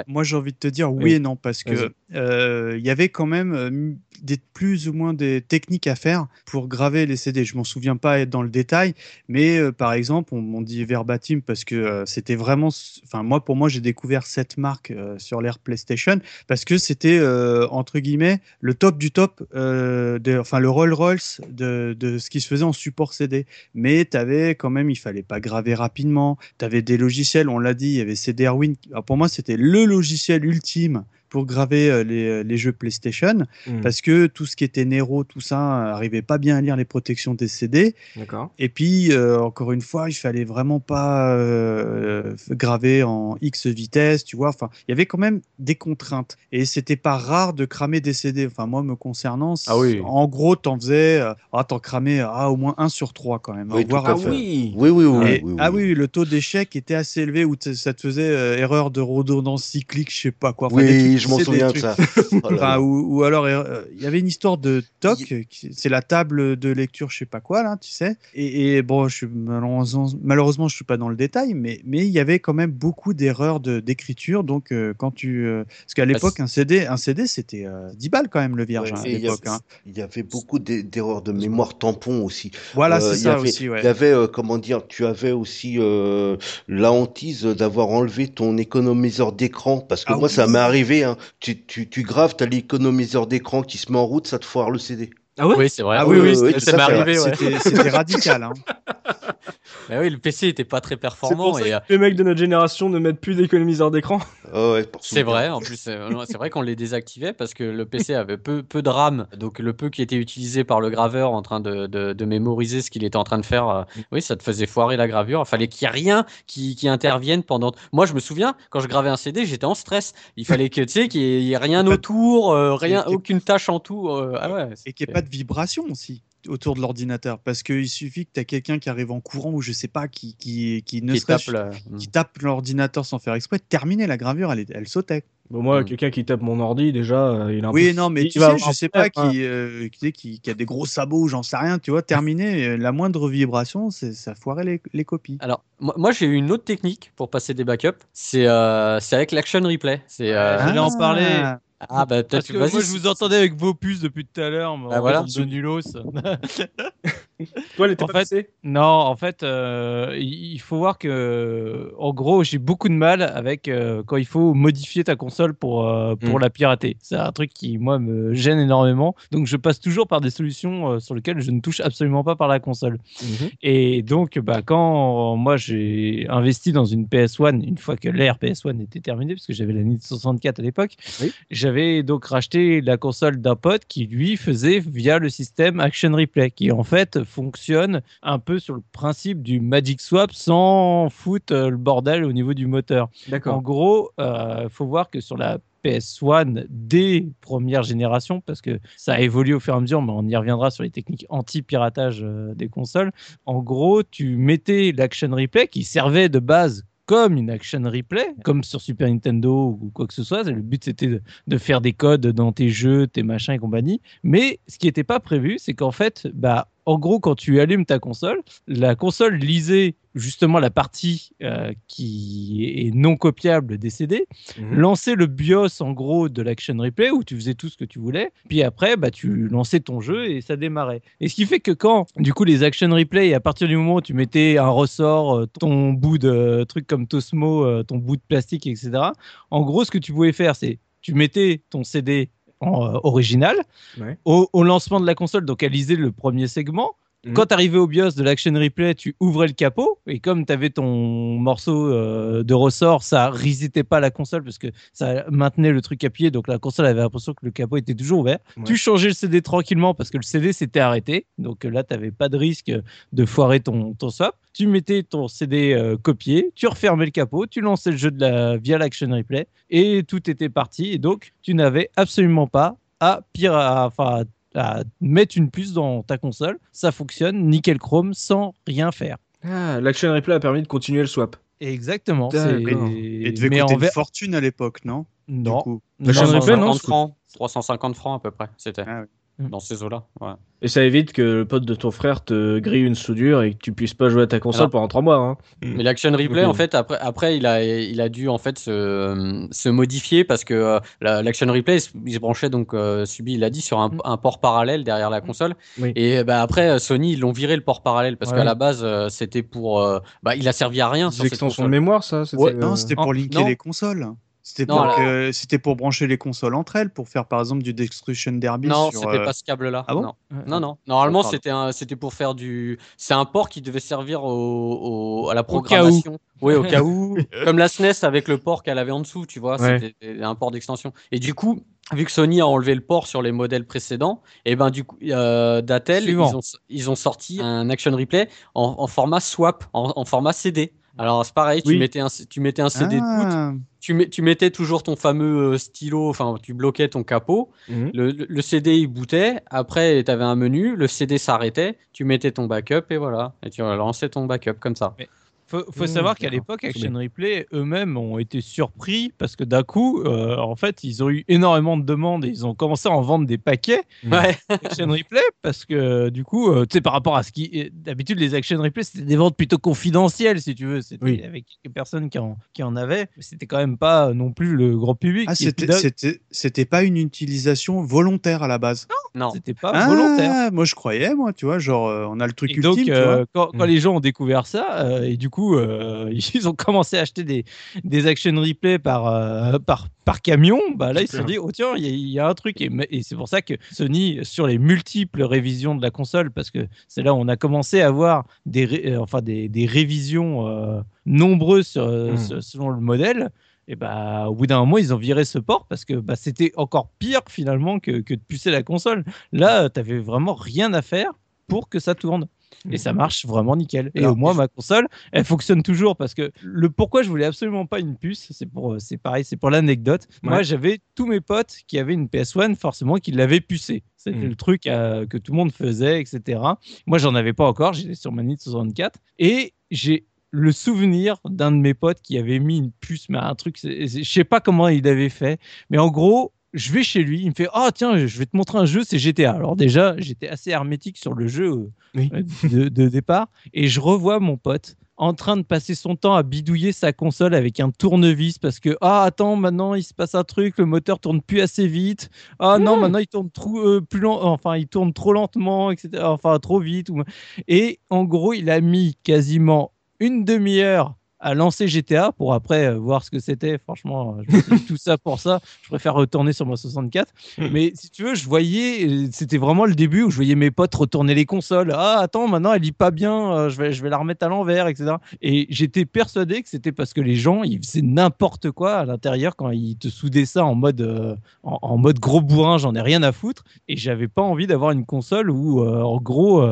Moi, j'ai envie de te dire oui, et non, parce que il y avait quand même des plus ou moins des techniques à faire pour graver les CD. Je m'en souviens pas être dans le détail, mais euh, par exemple, on, dit verbatim parce que euh, c'était vraiment, enfin moi pour moi j'ai découvert cette marque euh, sur l'ère PlayStation parce que c'était entre guillemets le top du top, de, enfin le Rolls Royce de, de, ce qui se faisait en support CD. Mais tu avais quand même, il fallait pas graver rapidement. Tu avais des logiciels, on l'a dit, il y avait CD pour moi c'était le logiciel ultime pour graver euh, les, euh, les, jeux PlayStation hmm. parce que tout ce qui était Nero, tout ça, arrivait pas bien à lire les protections des CD. D'accord. Et puis, euh, encore une fois, il fallait vraiment pas graver en X vitesse, tu vois. Enfin, il y avait quand même des contraintes et c'était pas rare de cramer des CD. Enfin, moi, me concernant, ah oui. en gros, t'en faisais, ah, t'en cramais ah, au moins un sur trois quand même. Oui, ah, oui. Oui, oui, oui, Ah oui, le taux d'échec était assez élevé où ça te faisait erreur de redondance cyclique, je sais pas quoi. oui, oui, je m'en souviens de ça. (laughs) Oh ou, alors, euh, il y avait une histoire de TOC, c'est la table de lecture, je sais pas quoi, là, tu sais. Et, bon, je suis, malheureusement, malheureusement, je suis pas dans le détail, mais mais il y avait quand même beaucoup d'erreurs d'écriture. Donc, euh, quand tu. Euh, parce qu'à bah, l'époque, un CD, un CD c'était 10 balles quand même, le vierge, hein, à l'époque. Hein. Il y avait beaucoup d'erreurs de mémoire tampon aussi. Voilà, c'est ça aussi, Il y avait, comment dire, tu avais aussi la hantise d'avoir enlevé ton économiseur d'écran, parce que ah moi, ça m'est arrivé, hein. tu, tu, tu graves, t'as l'économiseur d'écran qui se met en route, ça te foire le CD. Ah ouais? Oui, c'est vrai. Ah oui, oui, ça m'est arrivé. C'était radical. Hein. (laughs) bah oui, le PC était pas très performant. et... Euh, les mecs de notre génération ne mettent plus d'économiseur d'écran. Oh (laughs) ouais, c'est vrai, en plus, c'est vrai qu'on les désactivait parce que le PC avait peu, peu de RAM. Donc le peu qui était utilisé par le graveur en train de, de, de mémoriser ce qu'il était en train de faire, euh, oui, ça te faisait foirer la gravure. Il fallait qu'il n'y ait rien qui, qui, intervienne pendant. Moi, je me souviens, quand je gravais un CD, j'étais en stress. Il fallait que, tu sais, qu'il n'y ait rien (laughs) autour, euh, rien, aucune tâche en tout. ah ouais, et qu'il n'y ait pas de vibration aussi autour de l'ordinateur parce qu'il suffit que tu as quelqu'un qui arrive en courant ou je sais pas qui, qui, qui ne tape, qui hmm. tape l'ordinateur sans faire exprès, terminé la gravure, elle, elle sautait. Bon, moi, hmm. quelqu'un qui tape mon ordi, déjà, euh, il a un Oui, non, mais tu sais, je sais pas, qui, euh, qui, qui, qui, a des gros sabots, j'en sais rien, tu vois, terminé, (laughs) euh, la moindre vibration, ça foirait les, les copies. Alors, moi, j'ai eu une autre technique pour passer des backups, c'est avec l'action replay. C'est, J'allais en parler. Ah. Ah bah peut-être. Moi je vous entendais avec vos puces depuis tout à l'heure. Bah voilà. De nulos. (laughs) Toi, elle était en pas fait, Non, en fait, euh, il faut voir que, en gros, j'ai beaucoup de mal avec euh, quand il faut modifier ta console pour euh, pour mm. la pirater. C'est un truc qui moi me gêne énormément. Donc je passe toujours par des solutions sur lesquelles je ne touche absolument pas par la console. Mm-hmm. Et donc, bah quand moi j'ai investi dans une PS1 une fois que l'ère PS1 était terminée, parce que j'avais la Nintendo 64 à l'époque, oui j'avais donc racheté la console d'un pote qui lui faisait via le système Action Replay, qui en fait fonctionne un peu sur le principe du Magic Swap sans foutre euh, le bordel au niveau du moteur. En gros, il euh, faut voir que sur la PS1 des premières générations, parce que ça a évolué au fur et à mesure, mais on y reviendra sur les techniques anti-piratage euh, des consoles. En gros, tu mettais l'Action Replay qui servait de base comme une action replay, comme sur Super Nintendo ou quoi que ce soit. Le but c'était de, faire des codes dans tes jeux, tes machins et compagnie. Mais ce qui n'était pas prévu, c'est qu'en fait, bah, en gros, quand tu allumes ta console, la console lisait justement la partie euh, qui est non copiable des CD, mhm. lançait le BIOS en gros de l'Action Replay où tu faisais tout ce que tu voulais, puis après bah, tu lançais ton jeu et ça démarrait. Et ce qui fait que quand du coup les Action Replay, à partir du moment où tu mettais un ressort, euh, ton bout de truc comme Tosmo, euh, ton bout de plastique, etc., en gros ce que tu pouvais faire c'est tu mettais ton CD en, original. Au, lancement de la console, donc elle lisait le premier segment. Mhm. Quand tu arrivais au BIOS de l'Action Replay, tu ouvrais le capot et comme tu avais ton morceau euh, de ressort, ça resetait pas la console parce que ça maintenait le truc appuyé, donc la console avait l'impression que le capot était toujours ouvert. Tu changeais le CD tranquillement parce que le CD s'était arrêté, donc là tu n'avais pas de risque de foirer ton, ton swap. Tu mettais ton CD euh, copié, tu refermais le capot, tu lançais le jeu de la, via l'Action Replay et tout était parti. Et donc tu n'avais absolument pas à pire, enfin mettre une puce dans ta console, ça fonctionne nickel chrome sans rien faire. Ah, l'action replay a permis de continuer le swap. Exactement. Et devait coûter une fortune à l'époque, non? Non. L'action replay, non 350 francs à peu près, c'était. Ah, Mm. dans ces eaux-là. Et ça évite que le pote de ton frère te grille une soudure et que tu puisses pas jouer à ta console pendant trois mois. Hein. Mm. Mais l'action replay, en fait, après, après il, a, il a dû en fait se, se modifier parce que euh, l'action replay, il se branchait donc, euh, Subi, il a dit, sur un, mm. un, port parallèle derrière la console. Et bah, après, Sony, ils l'ont viré le port parallèle parce qu'à la base, euh, c'était pour. bah, il a servi à rien. C'est l'extension de mémoire, ça Non, c'était pour linker les consoles. C'était pour, c'était pour brancher les consoles entre elles, pour faire par exemple du Destruction Derby. Non, c'était pas ce câble-là. Ah bon non. non, Normalement, c'était c'était pour faire du. C'est un port qui devait servir au, à la programmation. oui, au cas où. (laughs) Comme la SNES avec le port qu'elle avait en dessous, tu vois. C'était un port d'extension. Et du coup, vu que Sony a enlevé le port sur les modèles précédents, et eh ben du coup, euh, Datel, ils ont, ils ont, sorti un action replay en, format swap, en format CD. Alors c'est pareil, tu, mettais un, tu mettais un CD de ah. boot, tu, tu, mettais toujours ton fameux euh, stylo, enfin tu bloquais ton capot, mhm. le, le, CD il bootait, après tu avais un menu, le CD s'arrêtait, tu mettais ton backup et voilà, et tu lançais ton backup comme ça. Faut, faut savoir qu'à l'époque, Action Replay eux-mêmes ont été surpris parce que d'un coup, euh, en fait, ils ont eu énormément de demandes et ils ont commencé à en vendre des paquets Ouais. (laughs) Action Replay parce que du coup, euh, tu sais, par rapport à ce qui d'habitude les Action Replay c'était des ventes plutôt confidentielles si tu veux, c'était Oui. avec quelques personnes qui en, qui en avaient, c'était quand même pas non plus le grand public. Ah, c'était, d'un- c'était, c'était pas une utilisation volontaire à la base. Non. c'était pas Ah, volontaire. Moi, je croyais, moi, tu vois, genre, euh, on a le truc Et ultime, donc, tu euh, vois. quand, quand Mm. les gens ont découvert ça, euh, et du coup, euh, (laughs) ils ont commencé à acheter des, des action replay par, euh, par, par camion, bah là, ils se sont dit, oh tiens, il y, a- il y a un truc. Et, et c'est pour ça que Sony, sur les multiples révisions de la console, parce que c'est là où on a commencé à voir des, ré- euh, enfin, des, des révisions euh, nombreuses sur- euh, Mm. sur- selon le modèle. Et bah, au bout d'un moment, ils ont viré ce port parce que bah, c'était encore pire finalement que, que de pucer la console. Là, tu n'avais vraiment rien à faire pour que ça tourne. Et ça marche vraiment nickel. Et Alors, au moins, ma console, elle fonctionne toujours parce que le pourquoi je voulais absolument pas une puce, c'est pour, euh, c'est pareil, c'est pour l'anecdote. Moi, j'avais tous mes potes qui avaient une PS1, forcément, qui l'avaient pucée. C'était Mhm. le truc euh, que tout le monde faisait, etc. Moi, j'en avais pas encore. J'étais sur ma NIT 64 et j'ai le souvenir d'un de mes potes qui avait mis une puce, mais un truc, je sais pas comment il avait fait, mais en gros, je vais chez lui, il me fait Ah, tiens, je vais te montrer un jeu, c'est GTA. Alors, déjà, j'étais assez hermétique sur le jeu euh, Oui. euh, de, de départ, et je revois mon pote en train de passer son temps à bidouiller sa console avec un tournevis parce que ah attends maintenant il se passe un truc le moteur tourne plus assez vite ah non maintenant il tourne trop euh, plus lent enfin il tourne trop lentement etc enfin trop vite ou... et en gros il a mis quasiment une demi-heure à lancer GTA pour après euh, voir ce que c'était. Franchement, euh, je tout ça pour ça. Je préfère retourner sur ma 64. Mais si tu veux, je voyais, c'était vraiment le début où je voyais mes potes retourner les consoles. Ah, attends, maintenant elle lit pas bien, euh, je vais, je vais la remettre à l'envers, etc. Et j'étais persuadé que c'était parce que les gens, ils faisaient n'importe quoi à l'intérieur quand ils te soudaient ça en mode, euh, en, en mode gros bourrin, j'en ai rien à foutre. Et j'avais pas envie d'avoir une console où, en gros,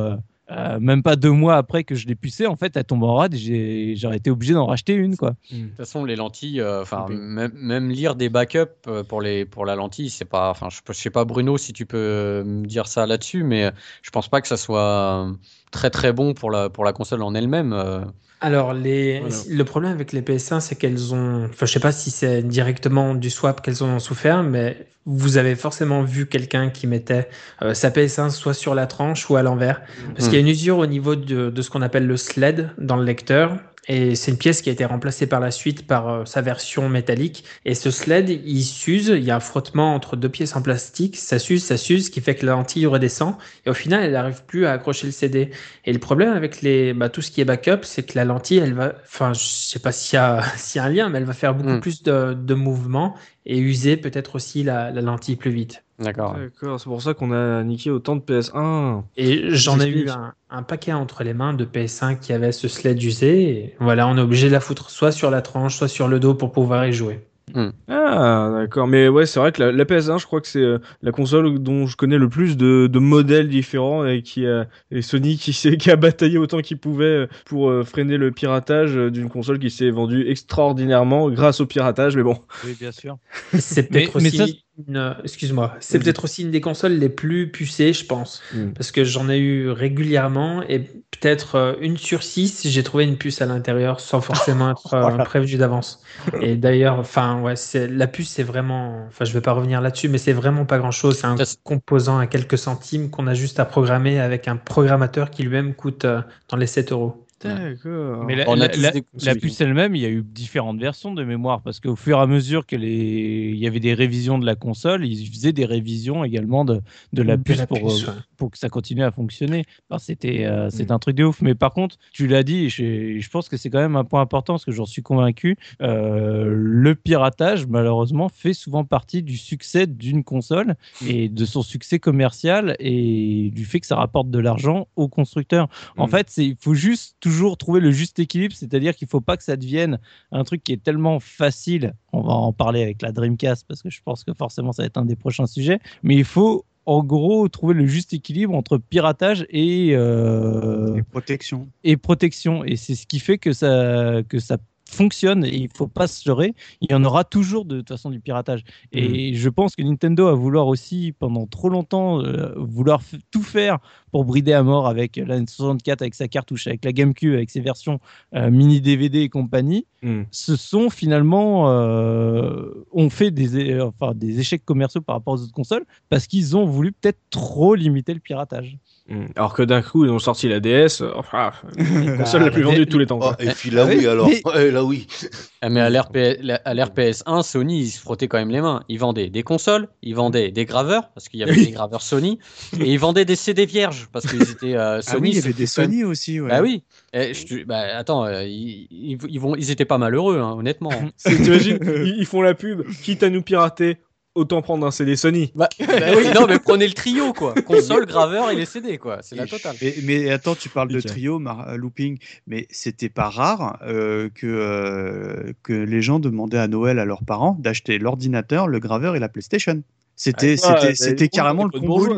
euh, même pas deux mois après que je l'ai pucée, en fait, elle tombe en rade et j'ai- j'aurais été obligé d'en racheter une, quoi. De toute façon, les lentilles, euh, enfin, même, même lire des backups euh, pour, les, pour la lentille, c'est pas. Enfin, je, je sais pas, Bruno, si tu peux me dire ça là-dessus, mais je pense pas que ça soit euh, très très bon pour la, pour la console en elle-même. euh. Alors, les... Voilà. le problème avec les PS1, c'est qu'elles ont. Enfin, je sais pas si c'est directement du swap qu'elles en ont souffert, mais vous avez forcément vu quelqu'un qui mettait euh, sa PS1 soit sur la tranche ou à l'envers. Parce Mm. qu'il y a une usure au niveau de, de ce qu'on appelle le sled dans le lecteur. Et c'est une pièce qui a été remplacée par la suite par euh, sa version métallique. Et ce sled, il s'use. Il y a un frottement entre deux pièces en plastique. Ça s'use, ça s'use, ce qui fait que la lentille redescend. Et au final, elle n'arrive plus à accrocher le CD. Et le problème avec les, bah, tout ce qui est backup, c'est que la lentille, elle va, enfin, je sais pas s'il y a, (laughs) s'il y a un lien, mais elle va faire beaucoup Mm. plus de, de mouvements et user peut-être aussi la, la lentille plus vite. D'accord. D'accord, c'est pour ça qu'on a niqué autant de PS1. Et j'en ai eu un, un paquet entre les mains de PS1 qui avait ce sled usé. Et voilà, on est obligé de la foutre soit sur la tranche, soit sur le dos pour pouvoir y jouer. Ah, d'accord. Mais ouais, c'est vrai que la, la PS1, je crois que c'est euh, la console dont je connais le plus de, de modèles différents et qui a, et Sony qui, s'est- qui a bataillé autant qu'il pouvait euh, pour euh, freiner le piratage d'une console qui s'est vendue extraordinairement grâce au piratage. Mais bon, Oui, bien sûr. C'est peut-être mais aussi, ça- une- excuse-moi, c'est Vas-y. peut-être aussi une des consoles les plus pucées, je pense, Mm. parce que j'en ai eu régulièrement et peut-être euh, une sur six, j'ai trouvé une puce à l'intérieur sans forcément (laughs) être euh, prévenu d'avance. Et d'ailleurs, enfin ouais, c'est la puce, c'est vraiment, enfin je vais pas revenir là-dessus, mais c'est vraiment pas grand-chose. C'est un composant à quelques centimes qu'on a juste à programmer avec un programmateur qui lui-même coûte euh, dans les 7 euros. D'accord. Mais la, On a la- tous la- des- la puce elle-même, il y a eu différentes versions de mémoire parce qu'au fur et à mesure que les... il y avait des révisions de la console, ils faisaient des révisions également de, de la De puce, la pour, puce, euh, ouais. pour que ça continue à fonctionner. Enfin, c'était euh, c'est Mm. un truc de ouf. Mais par contre, tu l'as dit, je, je pense que c'est quand même un point important parce que j'en suis convaincu. euh, le piratage, malheureusement, fait souvent partie du succès d'une console et de son succès commercial et du fait que ça rapporte de l'argent aux constructeurs. En Mm. fait, il faut juste toujours trouver le juste équilibre, c'est-à-dire qu'il faut pas que ça devienne un truc qui est tellement facile. On va en parler avec la Dreamcast parce que je pense que forcément ça va être un des prochains sujets. Mais il faut en gros trouver le juste équilibre entre piratage et, euh, Et protection. et protection. Et c'est ce qui fait que ça, que ça fonctionne et il faut pas se leurrer. Il y en aura toujours de, toute façon du piratage. Et je pense que Nintendo a vouloir aussi pendant trop longtemps euh, vouloir tout faire pour brider à mort avec la N64, avec sa cartouche, avec la GameCube, avec ses versions euh, mini DVD et compagnie. Hmm. Ce sont finalement euh, ont fait des, enfin, des échecs commerciaux par rapport aux autres consoles parce qu'ils ont voulu peut-être trop limiter le piratage. Hmm. Alors que d'un coup, ils ont sorti la DS, (laughs) enfin, la console la plus vendue de tous les temps. Oh, et puis là, oui, alors. Ouais, là, oui. Ah, mais à l'ère PS1, Sony, ils se frottaient quand même les mains. Ils vendaient des consoles, ils vendaient des graveurs, parce qu'il y avait des graveurs Sony, et ils vendaient des CD vierges, parce qu'ils étaient euh, Sony. Ah oui, il y avait des Sony aussi. Ouais. Bah oui. Et je, bah, attends, euh, ils, ils, vont, ils étaient pas malheureux, hein, honnêtement. (laughs) T'imagines, ils, ils font la pub, quitte à nous pirater, autant prendre un CD Sony. Bah, (laughs) bah oui, non, mais prenez le trio, quoi. (laughs) Console, graveur et les CD, quoi. C'est la totale. Mais, mais, attends, tu parles de trio, euh, looping, mais c'était pas rare euh, que, euh, que les gens demandaient à Noël à leurs parents d'acheter l'ordinateur, le graveur et la PlayStation. C'était ah, c'était c'était carrément le combo.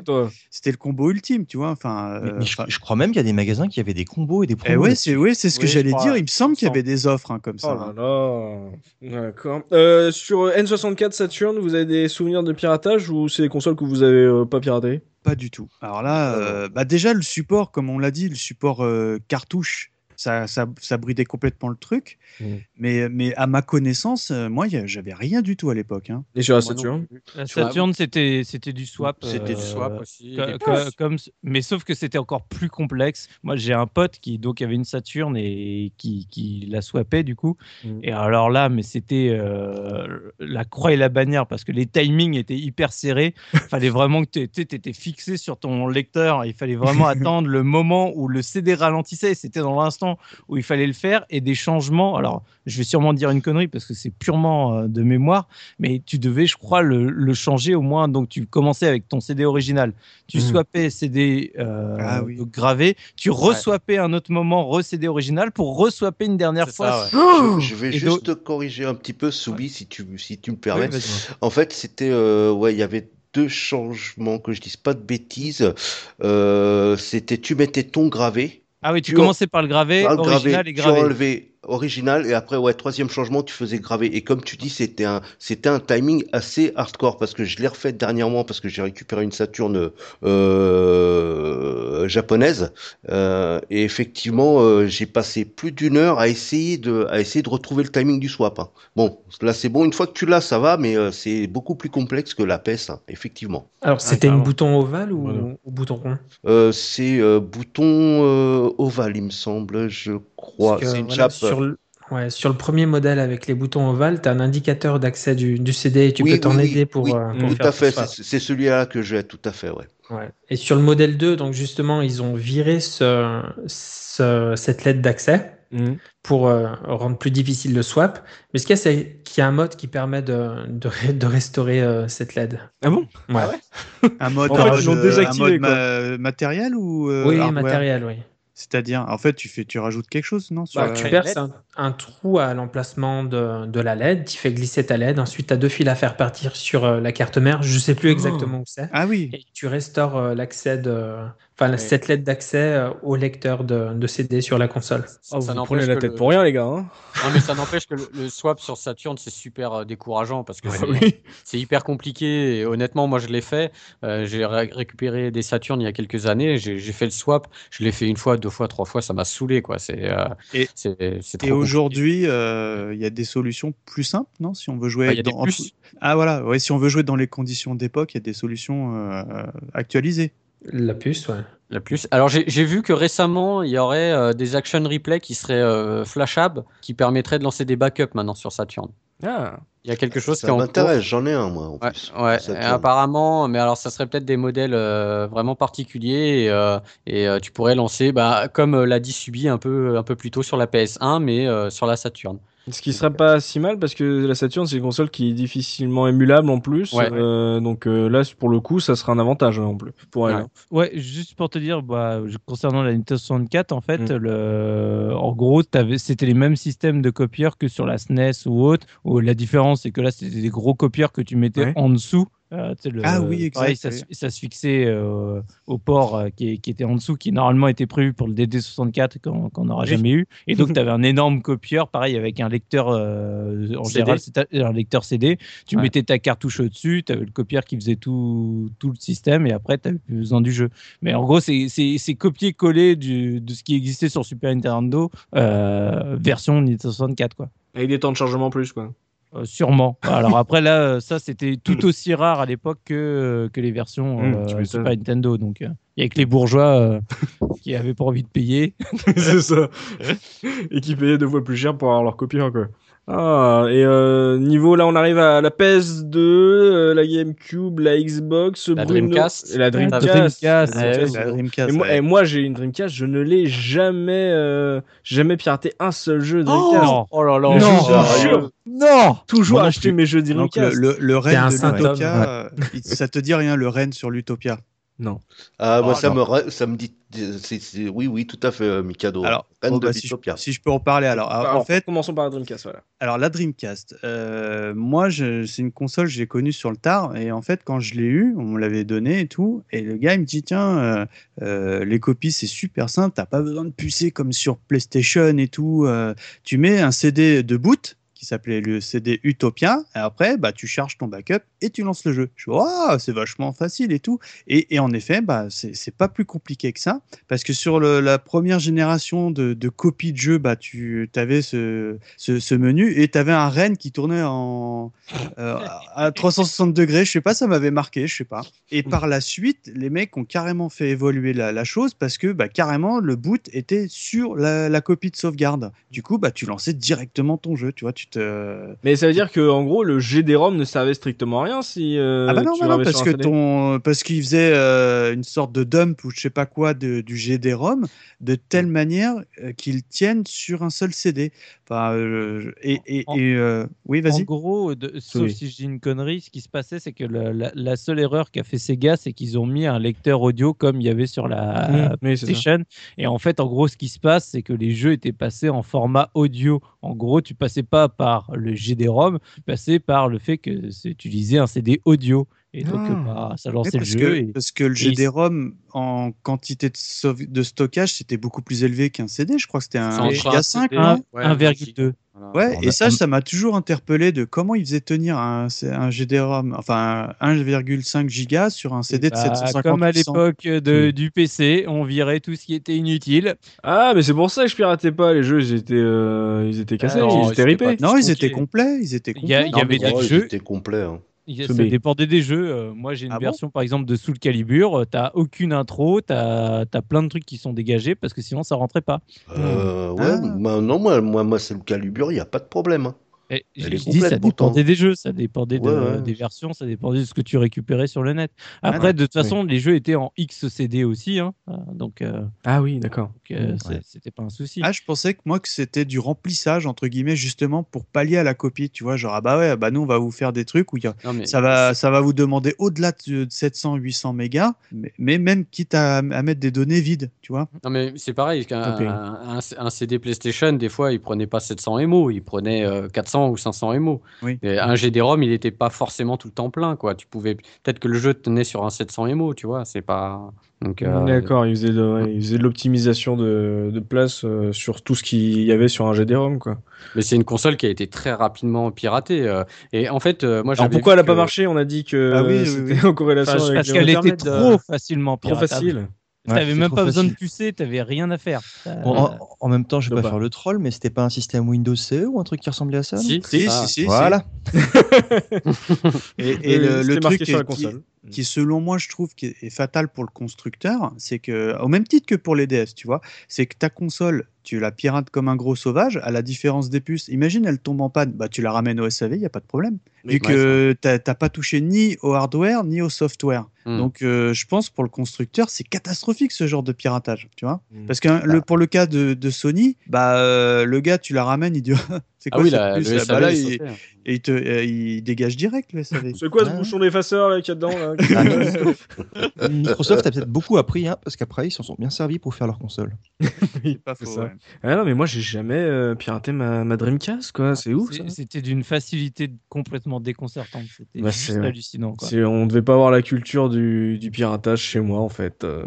C'était le combo ultime, tu vois. Enfin, mais, je, crois même qu'il y a des magasins qui avaient des combos et des promos. ouais, c'est ouais, c'est ce que j'allais dire. Il me semble qu'il y avait des offres hein, comme ça. Oh là là. D'accord. Euh, sur N64 Saturn, vous avez des souvenirs de piratage ou c'est des consoles que vous avez euh, pas piratées? Pas du tout. Alors là, euh, bah déjà le support, comme on l'a dit, le support cartouche ça, ça, ça, bridait complètement le truc. Mmh. Mais, mais à ma connaissance, euh, moi, j'avais rien du tout à l'époque. Hein. Et sur la Saturn La Saturn, c'était du swap. C'était du swap euh, aussi. comme, mais sauf que c'était encore plus complexe. Moi, j'ai un pote qui donc avait une Saturn et qui, qui la swappait du coup. Mmh. Et alors là, mais c'était euh, la croix et la bannière parce que les timings étaient hyper serrés. Il (laughs) fallait vraiment que tu étais fixé sur ton lecteur. Il fallait vraiment (laughs) attendre le moment où le CD ralentissait. C'était dans l'instant où il fallait le faire et des changements. Alors, je vais sûrement dire une connerie parce que c'est purement euh, de mémoire, mais tu devais, je crois, le, changer au moins. Donc, tu commençais avec ton CD original, tu mmh. swappais CD euh, ah gravé, tu reswappais un autre moment, re-CD original pour reswapper une dernière fois. je, vais juste te corriger un petit peu, Soubi, si, tu, si tu me permets. en fait, c'était. Euh, ouais, il y avait deux changements, que je dise pas de bêtises. c'était tu mettais ton gravé. Ah oui, tu, commençais par le gravé, original et gravé original et après ouais troisième changement tu faisais graver. Et comme tu dis c'était un c'était un timing assez hardcore parce que je l'ai refait dernièrement parce que j'ai récupéré une Saturne euh, japonaise. Euh, et effectivement euh, j'ai passé plus d'une heure à essayer de à essayer de retrouver le timing du swap hein. bon là c'est bon. Une fois que tu l'as ça va mais euh, c'est beaucoup plus complexe que la PES hein, effectivement. Alors c'était un bouton ovale ou, bouton rond? Euh, c'est bouton ovale il me semble je crois. C'est une chape sur le, ouais, sur le premier modèle avec les boutons ovales, tu as un indicateur d'accès du, du, CD et tu peux t'en aider pour, oui, euh, tout à fait, c'est celui-là que j'ai, tout à fait, ouais. ouais. Et sur le modèle 2, donc justement, ils ont viré ce, ce cette lettre d'accès. Mmh. pour euh, rendre plus difficile le swap. Mais ce qu'il y a, c'est qu'il y a un mode qui permet de, de, de restaurer euh, cette LED. Ah bon? Ouais. Ah (laughs) un mode, en fait, un mode ma matériel ou Oui, matériel, oui. C'est-à-dire, en fait, tu, fais, tu rajoutes quelque chose, non bah, Tu perces un, trou à l'emplacement de, de, la LED, tu fais glisser ta LED, ensuite tu as deux fils à faire partir sur euh, la carte mère, je ne sais plus exactement où c'est. Ah oui. Et tu restaures euh, l'accès de, Enfin, cette lettre d'accès euh, au lecteur de, de, CD sur la console. Oh, vous prenez la tête pour rien, les gars. Hein non, mais ça n'empêche que le, swap sur Saturn, c'est super euh, décourageant parce que c'est hyper compliqué. Et honnêtement, moi, je l'ai fait. Euh, j'ai récupéré des Saturn il y a quelques années. J'ai fait le swap. Je l'ai fait une fois, deux fois, trois fois. Ça m'a saoulé, quoi. C'est. et et aujourd'hui, il y a des solutions plus simples, non Si on veut jouer. Bah, dans... Ah voilà. Ouais, si on veut jouer dans les conditions d'époque, il y a des solutions actualisées. La puce, ouais. La puce. Alors j'ai vu que récemment, il y aurait euh, des action replay qui seraient euh, flashables, qui permettraient de lancer des backups maintenant sur Saturn. Ah. Il y a quelque chose ça qui m'intéresse, j'en ai un moi. En ouais, plus, ouais. apparemment, mais alors ça serait peut-être des modèles euh, vraiment particuliers et, et tu pourrais lancer, bah, comme l'a dit Subi un peu, un peu plus tôt sur la PS1, mais sur la Saturn. Ce qui serait pas si mal parce que la Saturn c'est une console qui est difficilement émulable en plus. Euh, donc euh, là pour le coup ça sera un avantage hein, en plus pour elle. Ouais. juste pour te dire bah, concernant la Nintendo 64 en fait mm. le... en gros c'était les mêmes systèmes de copieurs que sur la SNES ou autre. Où la différence c'est que là c'était des gros copieurs que tu mettais en dessous Euh, le, ah oui, exact. ça, ça, se fixait euh, au port euh, qui, qui, était en dessous, qui normalement était prévu pour le DD64 qu'on n'aura jamais eu. Et donc, (laughs) tu avais un énorme copieur, pareil, avec un lecteur, en général, c'était un lecteur CD. Tu mettais ta cartouche au-dessus, tu avais le copieur qui faisait tout, tout le système, et après, tu n'avais plus besoin du jeu. Mais en gros, c'est copier-coller de ce qui existait sur Super Nintendo, version Nintendo 64, quoi. Avec des temps de chargement plus, quoi. Euh, sûrement. Alors après là, euh, ça c'était tout aussi rare à l'époque que, euh, que les versions mmh, Super Nintendo. Donc il y a que les bourgeois (laughs) qui avaient pas envie de payer. c'est ça. Et qui payaient deux fois plus cher pour avoir leur copie quoi. Ah, et euh, niveau là, on arrive à la PS2, euh, la GameCube, la Xbox, la Dreamcast. Et la Dreamcast. Et moi, moi j'ai une Dreamcast, je ne l'ai jamais, euh, jamais piraté un seul jeu Dreamcast. Oh, oh là là, non, non, toujours acheter mes jeux Dreamcast. le, le, le Ren de l'Utopia, ça te dit rien, le Ren sur l'Utopia non. Ah, moi, ah, ça, Me, ça me dit. oui, oui, tout à fait, euh, Mikado. Alors, oh, bah, si, je, peux en parler, alors, en fait. Commençons par la Dreamcast, voilà. Alors, la Dreamcast, euh, moi, c'est une console, j'ai connue sur le tard, et en fait, quand je l'ai eu, on me l'avait donné et tout, et le gars, il me dit, tiens, euh, les copies, c'est super simple, t'as pas besoin de pucer comme sur PlayStation et tout, tu mets un CD de boot, qui s'appelait le CD Utopia. Et après, bah, tu charges ton backup et tu lances le jeu. Je vois, c'est vachement facile et tout. Et, et en effet, bah, c'est pas plus compliqué que ça. Parce que sur la première génération de, de copies de jeu, bah, tu avais ce, ce, menu et tu avais un Ren qui tournait en, euh, à 360 degrés. Je sais pas, ça m'avait marqué, je sais pas. Et par la suite, les mecs ont carrément fait évoluer la, chose parce que bah, carrément, le boot était sur la, copie de sauvegarde. Du coup, bah, tu lançais directement ton jeu. Tu vois, mais ça veut dire que en gros le GD-ROM ne servait strictement à rien si. Euh, ah bah non, non parce que ton parce qu'il faisait euh, une sorte de dump ou je sais pas quoi de, du GD-ROM de telle manière euh, qu'il tienne sur un seul CD. Enfin, et, et, oui, vas-y. En gros, sauf si je dis une connerie, ce qui se passait, c'est que la, seule erreur qu'a fait Sega, c'est qu'ils ont mis un lecteur audio comme il y avait sur la mmh, PlayStation. Et en fait, en gros, ce qui se passe, c'est que les jeux étaient passés en format audio. En gros, tu passais pas par le GD-ROM, passait par le fait que c'est utilisé un CD audio. Et donc, ah. bah, ça lançait le jeu. Parce que le GD-ROM, en quantité de, de stockage, c'était beaucoup plus élevé qu'un CD. Je crois que c'était un Giga 5. 1,2. Ouais, et ça, ça m'a toujours interpellé de comment ils faisaient tenir un, un GD-ROM, enfin 1,5 giga sur un CD de 750 bah, Comme à l'époque du PC, on virait tout ce qui était inutile. Ah, mais c'est pour ça que je piratais pas les jeux, ils étaient, euh, ils étaient cassés, ah ils étaient ripés. Non, ils étaient complets, ils étaient complets. Il y, avait des jeux. Ils étaient complets. Hein. Ça dépendait des jeux. Euh, moi, j'ai une ah version, par exemple, de Soul Calibur. Euh, t'as aucune intro, t'as as plein de trucs qui sont dégagés parce que sinon, ça rentrait pas. Euh, ouais, ah. bah, non, moi, moi, moi c'est le Calibur, il n'y a pas de problème. Hein. Et je dis, ça dépendait des jeux, ça dépendait des versions, ça dépendait de ce que tu récupérais sur le net. Ah, Après, de toute façon, les jeux étaient en XCD aussi, hein, donc. Euh, ah oui, d'accord. Euh, c'était pas un souci. Ah, je pensais que moi que c'était du remplissage entre guillemets justement pour pallier à la copie, tu vois, genre ah bah ouais, bah nous on va vous faire des trucs où ça va, ça va vous demander au-delà de 700, 800 mégas, mais, même quitte à, mettre des données vides, tu vois. Non mais c'est pareil, un, un, CD PlayStation, des fois, il prenait pas 700 MO, il prenait 400 ou 500 MO. Oui. un GD-ROM, il n'était pas forcément tout le temps plein, quoi. Tu pouvais peut-être que le jeu tenait sur un 700 MO, tu vois. C'est pas. Donc, euh, D'accord, il faisait de, de l'optimisation de, de, place euh, sur tout ce qu'il y avait sur un GD-ROM, quoi. Mais c'est une console qui a été très rapidement piratée. Euh, et en fait, moi, Alors pourquoi elle n'a pas marché? On a dit que ah oui, c'était en corrélation avec Parce qu'elle était trop facilement piratable. Trop facile. Tu n'avais même pas besoin de pucer, tu n'avais rien à faire. En, même temps, je vais pas faire le troll, mais c'était pas un système Windows CE ou un truc qui ressemblait à ça Si, si, si, Voilà. (laughs) et, le, truc sur la console. Qui, selon moi, je trouve, qui est fatal pour le constructeur, c'est que, au même titre que pour les DS, tu vois, c'est que ta console, tu la pirates comme un gros sauvage, à la différence des puces. Imagine, elle tombe en panne, bah, tu la ramènes au SAV, il n'y a pas de problème. Vu que tu n'as pas touché ni au hardware, ni au software. Hmm. Donc, euh, je pense pour le constructeur, c'est catastrophique ce genre de piratage, tu vois. Hmm. Parce que le, pour le cas de, Sony, bah, euh, le gars, tu la ramènes, il dit (laughs) C'est quoi ah oui, la, le bah là, il, et il, te, euh, il dégage direct le SAV. C'est quoi ce bouchon d'effaceur qu'il y a dedans là ah, Microsoft a peut-être beaucoup appris, hein, parce qu'après ils s'en sont bien servis pour faire leur console. (laughs) pas faux, ça. Ah non, mais moi j'ai jamais euh, piraté ma, ma, Dreamcast, quoi. C'est ouf. C'était d'une facilité complètement déconcertante. C'était bah, hallucinant. Quoi. On devait pas avoir la culture du, du piratage chez moi en fait. Euh.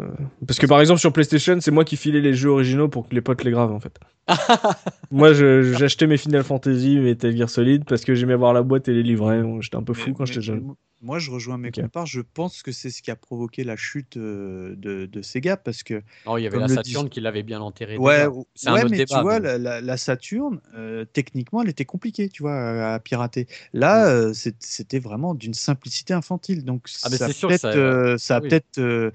Parce que par exemple sur PlayStation, c'est moi qui filais les jeux originaux pour que les potes les gravent en fait. (laughs) moi j'achetais mes Final Fantasy, mes Metal Gear Solid parce que j'aimais voir la boîte et les livrets. J'étais un peu fou quand j'étais jeune. Moi, je rejoins mes okay. Je pense que c'est ce qui a provoqué la chute euh, de, de Sega parce que. Oh, il y avait la Saturne qui l'avait bien enterré. Ouais, c'est un autre mais débat, tu vois, la, la, Saturne, euh, techniquement, elle était compliquée, tu vois, à, pirater. Là, euh, c'était vraiment d'une simplicité infantile. Donc, ah, ça, sûr ça, ça a peut-être. (laughs) bah,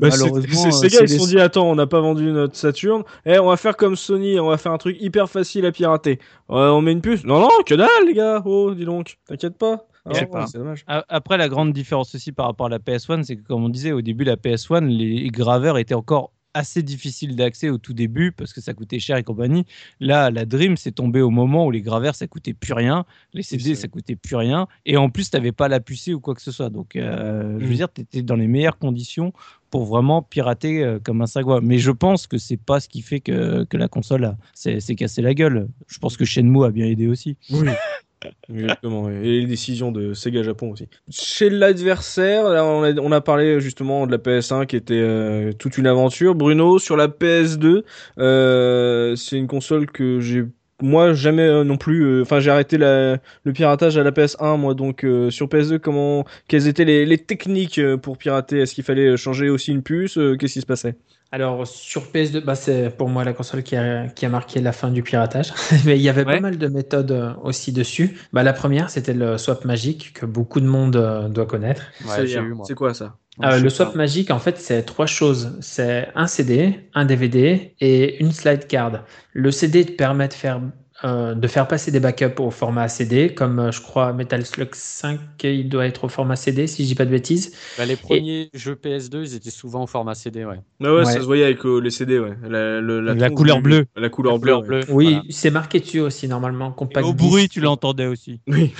malheureusement. Sega, ils se sont dit attends, on n'a pas vendu notre Saturne. Eh, on va faire comme Sony, on va faire un truc hyper facile à pirater. on met une puce. Non, non, que dalle, les gars. Oh, dis donc, t'inquiète pas. Ah après, la grande différence aussi par rapport à la PS1, c'est que comme on disait au début, la PS1, les graveurs étaient encore assez difficiles d'accès au tout début parce que ça coûtait cher et compagnie. Là, la Dream, c'est tombé au moment où les graveurs, ça coûtait plus rien. Les CD, ça coûtait plus rien. Et en plus, tu n'avais pas la pucée ou quoi que ce soit. Donc, euh, je veux mm. dire, tu étais dans les meilleures conditions pour vraiment pirater euh, comme un sagouin. Mais je pense que c'est pas ce qui fait que, que la console s'est cassé la gueule. Je pense que Shenmue a bien aidé aussi. Oui. (laughs) Exactement, et les décisions de Sega Japon aussi. Chez l'adversaire, on a, on a, parlé justement de la PS1 qui était euh, toute une aventure. Bruno, sur la PS2, euh, c'est une console que j'ai moi jamais euh, non plus enfin j'ai arrêté la, le piratage à la PS1 moi donc sur PS2 comment quelles étaient les, les techniques pour pirater? Est-ce qu'il fallait changer aussi une puce? Qu'est-ce qui se passait? Alors sur PS2, bah, c'est pour moi la console qui a, qui a marqué la fin du piratage. (laughs) Mais il y avait pas mal de méthodes euh, aussi dessus. Bah, la première, c'était le swap magique que beaucoup de monde euh, doit connaître. c'est quoi ça? Euh, le swap magique, en fait, c'est trois choses. C'est un CD, un DVD et une slide card. Le CD te permet de faire euh, de faire passer des backups au format CD, comme euh, je crois Metal Slug 5, il doit être au format CD, si je dis pas de bêtises. Bah, les premiers jeux PS2, ils étaient souvent au format CD, ouais. Ah ouais, ça se voyait avec euh, les CD, ouais. La, couleur bleue. La couleur bleue. Bleu, oui, c'est marqué dessus aussi, normalement. Compact au bruit, tu l'entendais aussi. (laughs) Oui,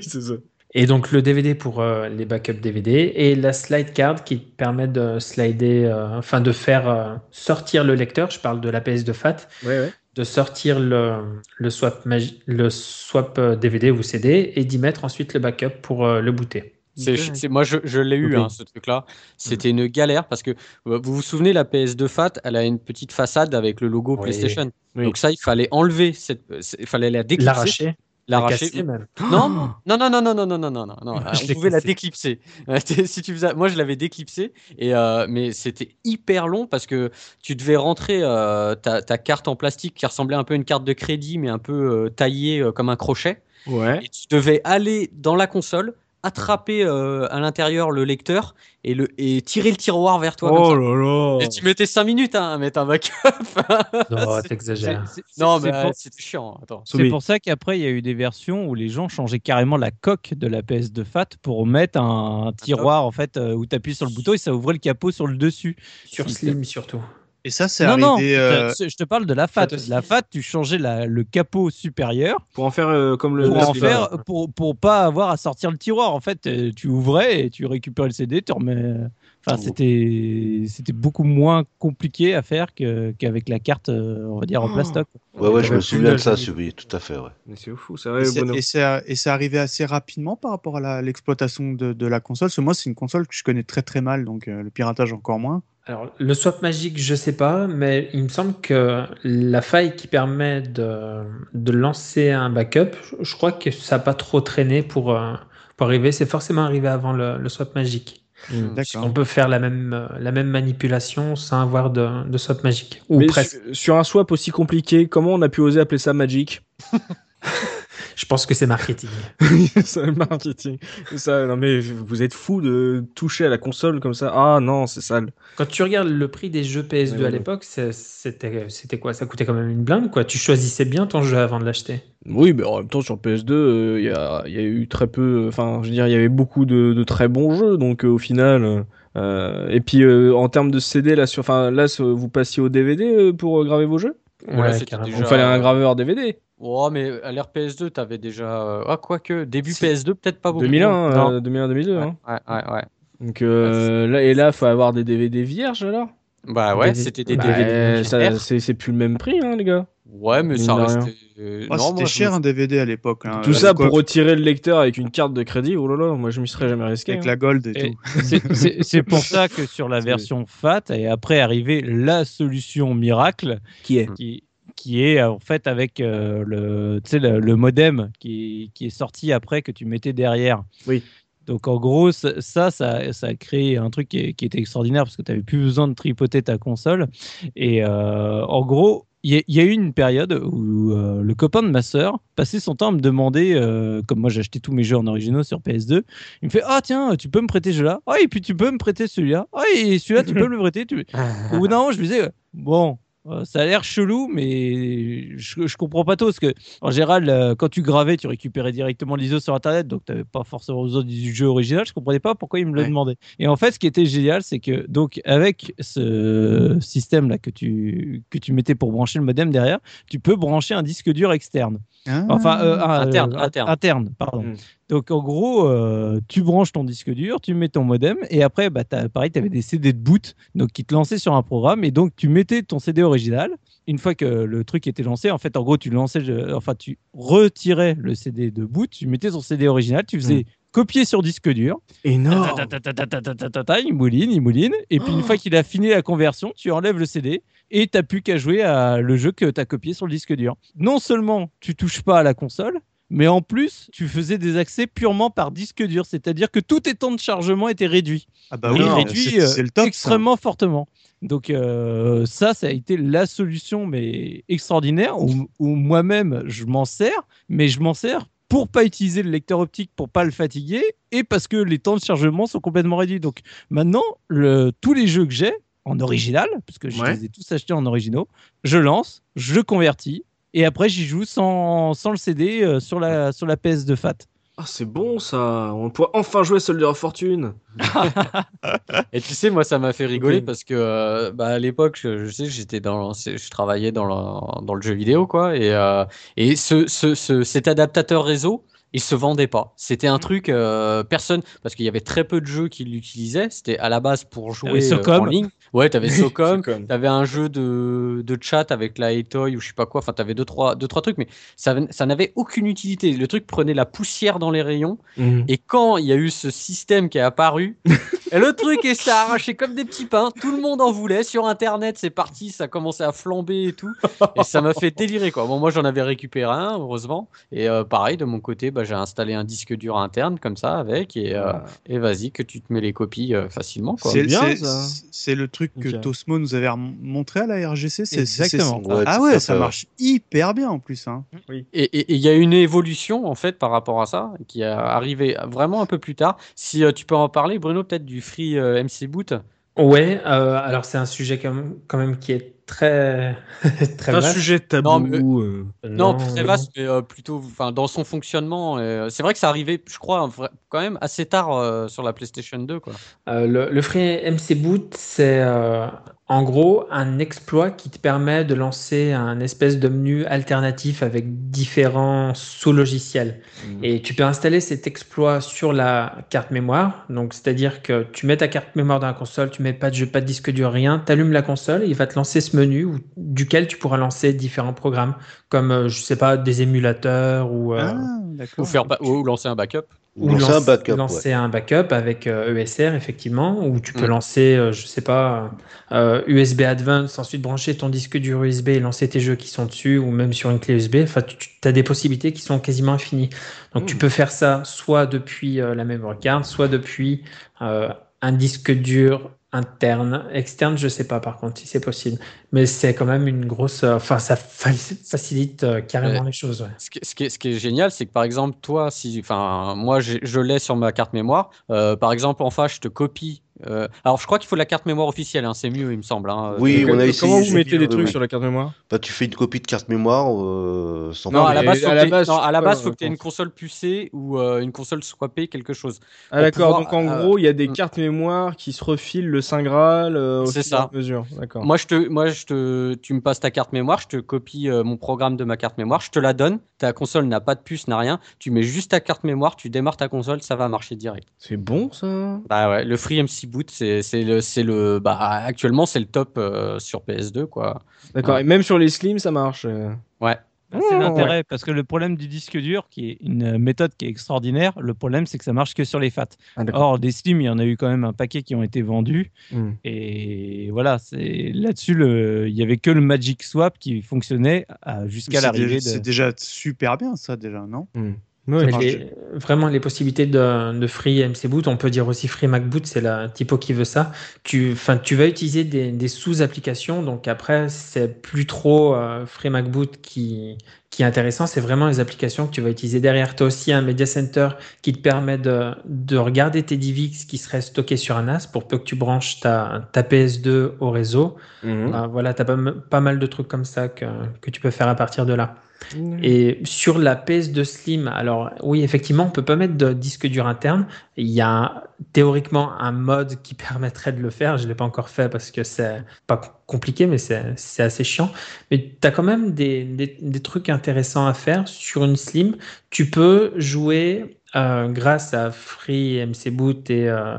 c'est ça. Et donc le DVD pour les backups DVD et la slide card qui permet de slider, enfin de faire sortir le lecteur. Je parle de la PS2 FAT. Ouais, ouais de sortir le, le, swap, le swap DVD euh, ou CD et d'y mettre ensuite le backup pour euh, le booter. C'est, moi, je, je l'ai eu, hein, ce truc-là. C'était une galère parce que euh, vous vous souvenez, la PS2 FAT, elle a une petite façade avec le logo PlayStation. Donc, ça, il fallait enlever, cette, il fallait la déclipser. L'arracher l'arracher. Même. (gasps) Non, non, non, non, non, non, non, non, non, non. (laughs) On pouvait la déclipser. (laughs) si tu faisais... Moi, je l'avais déclipsé, et euh, mais c'était hyper long parce que tu devais rentrer euh, ta, ta, carte en plastique qui ressemblait un peu à une carte de crédit, mais un peu euh, taillée comme un crochet. Ouais. Et tu devais aller dans la console, attraper euh, à l'intérieur le lecteur et, le, et tirer le tiroir vers toi. Oh là là Et tu mettais 5 minutes hein, à mettre un backup. (laughs) non, (laughs) t'exagères. Non, mais c'était chiant. C'est pour ça qu'après, il y a eu des versions où les gens changeaient carrément la coque de la PS2 FAT pour mettre un, tiroir en fait euh, où tu appuies sur le bouton et ça ouvrait le capot sur le dessus. Sur Slim surtout. Et ça, c'est arrivé. Non, euh, je te parle de la FAT. La FAT, tu changeais le capot supérieur. Pour en faire euh, comme le. Pour en faire, pour, pour pas avoir à sortir le tiroir. En fait, euh, tu ouvrais et tu récupérais le CD, tu remets. Enfin, c'était c'était beaucoup moins compliqué à faire qu'avec la carte, on va dire en plastoc. Ouais, ouais, je me souviens de ça, oui, tout à fait, ouais. Mais c'est fou, vrai. Et c'est arrivé assez rapidement par rapport à l'exploitation de, de, la console? Parce que moi, c'est une console que je connais très très mal, donc le piratage encore moins. Alors, le swap magique, je sais pas, mais il me semble que la faille qui permet de, de lancer un backup, je crois que ça n'a pas trop traîné pour, euh, pour arriver. C'est forcément arrivé avant le, le swap magique. Hmm. On peut faire la même, la même manipulation sans avoir de, de swap magique. Ou presque. Sur, sur, un swap aussi compliqué, comment on a pu oser appeler ça magic (laughs) Je pense que c'est marketing. (laughs) c'est marketing. Ça, non mais vous êtes fou de toucher à la console comme ça. Ah non, c'est sale. Quand tu regardes le prix des jeux PS2 à l'époque, c'était c'était quoi? Ça coûtait quand même une blinde quoi. Tu choisissais bien ton jeu avant de l'acheter. Oui, mais en même temps sur PS2, euh, il y, a, y, a, eu très peu. Enfin, je veux dire, il y avait beaucoup de, de très bons jeux, donc euh, au final. Euh, et puis en termes de CD là, sur, enfin là, vous passiez au DVD pour graver vos jeux? Ouais, Il fallait un graveur DVD. Oh, mais à l'ère PS2, t'avais déjà. Ah, quoique, début PS2, peut-être pas beaucoup. 2001, 2001-2002. Ouais, ouais, ouais. ouais. Donc euh, là, et là, faut avoir des DVD vierges alors? Bah ouais, c'était des DVD. Bah, c'est plus le même prix, hein, les gars. Ouais, mais ça restait. Oh, c'était cher un DVD à l'époque. Hein, tout ça pour retirer le lecteur avec une carte de crédit. Oh là là, moi je m'y serais jamais risqué. Avec hein. la gold et, tout. (laughs) C'est pour (laughs) ça que sur la version FAT est après arrivé la solution miracle qui est qui, qui est en fait avec euh, le, le, le modem qui, qui est sorti après que tu mettais derrière. Oui. Donc en gros, ça, ça, ça, a créé un truc qui, était extraordinaire parce que tu n'avais plus besoin de tripoter ta console. Et euh, en gros, il y, a eu une période où euh, le copain de ma sœur passait son temps à me demander, euh, comme moi j'achetais tous mes jeux en originaux sur PS2, il me fait Ah tiens, tu peux me prêter ce jeu-là Ah, et puis tu peux me prêter celui-là Ah, et celui-là, tu peux me le prêter tu... (laughs) Au bout d'un moment, je me disais Bon, euh, ça a l'air chelou, mais je, je, comprends pas tout. Parce que, en général, euh, quand tu gravais, tu récupérais directement l'ISO sur Internet, donc tu n'avais pas forcément besoin du jeu original. Je comprenais pas pourquoi il me le demandait. Et en fait, ce qui était génial, c'est que, donc, avec ce système-là que tu, que tu mettais pour brancher le modem derrière, tu peux brancher un disque dur externe. Ah. Enfin, euh, interne, interne. interne. pardon. Hmm. Donc en gros, euh, tu branches ton disque dur, tu mets ton modem et après, bah, pareil, tu avais des CD de boot donc, qui te lançaient sur un programme et donc tu mettais ton CD original. Une fois que le truc était lancé, en fait, en gros, tu lançais, enfin, tu retirais le CD de boot, tu mettais ton CD original, tu faisais copier sur disque dur. Énorme. Il mouline, il mouline. Et puis une fois qu'il a fini la conversion, tu enlèves le CD et tu n'as plus qu'à jouer à le jeu que tu as copié sur le disque dur. Non seulement tu touches pas à la console, mais en plus, tu faisais des accès purement par disque dur, c'est-à-dire que tout tes temps de chargement était réduit. Ah bah oui, réduit le top, extrêmement fortement. Donc euh, ça, ça a été la solution, mais extraordinaire, où, moi-même, je m'en sers, mais je m'en sers pour pas utiliser le lecteur optique, pour pas le fatiguer, et parce que les temps de chargement sont complètement réduits. Donc maintenant, le, tous les jeux que j'ai, en original, parce que je les ai tous achetés en originaux, je lance, je convertis, et après, j'y joue sans, sans, le CD euh, sur, la, sur la PS de Fat. Ah, c'est bon ça On pourrait enfin jouer Soldier of Fortune (laughs) Et tu sais, moi, ça m'a fait rigoler parce que euh, bah, à l'époque, je, sais, j'étais dans, je travaillais dans le, dans le jeu vidéo, quoi. Et, euh, et ce, ce, cet adaptateur réseau, il se vendait pas. C'était un mmh. truc, personne, parce qu'il y avait très peu de jeux qui l'utilisaient. C'était à la base pour jouer en ligne. Ouais, t'avais (laughs) Socom, t'avais un jeu de, de, chat avec la Etoy ou je sais pas quoi. Enfin, t'avais deux trois, deux, trois trucs, mais ça, ça n'avait aucune utilité. Le truc prenait la poussière dans les rayons. Mmh. Et quand il y a eu ce système qui est apparu, (laughs) et le truc est s'est arraché comme des petits pains. Tout le monde en voulait. Sur Internet, c'est parti, ça a commencé à flamber et tout. Et ça m'a fait délirer, quoi. Bon, moi, j'en avais récupéré un, heureusement. Et euh, pareil, de mon côté, bah, j'ai installé un disque dur interne comme ça avec. Et, euh, et vas-y, que tu te mets les copies euh, facilement. C'est bien, C'est le truc que Tosmo nous avait montré à la RGC. C'est exactement. ah ouais, ça marche hyper bien en plus. Hein. Oui. Et il y a une évolution en fait par rapport à ça qui est arrivée vraiment un peu plus tard. Si tu peux en parler, Bruno, peut-être du Free MC Boot? Ouais, alors c'est un sujet quand même, quand même qui est très (laughs) très un sujet tabou. Non, euh, très vaste, mais euh, plutôt enfin dans son fonctionnement. Euh, c'est vrai que ça arrivait, je crois, quand même assez tard sur la PlayStation 2. Quoi. le, le Free MC Boot, c'est en gros, un exploit qui te permet de lancer un espèce de menu alternatif avec différents sous-logiciels. Mmh. Et tu peux installer cet exploit sur la carte mémoire. Donc, c'est-à-dire que tu mets ta carte mémoire dans la console, tu mets pas de jeu, pas de disque dur, rien, tu allumes la console, il va te lancer ce menu duquel tu pourras lancer différents programmes, comme, euh, je sais pas, des émulateurs ou, euh, ah, faire ou lancer un backup. Ou lancer, un backup, lancer un backup avec ESR, euh, e effectivement, ou tu peux mm. lancer, euh, je sais pas, euh, USB Advance, ensuite brancher ton disque dur USB et lancer tes jeux qui sont dessus, ou même sur une clé USB. Enfin, tu as des possibilités qui sont quasiment infinies. Donc, tu mm. peux faire ça soit depuis la memory card, soit depuis un disque dur interne, externe, je sais pas par contre si c'est possible, mais c'est quand même une grosse, euh, enfin ça facilite euh, carrément les choses. Ce, qui, est, ce, qui est, génial, c'est que par exemple toi, si, enfin moi je l'ai sur ma carte mémoire, euh, par exemple en face je te copie Euh, alors, je crois qu'il faut la carte mémoire officielle, hein, c'est mieux, il me semble. Hein. Oui, Donc, on a euh, essayé. Comment vous mettez les bien, trucs sur la carte mémoire? Bah, tu fais une copie de carte mémoire euh, sans Non, à la base, base, faut euh, que tu aies une console pucée ou euh, une console swappée, quelque chose. Ah d'accord, donc en euh, gros, il y a des mm. cartes mémoire qui se refilent le Saint Graal euh, au fur et à ça. mesure. D'accord. Moi, je te, moi, je te, tu me passes ta carte mémoire, je te copie euh, mon programme de ma carte mémoire, je te la donne. Ta console n'a pas de puce, n'a rien. Tu mets juste ta carte mémoire, tu démarres ta console, ça va marcher direct. C'est bon ça? Bah ouais, le FreeMC Boot, c'est, c'est le, c'est le, bah actuellement c'est le top euh, sur PS2 quoi. D'accord, Ouais. et même sur les Slim, ça marche. euh. Ouais. Bah, c'est Mmh, l'intérêt, parce que le problème du disque dur, qui est une euh, méthode qui est extraordinaire, le problème c'est que ça marche que sur les FAT. Ah. Or, des Slim, il y en a eu quand même un paquet qui ont été vendus. Hmm. Et voilà, c'est là-dessus, le... il y avait que le Magic Swap qui fonctionnait à- jusqu'à l'arrivée de. c'est déjà super bien, ça, déjà, non? Hmm. Les- vraiment, les possibilités de, de Free MC Boot, on peut dire aussi Free Mac Boot, c'est la typo qui veut ça. Tu, vas utiliser des, des sous-applications, donc après, c'est plus trop euh, Free Mac Boot qui, qui est intéressant, c'est vraiment les applications que tu vas utiliser derrière. Tu as aussi un Media Center qui te permet de, de regarder tes DivX qui seraient stockés sur un NAS pour peu que tu branches ta, ta PS2 au réseau. Mhm. Euh, voilà, tu as pas, pas mal de trucs comme ça que, que tu peux faire à partir de là. Et sur la PS2 Slim, alors oui, effectivement, on peut pas mettre de disque dur interne. Il y a théoriquement un mode qui (laughs) permettrait de le faire. Je l'ai pas encore fait parce que c'est pas com- compliqué, mais c'est assez chiant. Mais tu as quand même des trucs intéressants à faire sur une Slim. Tu peux jouer euh, grâce à Free MC Boot et, euh,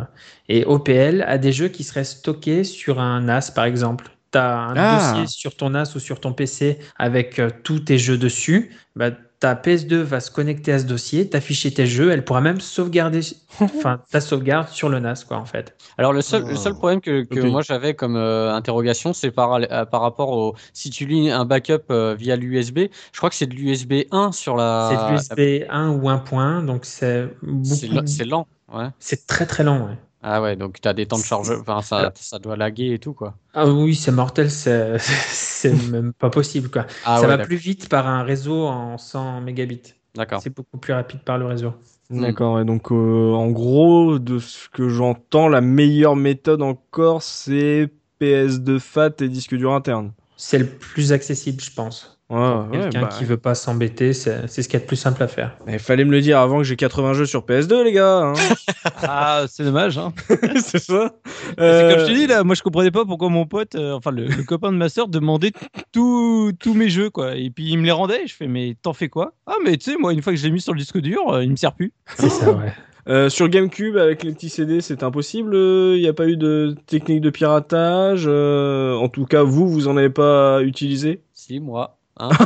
et OPL à des jeux qui seraient stockés sur un NAS, par exemple. Tu as un Ah. dossier sur ton NAS ou sur ton PC avec euh, tous tes jeux dessus. Bah, ta PS2 va se connecter à ce dossier, t'afficher tes jeux, elle pourra même sauvegarder (laughs) enfin, ta sauvegarde sur le NAS, quoi, en fait. Alors le seul, Oh. le seul problème que, moi j'avais comme euh, interrogation, c'est par, euh, par rapport au si tu lis un backup euh, via l'USB, je crois que c'est de l'USB 1 sur la. c'est de l'USB 1 ou 1.1, donc c'est beaucoup. c'est lent. Ouais. C'est très très lent, ouais. Ah ouais, donc tu as des temps de charge, enfin ça, ça doit laguer et tout quoi. Ah oui, c'est mortel, c'est (laughs) c'est même pas possible, quoi. Ah ça ouais, va plus vite par un réseau en 100 mégabits. D'accord. C'est beaucoup plus rapide par le réseau. D'accord, et donc euh, en gros, de ce que j'entends, la meilleure méthode encore, c'est PS2 FAT et disque dur interne. C'est le plus accessible, je pense. Ouais, Pour ouais, Quelqu'un bah, qui veut pas s'embêter, c'est c'est ce qu'il y a de plus simple à faire. Il fallait me le dire avant que j'ai 80 jeux sur PS2, les gars. hein. (laughs) Ah, c'est dommage. Hein. (laughs) c'est ça. C'est Euh, comme je te dis là, moi je comprenais pas pourquoi mon pote, euh, enfin le, le copain de ma soeur demandait tous tous mes jeux quoi. Et puis il me les rendait. Je fais mais t'en fais quoi? Ah mais tu sais moi une fois que je l'ai mis sur le disque dur, euh, il me sert plus. (laughs) C'est ça, ouais. Euh, sur GameCube, avec les petits CD, c'est impossible. Il n'y a pas eu de technique de piratage. euh, en tout cas, vous, vous en avez pas utilisé? Si moi. Hein (laughs)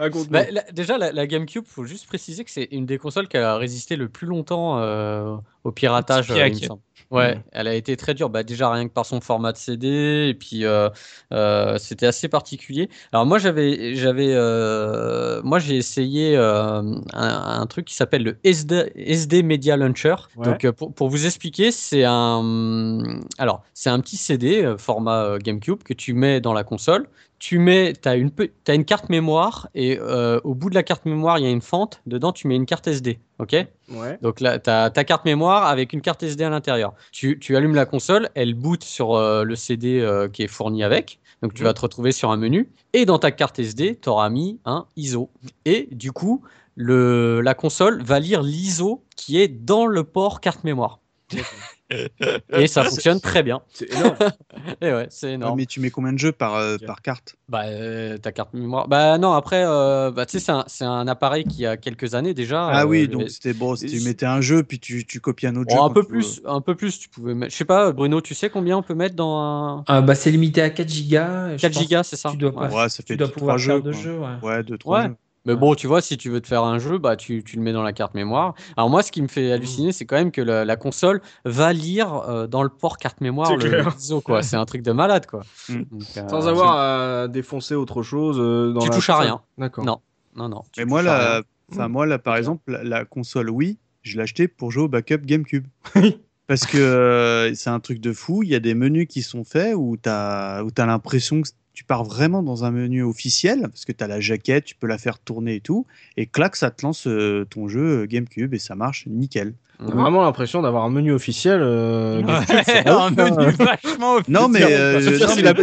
Ah. Bah, la- déjà, la, la GameCube, faut juste préciser que c'est une des consoles qui a résisté le plus longtemps euh, au piratage. Euh, il me piac. semble. Ouais, Mm. elle a été très dure. Bah, déjà, rien que par son format de CD, et puis euh, euh, c'était assez particulier. Alors, moi, j'avais, j'avais, euh, moi, j'ai essayé un, un truc qui s'appelle le SD, SD Media Launcher. Ouais. Donc, pour, pour vous expliquer, c'est un, alors, c'est un petit CD format GameCube que tu mets dans la console tu mets, as une, t'as une carte mémoire et euh, au bout de la carte mémoire, il y a une fente. Dedans, tu mets une carte SD. Ok? Ouais. Donc là, tu as ta carte mémoire avec une carte SD à l'intérieur. Tu, tu allumes la console, elle boot sur euh, le CD euh, qui est fourni avec. Donc tu vas te retrouver sur un menu. Et dans ta carte SD, tu auras mis un ISO. Et du coup, le, la console va lire l'ISO qui est dans le port carte mémoire. Et ça fonctionne très bien. C'est énorme. (laughs) Et ouais, c'est Ah, énorme. mais tu mets combien de jeux par, euh, par carte? Bah, euh, ta carte mémoire. Bah, non, après, euh, bah, tu sais, c'est un, appareil qui a quelques années déjà. Ah euh, oui, mais- donc c'était bon, si tu mettais un jeu, puis tu, tu copies un autre Bon, jeu. un peu tu plus, un peu plus, tu pouvais mettre. Je sais pas, Bruno, tu sais combien on peut mettre dans un. Ah, bah, c'est limité à 4 gigas. Je 4 pense gigas, c'est ça Tu dois, Ouais. pas- Ouais, ça tu fait dois deux, pouvoir trois faire jeux, deux quoi. jeux. Ouais. Ouais, deux, trois Ouais. Mais bon, tu vois, si tu veux te faire un jeu, bah, tu, tu le mets dans la carte mémoire. Alors, moi, ce qui me fait halluciner, c'est quand même que la, la console va lire euh, dans le port carte mémoire C'est le, ISO, quoi. C'est un truc de malade, quoi. Mm. Donc, euh, Sans avoir à défoncer autre chose. euh, dans Tu la touches à rien. D'accord. Non. Non, non. Mais moi, la, enfin, moi là, par exemple, la, la console Wii, je l'ai acheté pour jouer au backup GameCube. Parce que euh, c'est un truc de fou. Il y a des menus qui sont faits où tu as, où as l'impression que tu pars vraiment dans un menu officiel, parce que tu as la jaquette, tu peux la faire tourner et tout. Et clac, ça te lance euh, ton jeu euh, GameCube et ça marche nickel. On a vraiment l'impression d'avoir un menu officiel. Euh, (laughs) un menu vachement officiel. Non, mais euh,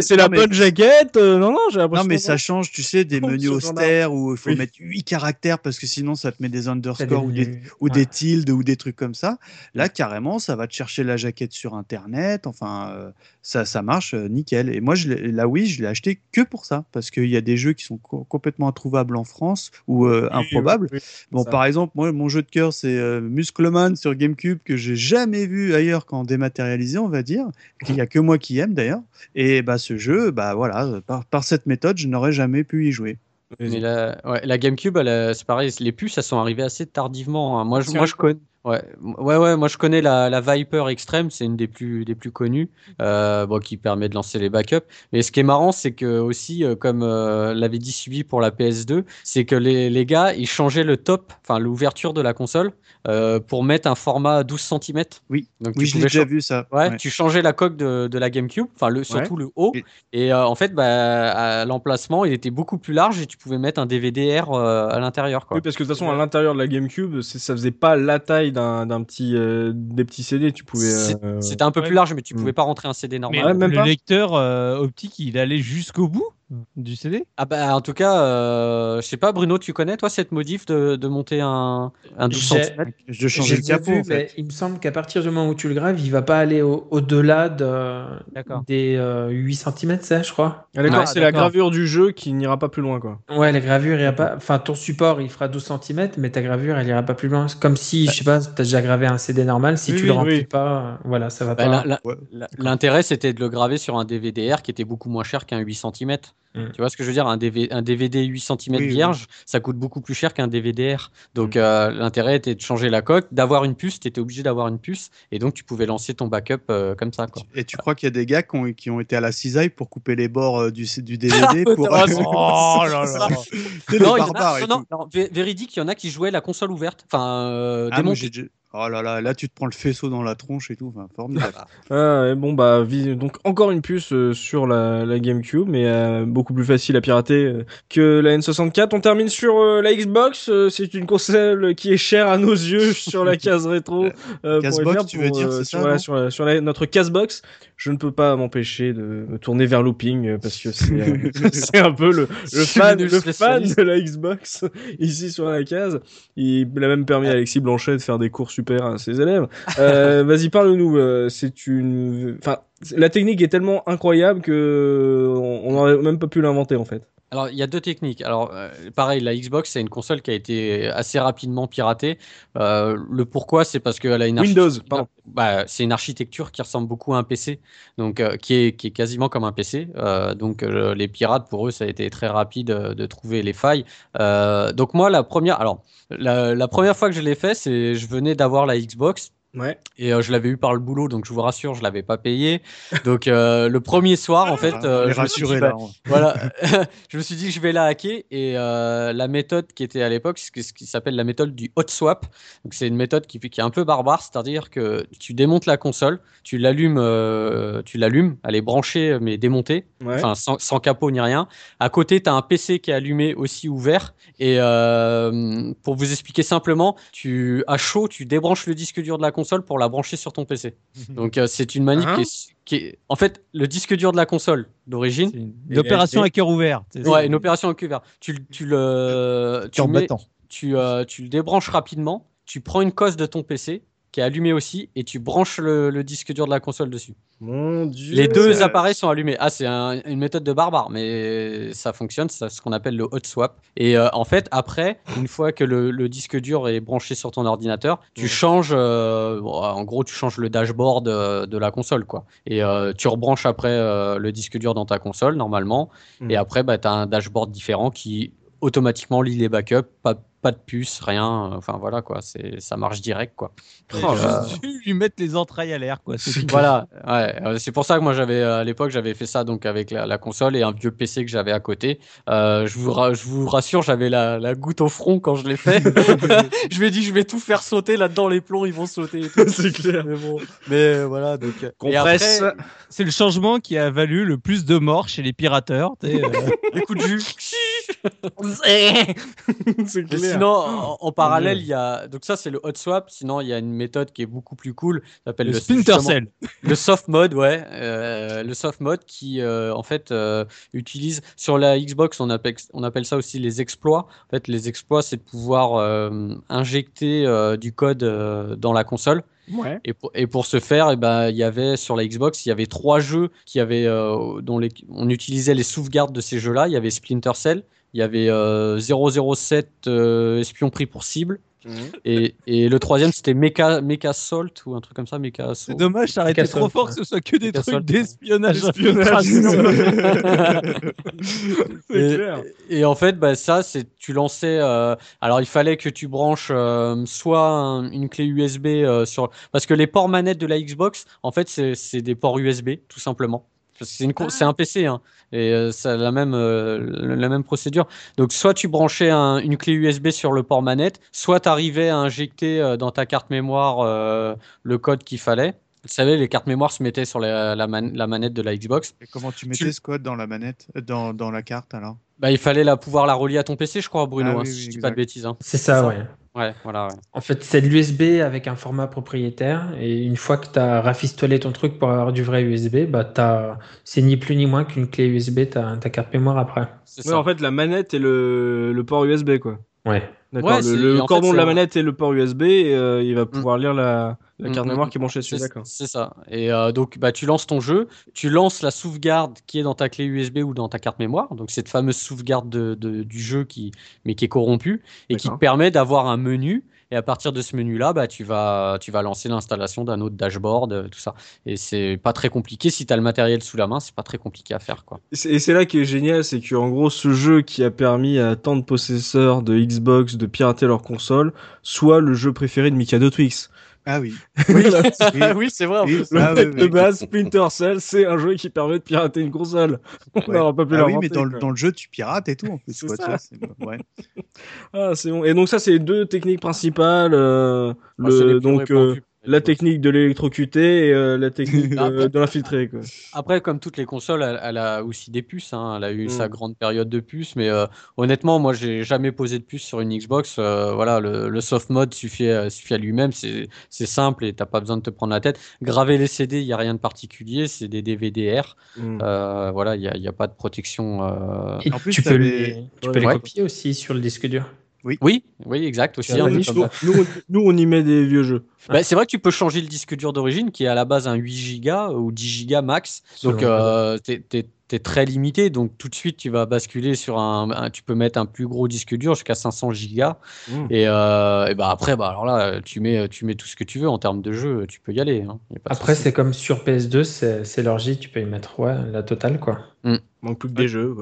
c'est la, bonne jaquette. euh, non, non, j'ai l'impression. Non, mais ça change, tu sais, des (laughs) menus austères où il faut Oui. mettre 8 caractères parce que sinon ça te met des underscores ou des, ou Ouais. des tildes ou des trucs comme ça. Là, carrément, ça va te chercher la jaquette sur Internet. Enfin, euh, ça, ça marche euh, nickel. Et moi, je la Wii, je l'ai acheté que pour ça parce qu'il y a des jeux qui sont co- complètement introuvables en France ou euh, improbables. oui, oui, Bon, ça. par exemple, moi, mon jeu de cœur, c'est euh, Muscleman sur GameCube que j'ai jamais vu ailleurs qu'en dématérialisé, on va dire. Il y a que moi qui aime d'ailleurs. Et bah, ce jeu, bah voilà, par, par cette méthode, je n'aurais jamais pu y jouer. Mais la, ouais, la GameCube, a- c'est pareil, les puces, elles sont arrivées assez tardivement. hein. Moi, je, moi, je connais. Ouais, ouais, ouais, moi je connais la, la Viper Extreme, c'est une des plus, des plus connues, euh, bon, qui permet de lancer les backups. Mais ce qui est marrant, c'est que aussi, euh, comme euh, l'avait dit Subi pour la PS2, c'est que les, les gars, ils changeaient le top, enfin l'ouverture de la console, euh, pour mettre un format 12 cm. Oui, Donc oui, tu je l'ai déjà vu ça. Ouais, Ouais. tu changeais la coque de, de la GameCube, enfin le, surtout le haut, Et- et euh, en fait, bah, à l'emplacement, il était beaucoup plus large et tu pouvais mettre un DVD-R euh, à l'intérieur. Oui, parce que de toute façon, à l'intérieur de la GameCube, ça faisait pas la taille d'un d'un petit, euh, des petits CD. Tu pouvais. C'est- euh, C'était un peu ouais. plus large, mais tu Mm. pouvais pas rentrer un CD Mais normal. Ouais, même le pas. lecteur euh, optique, il allait jusqu'au bout du CD Ah bah en tout cas, euh, je sais pas, Bruno, tu connais toi cette modif de, de monter un, un 12 J'ai- cm Je changeais J'ai le capot, vu, en fait. mais il me semble qu'à partir du moment où tu le graves, il va pas aller au- au-delà de, D'accord. des euh, 8 cm, ça, je crois. Ah, d'accord, Ouais, c'est la gravure du jeu qui n'ira pas plus loin, quoi. Ouais, la gravure, il y a pas. Enfin, ton support, il fera 12 cm, mais ta gravure, elle ira pas plus loin. C'est comme si, je sais pas, tu as déjà gravé un CD normal. Si Oui, tu oui, le remplis oui. pas, euh, voilà, ça va Bah, pas. Ouais. L'intérêt, c'était de le graver sur un DVD-R qui était beaucoup moins cher qu'un 8 cm. Mm. Tu vois ce que je veux dire? Un, DV un DVD 8 cm Oui, oui. vierge, ça coûte beaucoup plus cher qu'un DVD-R. Donc Mm. euh, l'intérêt était de changer la coque, d'avoir une puce, tu étais obligé d'avoir une puce, et donc tu pouvais lancer ton backup euh, comme ça. Quoi. Et tu crois qu'il y a des gars qui ont, qui ont été à la cisaille pour couper les bords euh, du, du DVD (laughs) pour. C'est- (laughs) Oh là là (laughs) Non, véridique, il y en a qui jouaient la console ouverte, enfin euh, Ah, Oh là là, là tu te prends le faisceau dans la tronche et tout, enfin, formidable. (laughs) Ah, et bon, bah, donc encore une puce euh, sur la, la GameCube, mais euh, beaucoup plus facile à pirater euh, que la N64. On termine sur la Xbox. c'est une console qui est chère à nos yeux (laughs) sur la (laughs) case rétro. FR, tu veux dire, sur, la- sur la- notre Casebox. Je ne peux pas m'empêcher de me tourner vers Looping parce que c'est un peu le, le fan, le fan de la Xbox ici sur la case. Il a même permis à Alexis Blanchet de faire des cours super à ses élèves. Euh, (laughs) Vas-y, parle-nous. euh, c'est une, enfin, la technique est tellement incroyable que on on n'aurait même pas pu l'inventer en fait. Alors, il y a deux techniques. Alors, euh, pareil, la Xbox, c'est une console qui a été assez rapidement piratée. Euh, le pourquoi, c'est parce qu'elle a une Windows, pardon. Bah, c'est une architecture qui ressemble beaucoup à un PC, donc euh, qui est qui est quasiment comme un PC. Donc, les pirates, pour eux, ça a été très rapide de trouver les failles. Donc moi, la première, alors la, la première fois que je l'ai fait, c'est je venais d'avoir la Xbox. Ouais. Et euh, je l'avais eu par le boulot, donc je vous rassure, je l'avais pas payé. Donc euh, (laughs) le premier soir, en fait, Ah, euh, je me suis dit, rassurés bah, là. (laughs) voilà, (laughs) je me suis dit que je vais la hacker et euh, la méthode qui était à l'époque, c'est ce qui s'appelle la méthode du hot swap. Donc c'est une méthode qui, qui est un peu barbare, c'est-à-dire que tu démontes la console, tu l'allumes, euh, tu l'allumes, elle est branchée mais démontée, Ouais. enfin sans, sans capot ni rien. À côté, tu as un PC qui est allumé aussi ouvert et euh, pour vous expliquer simplement, tu à chaud, tu débranches le disque dur de la console pour la brancher sur ton PC. Donc euh, c'est une manip Hein qui, est, qui est- en fait le disque dur de la console d'origine. C'est une, une opération à cœur ouvert. Ouais, une opération cuvert. Tu, le- tu le, tu, Cœur le mets- battant. tu, euh, tu le débranches rapidement, tu prends une cosse de ton PC qui est allumée aussi et tu branches le, le disque dur de la console dessus. Mon dieu. Les deux appareils sont allumés. Ah, c'est un- une méthode de barbare, mais ça fonctionne, c'est ce qu'on appelle le hot swap. Et euh, en fait, après, une fois que le, le disque dur est branché sur ton ordinateur, tu changes, euh, bon, en gros, tu changes le dashboard euh, de la console, quoi. Et euh, tu rebranches après euh, le disque dur dans ta console, normalement. Mhm. Et après, bah, tu as un dashboard différent qui automatiquement lit les backups, pas, pas de puce, rien. Enfin, voilà, quoi. C'est, ça marche direct, quoi. Oh euh, lui mettre les entrailles à l'air, quoi. c'est voilà, ouais, euh, c'est pour ça que moi j'avais à l'époque j'avais fait ça donc avec la, la console et un vieux PC que j'avais à côté. Euh, je vous je vous rassure, j'avais la, la goutte au front quand je l'ai fait. (laughs) (laughs) je m'ai dit je vais tout faire sauter là-dedans les plombs ils vont sauter. (laughs) C'est clair. Mais bon, mais voilà donc. euh, et Compresse. après, C'est le changement qui a valu le plus de morts chez les pirateurs. euh. les coups de jus. c'est clair. Sinon, en, parallèle, il y a. Donc, ça, c'est le hot swap. Sinon, il y a une méthode qui est beaucoup plus cool. S'appelle Le le, Splinter Cell. Le soft mode, ouais. euh, le soft mode qui, euh, en fait, euh, utilise. Sur la Xbox, on appelle, on appelle ça aussi les exploits. En fait, les exploits, c'est de pouvoir injecter du code dans la console. Ouais. Et pour, et pour ce faire, eh ben, il y avait sur la Xbox, il y avait trois jeux qui avaient, euh, dont les, on utilisait les sauvegardes de ces jeux-là. Il y avait Splinter Cell, il y avait euh, 007 euh, Espion pris pour cible, et, et le troisième c'était Mecha, Mecha Salt ou un truc comme ça, Mecha. C'est dommage, ça aurait été trop fort que ce soit que des trucs d'espionnage. (laughs) D'espionnage, infiltration. (laughs) C'est (laughs) et, clair. et en fait, bah, ça, c'est tu lançais. euh, alors, il fallait que tu branches euh, soit un- une clé USB euh, sur. Parce que les ports manettes de la Xbox, en fait, c'est c'est des ports USB, tout simplement. Parce que C'est un PC, hein, et euh, ça a la même, euh, la même procédure. Donc, soit tu branchais un- une clé USB sur le port manette, soit tu arrivais à injecter euh, dans ta carte mémoire euh, le code qu'il fallait. Vous savez, les cartes mémoire se mettaient sur la, la man- la manette de la Xbox. Et comment tu mettais ce code dans la manette, dans, dans la carte alors? Bah, il fallait la, pouvoir la relier à ton PC, je crois, Bruno, Ah hein, oui, si oui, je dis pas de bêtises. hein. C'est ça, ouais. Ouais, voilà. ouais. En fait, c'est de l'USB avec un format propriétaire. Et une fois que tu as rafistolé ton truc pour avoir du vrai USB, bah t'as... c'est ni plus ni moins qu'une clé USB, ta, ta carte mémoire après. C'est Ouais, ça. en fait, la manette et le, le port USB, quoi. Ouais. D'accord. Ouais, le cordon fait, de la manette et le port USB, et, euh, il va pouvoir lire la, la Mm, carte mm, mémoire mm. qui est branchée dessus. C'est D'accord. c'est ça. Et euh, donc, bah, tu lances ton jeu, tu lances la sauvegarde qui est dans ta clé USB ou dans ta carte mémoire. Donc, cette fameuse sauvegarde de, de- du jeu qui, mais qui est corrompue et qui te permet d'avoir un menu. Et à partir de ce menu-là, bah, tu, vas, tu vas lancer l'installation d'un autre dashboard, euh, tout ça. Et c'est pas très compliqué. Si tu as le matériel sous la main, c'est pas très compliqué à faire. Quoi. Et c'est- Et c'est là qui est génial, c'est que en gros, ce jeu qui a permis à tant de possesseurs de Xbox de pirater leur console, soit le jeu préféré de Mikado Twix. Ah oui. (laughs) (laughs) oui, c'est vrai. en Oui, plus. Ah fait oui, de oui. base, Splinter Cell, c'est un jeu qui permet de pirater une console. (laughs) On Ouais. n'aura pas pu Ah oui, mais dans, le- dans le jeu, tu pirates et tout. En plus, C'est quoi, ça. tu vois, c'est- ouais. Ah, c'est bon. Et donc ça, c'est les deux techniques principales. euh, Ah, c'est le, plus donc euh. La technique de l'électrocuté et euh, la technique (laughs) Ah, euh, de l'infiltré. quoi. Après, comme toutes les consoles, elle, elle a aussi des puces. hein. Elle a eu Mm. sa grande période de puces, mais euh, honnêtement, moi, j'ai jamais posé de puce sur une Xbox. Euh, voilà, le, le soft mode suffit, à- suffit à lui-même. C'est simple et t'as pas besoin de te prendre la tête. Graver les CD, il y a rien de particulier. C'est des DVD-R. Mm. Euh, voilà, il y a, pas de protection. euh, Et En plus, tu peux les, tu peux les Ouais. copier aussi sur le disque dur. Oui, oui, exact aussi. Hein, Nous, on- y met des vieux jeux. Bah, c'est vrai que tu peux changer le disque dur d'origine qui est à la base un 8 Go ou 10 Go max. Donc euh, très limité. Donc tout de suite tu vas basculer sur un, un- tu peux mettre un plus gros disque dur jusqu'à 500 Go. Mm. Et, euh, et bah après bah alors là tu mets tu mets tout ce que tu veux en termes de jeu, tu peux y aller. hein. Y a pas de Après, c'est comme sur PS2, c'est J, tu peux y mettre ouais, la totale, quoi. Manque plus que des jeux.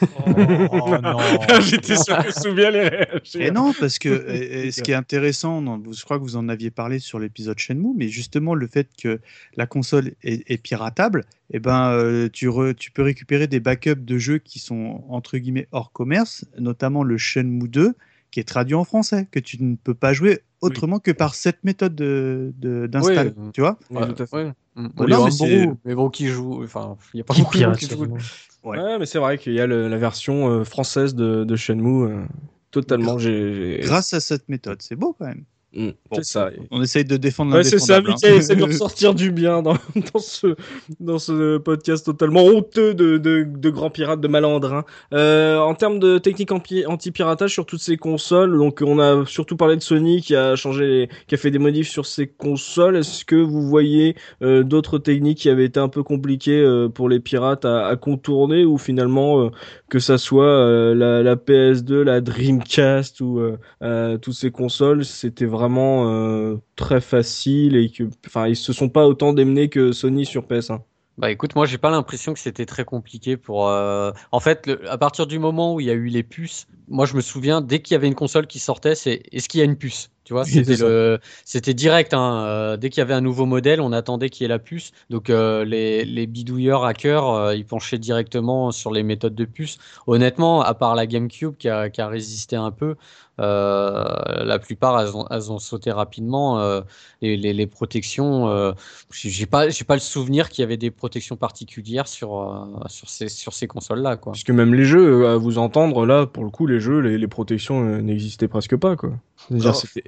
Oh non. (laughs) J'étais sûr que Soubia allait réagir. Et non, parce que (laughs) ce qui est intéressant, non, vous- je crois que vous en aviez parlé sur l'épisode Shenmue, mais justement le fait que la console est, est piratable, eh ben, euh, tu, re- tu peux récupérer des backups de jeux qui sont entre guillemets hors commerce, notamment le Shenmue 2, qui est traduit en français, que tu ne peux pas jouer autrement que par cette méthode de- de- d'install. Oui. tu vois Oui, tout à fait. ouais. Mm. Bon, non, mais mais bon qui joue enfin il y a pas Qui beaucoup de gens pirate, qui jouent. seulement. Ouais. Ouais, mais c'est vrai qu'il y a le- la version euh, française de, de Shenmue. euh, totalement. Grâce à cette méthode, c'est beau quand même. Mm, Bon, c'est ça. On essaye de défendre Ouais, c'est ça. Mickey hein. essaie de ressortir du bien dans, (laughs) dans, ce, dans ce podcast totalement honteux de, de, de grands pirates, de malandrins. Euh, en termes de technique anti- anti-piratage sur toutes ces consoles, donc on a surtout parlé de Sony qui a changé, les- qui a fait des modifs sur ses consoles. Est-ce que vous voyez euh, d'autres techniques qui avaient été un peu compliquées euh, pour les pirates à, à contourner ou finalement euh, que ça soit euh, la, la PS2, la Dreamcast ou euh, euh, toutes ces consoles, c'était vraiment très facile et que, enfin, se sont pas autant démenés que Sony sur PS1. Bah écoute, moi j'ai pas l'impression que c'était très compliqué pour. En fait, à partir du moment où il y a eu les puces, moi je me souviens dès qu'il y avait une console qui sortait, c'est est-ce qu'il y a une puce? Tu vois, c'était le, c'était direct. Hein. Euh, dès qu'il y avait un nouveau modèle, on attendait qu'il y ait la puce. Donc euh, les, les, bidouilleurs hackers, euh, ils penchaient directement sur les méthodes de puce. Honnêtement, à part la GameCube qui a, qui a résisté un peu, la plupart elles ont, elles ont sauté rapidement. Les, les, les, protections, j'ai pas, j'ai pas le souvenir qu'il y avait des protections particulières sur sur ces sur ces consoles là, quoi. Parce que même les jeux, à vous entendre là, pour le coup, les jeux, les, les protections n'existaient presque pas, quoi.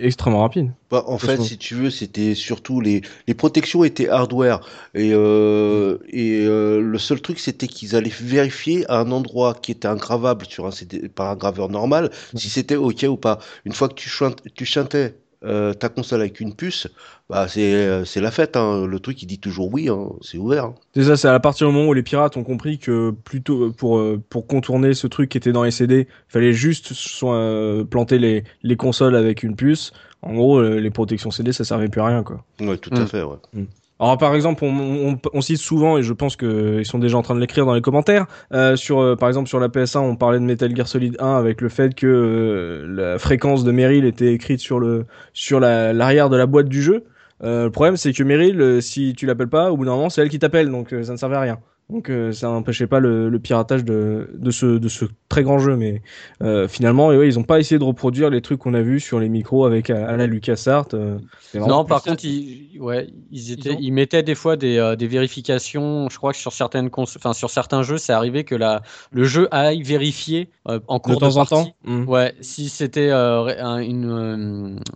Extrêmement rapide. Bah, en fait, si tu veux, c'était surtout les, les protections étaient hardware et euh, et euh, le seul truc c'était qu'ils allaient vérifier à un endroit qui était ingravable sur un CD, par un graveur normal si c'était ok ou pas. Une fois que tu, tu chantais euh, ta console avec une puce, bah c'est euh, c'est la fête. Hein. Le truc il dit toujours oui, hein. c'est ouvert. Hein. C'est ça, c'est à partir du moment où les pirates ont compris que plutôt euh, pour pour contourner ce truc qui était dans les CD, il fallait juste soit planter les les consoles avec une puce. En gros, les protections CD ça servait plus à rien quoi. Ouais, tout à mm. fait. Ouais. Mm. Alors par exemple, on, on, cite souvent, et je pense qu'ils sont déjà en train de l'écrire dans les commentaires, euh, sur euh, par exemple sur la PS1, on parlait de Metal Gear Solid 1 avec le fait que euh, la fréquence de Meryl était écrite sur le sur l'arrière de la boîte du jeu. le problème, c'est que Meryl, si tu l'appelles pas, au bout d'un moment, c'est elle qui t'appelle, donc ça ne servait à rien. Donc euh, ça n'empêchait pas le, le, piratage de, de, ce, de ce très grand jeu, mais euh, finalement, ouais, ils n'ont pas essayé de reproduire les trucs qu'on a vus sur les micros avec à, la LucasArts. Euh, non, par contre, ils, ouais, ils, étaient, ils, mettaient des fois des, euh, des vérifications. Je crois que sur certaines enfin sur certains jeux, c'est arrivé que la, le jeu aille vérifier en cours de, temps en temps. Mmh. Ouais, si c'était un,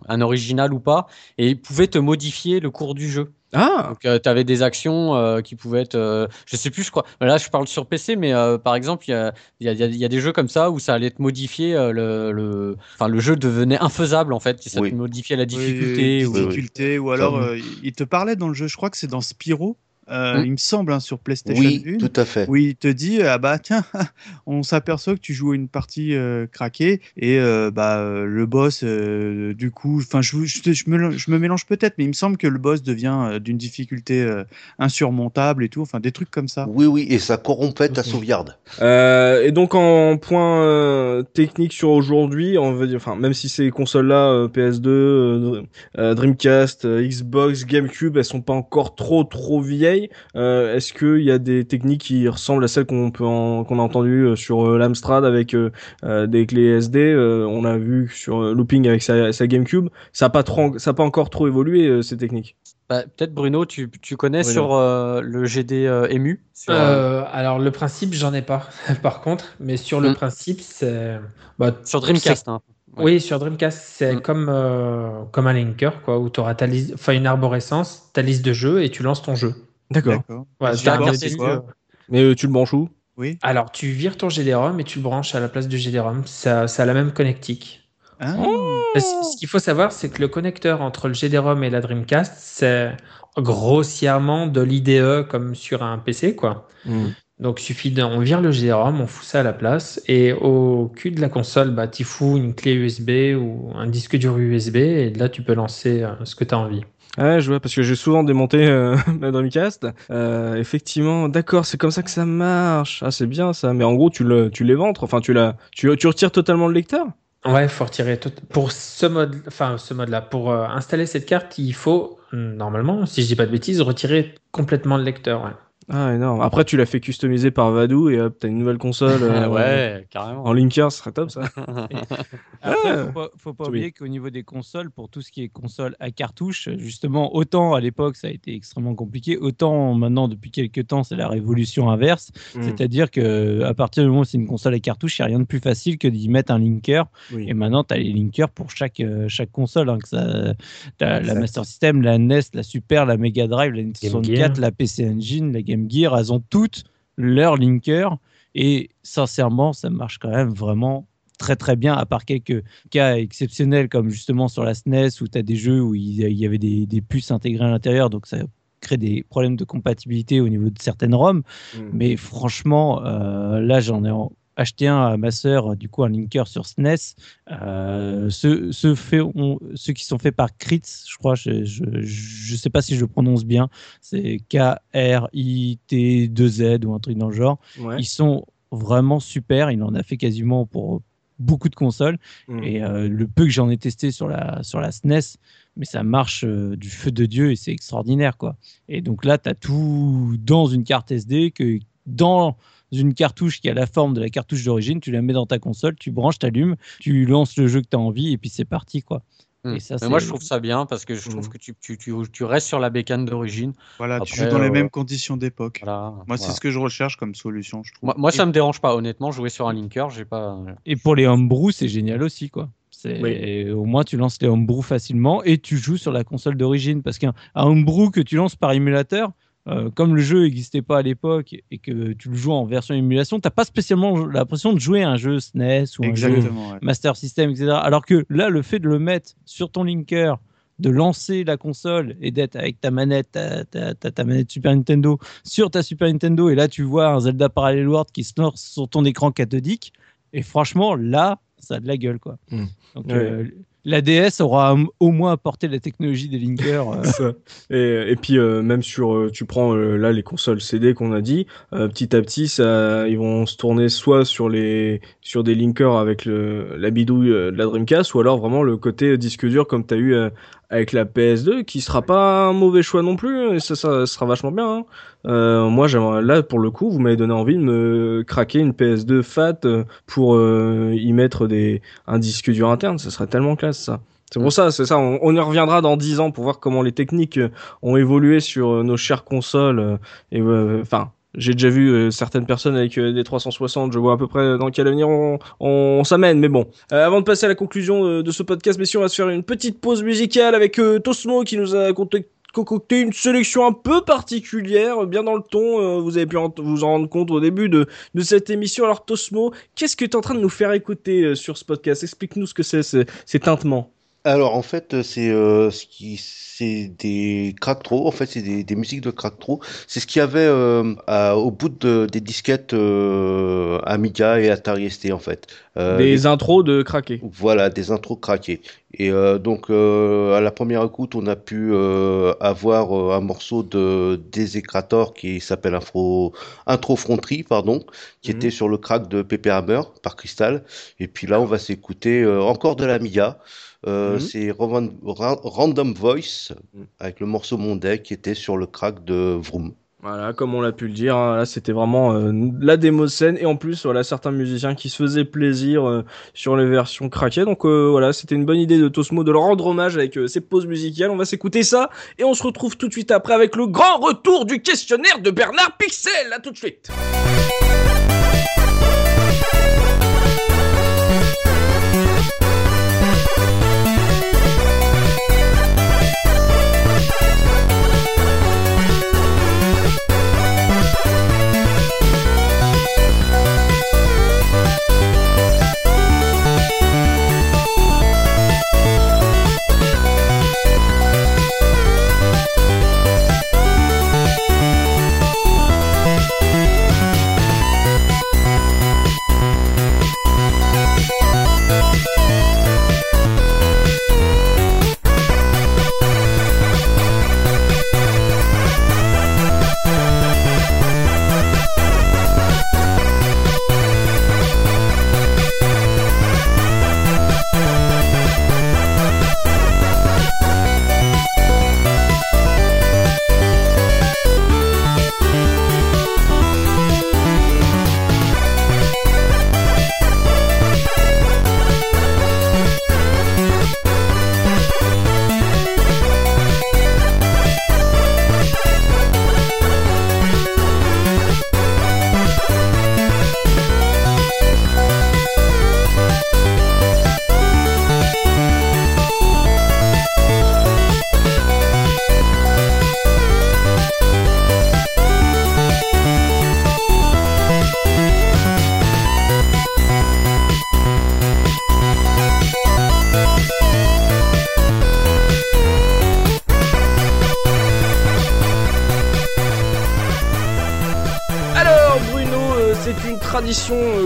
un original ou pas, et ils pouvaient te modifier le cours du jeu. Ah Donc, euh, tu avais des actions euh, qui pouvaient être. Euh, je sais plus, je crois. Là, je parle sur PC, mais par exemple, il y a, y, a, y a, des jeux comme ça où ça allait te modifier. le, le... Enfin, le jeu devenait infaisable en fait. Ça te modifiait la difficulté. ou... difficulté ou alors il te parlait dans le jeu, je crois que c'est dans Spyro. Euh, hmm. il me semble, hein, sur PlayStation oui, tout à fait. Oui, il te dit ah bah tiens, (laughs) on s'aperçoit que tu joues une partie euh, craquée et euh, bah le boss, du coup, enfin je, je, me, je, me, mélange peut-être, mais il me semble que le boss devient d'une difficulté insurmontable et tout, enfin des trucs comme ça. Oui, oui, et ça corrompait ta sauvegarde. et donc en point technique sur aujourd'hui, on veut dire, enfin même si ces consoles-là, PS2, Dreamcast, Xbox, GameCube, elles sont pas encore trop trop vieilles euh, est-ce qu'il y a des techniques qui ressemblent à celles qu'on peut qu'on a entendues euh, sur euh, l'Amstrad avec des clés SD On a vu sur Looping avec sa, GameCube. Ça n'a pas trop, ça pas encore trop évolué ces techniques. Bah, peut-être Bruno, tu, tu connais sur le GD EMU Alors le principe, j'en ai pas, (laughs) par contre, mais sur le hmm. principe, c'est bah, sur Dreamcast. Hein. Oui, sur Dreamcast, c'est hmm. comme, comme un linker, quoi, où tu auras ta liste, enfin une arborescence, ta liste de jeux et tu lances ton jeu. D'accord. Mais euh, tu le branches où? Oui. Alors, tu vires ton GD-ROM et tu le branches à la place du GD-ROM. Ça, ça a la même connectique. Ah. Ce qu'il faut savoir, c'est que le connecteur entre le GD-ROM et la Dreamcast, c'est grossièrement de l'IDE comme sur un PC, quoi. Hmm. Donc, il suffit d'on vire le GD-ROM, on fout ça à la place, et au cul de la console, bah, tu fous une clé USB ou un disque dur USB, et là, tu peux lancer euh, ce que tu as envie. Ouais, je vois, parce que j'ai souvent démonté euh, (laughs) ma Dreamcast. Euh, effectivement, d'accord, c'est comme ça que ça marche. Ah, c'est bien ça. Mais en gros, tu le, tu l'éventres. Enfin, tu la, tu, tu retires totalement le lecteur. Ouais, faut retirer tout. Pour ce mode, enfin ce mode-là, pour euh, installer cette carte, il faut normalement, si je dis pas de bêtises, retirer complètement le lecteur. Ah, énorme. Après, tu l'as fait customiser par Vadou et hop, t'as une nouvelle console. Euh, ouais, carrément. En linker, ce serait top ça. (laughs) Après, faut pas, faut pas oublier qu'au niveau des consoles, pour tout ce qui est console à cartouche, justement, autant à l'époque ça a été extrêmement compliqué, autant maintenant depuis quelques temps c'est la révolution inverse. Hmm. C'est-à-dire que à partir du moment où c'est une console à cartouche, il n'y a rien de plus facile que d'y mettre un linker. Et maintenant, tu as les linkers pour chaque, euh, chaque console. Hein, que ça, as la Master System, la NES, la Super, la Mega Drive, la Nintendo 64, la PC Engine, la Game Gear, elles ont toutes leur linker et sincèrement, ça marche quand même vraiment très très bien, à part quelques cas exceptionnels comme justement sur la SNES où tu as des jeux où il y avait des, puces intégrées à l'intérieur, donc ça crée des problèmes de compatibilité au niveau de certaines ROM. Mm. Mais franchement, euh, là j'en ai acheté un à ma sœur, du coup un linker sur SNES. Euh, ceux, ceux, ceux, qui sont faits par Kritz, je crois, je ne sais pas si je le prononce bien, c'est K-R-I-T-2-Z ou un truc dans le genre. Ils sont vraiment super. Il en a fait quasiment pour beaucoup de consoles. Mm. Et le peu que j'en ai testé sur la, sur la SNES, mais ça marche du feu de Dieu et c'est extraordinaire. quoi. Et donc là, tu as tout dans une carte SD que dans une cartouche qui a la forme de la cartouche d'origine, tu la mets dans ta console, tu branches, tu allumes, tu lances le jeu que tu as envie et puis c'est parti quoi. Hmm. Et moi, je trouve ça bien parce que je trouve hmm. que tu, tu, tu, tu, restes sur la bécane d'origine. Voilà, tu joues dans les euh, mêmes conditions d'époque. moi, c'est ce que je recherche comme solution. Je trouve. Moi, moi ça me dérange pas, honnêtement. Jouer sur un linker, j'ai pas. Et pour les homebrew, c'est génial aussi, quoi. Au moins, tu lances les homebrew facilement et tu joues sur la console d'origine. Parce qu'un homebrew que tu lances par émulateur, euh, comme le jeu n'existait pas à l'époque et que tu le joues en version émulation, tu n'as pas spécialement l'impression de jouer un jeu SNES ou un jeu Master System, etc. Alors que là, le fait de le mettre sur ton linker, de lancer la console et d'être avec ta manette, ta, ta, manette Super Nintendo sur ta Super Nintendo, et là tu vois un Zelda Parallel World qui se lance sur ton écran cathodique, et franchement, là, ça a de la gueule. quoi. Hmm. Donc, euh, la DS aura au moins apporté la technologie des linkers. Euh. (laughs) Et, puis euh, même sur, euh, tu prends là les consoles CD qu'on a dit, petit à petit, ça, ils vont se tourner soit sur les, sur des linkers avec le, la bidouille de la Dreamcast, ou alors vraiment le côté disque dur comme tu as eu avec la PS2 qui sera pas un mauvais choix non plus et ça, ça sera vachement bien hein. Euh, moi là pour le coup vous m'avez donné envie de me craquer une PS2 fat euh, pour euh, y mettre des un disque dur interne ça serait tellement classe ça c'est pour ça, c'est ça. On, y reviendra dans 10 ans pour voir comment les techniques ont évolué sur nos chères consoles. Et enfin, j'ai déjà vu euh, certaines personnes avec euh, des 360, je vois à peu près dans quel avenir on, s'amène. Mais bon, euh, avant de passer à la conclusion de ce podcast, messieurs, on va se faire une petite pause musicale avec Tosmo qui nous a concocté une sélection un peu particulière, bien dans le ton. vous avez pu vous en rendre compte au début de, de cette émission. Alors Tosmo, qu'est-ce que tu es en train de nous faire écouter sur ce podcast? Explique-nous ce que c'est ces tintements. Alors en fait, c'est ce qui c'est des crack-tro, en fait, c'est des, des, musiques de crack-tro. C'est ce qu'il y avait euh, au bout de, des disquettes euh, Amiga et Atari ST, en fait. Euh, des intros de craquer. Voilà, des intros craqués. Et euh, donc, à la première écoute, on a pu avoir un morceau de Desecrator qui s'appelle Intro, Intro Frontry, pardon, qui mhm. était sur le crack de Pepe Hammer par Crystal. Et puis là, on va s'écouter encore de l'Amiga. Euh, mhm. C'est Random Voice mhm. avec le morceau Monday qui était sur le crack de Vroom. Voilà, comme on l'a pu le dire, hein, là c'était vraiment euh, la démo scène et en plus voilà certains musiciens qui se faisaient plaisir euh, sur les versions craquées. Donc voilà, c'était une bonne idée de Tosmo de leur rendre hommage avec ces pauses musicales. On va s'écouter ça et on se retrouve tout de suite après avec le grand retour du questionnaire de Bernard Pixel. À tout de suite.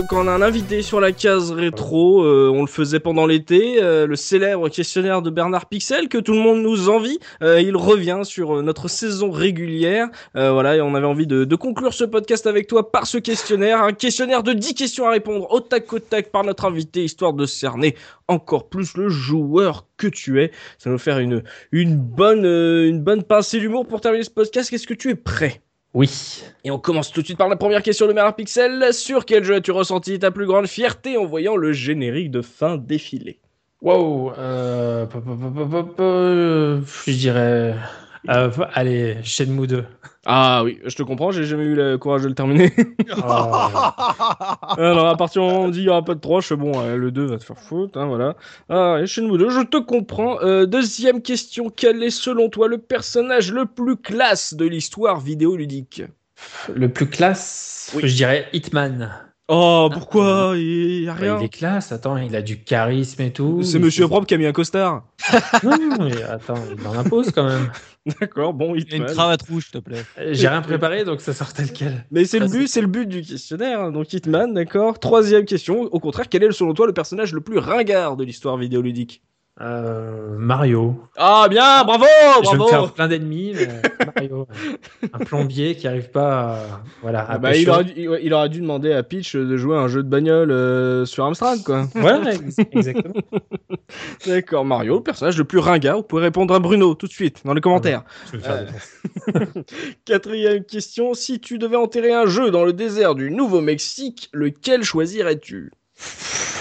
Quand on a un invité sur la case rétro. Euh, on le faisait pendant l'été. euh, le célèbre questionnaire de Bernard Pixel que tout le monde nous envie. Euh, il revient sur euh, notre saison régulière. Euh, voilà, et on avait envie de, de conclure ce podcast avec toi par ce questionnaire. Un questionnaire de 10 questions à répondre au tac au tac par notre invité, histoire de cerner encore plus le joueur que tu es. Ça va nous faire une, une, bonne, euh, une bonne pincée d'humour pour terminer ce podcast. Qu'est-ce que tu es prêt? Oui. et on commence tout de suite par la première question de Bernard Pixel. Sur quel jeu as-tu ressenti ta plus grande fierté en voyant le générique de fin défiler? Wow. Euh, pop, pop, pop, pop, pop, euh, je dirais. Euh, allez, Shenmue 2. Ah oui, je te comprends, j'ai jamais eu le courage de le terminer. (laughs) (laughs) Alors à partir du moment où on dit il y aura pas de 3, je fais bon, euh, le 2 va te faire foutre, hein, voilà. Ah, et Shenmue 2, je te comprends. Euh, deuxième question, quel est selon toi le personnage le plus classe de l'histoire vidéoludique? Le plus classe, Oui. je dirais Hitman. Oh, pourquoi? Il y a Bah, rien. il est classe, attends, il a du charisme et tout. C'est Monsieur Propre qui a mis un costard. (laughs) Non, mais attends, il en impose quand même. D'accord, bon, a une Hitman. cravate rouge, s'il te plaît. Euh, J'ai rien préparé, donc ça sort tel quel. Mais c'est le but, c'est le but du questionnaire. hein. Donc Hitman, d'accord. Troisième question. Au contraire, quel est selon toi le personnage le plus ringard de l'histoire vidéoludique? Euh, Mario. Ah bien, bravo, Je vais me bravo. faire plein d'ennemis, mais (laughs) Mario. Un plombier qui arrive pas à, voilà, à Ah bah, il, aurait dû, il- demander à Peach de jouer un jeu de bagnole euh, sur Amstrad, quoi. Ouais, ex- exactement. (laughs) D'accord, Mario, le personnage le plus ringard. Vous pouvez répondre à Bruno tout de suite dans les commentaires. Je Euh, défoncer. (laughs) Quatrième question. Si tu devais enterrer un jeu dans le désert du Nouveau-Mexique, lequel choisirais-tu?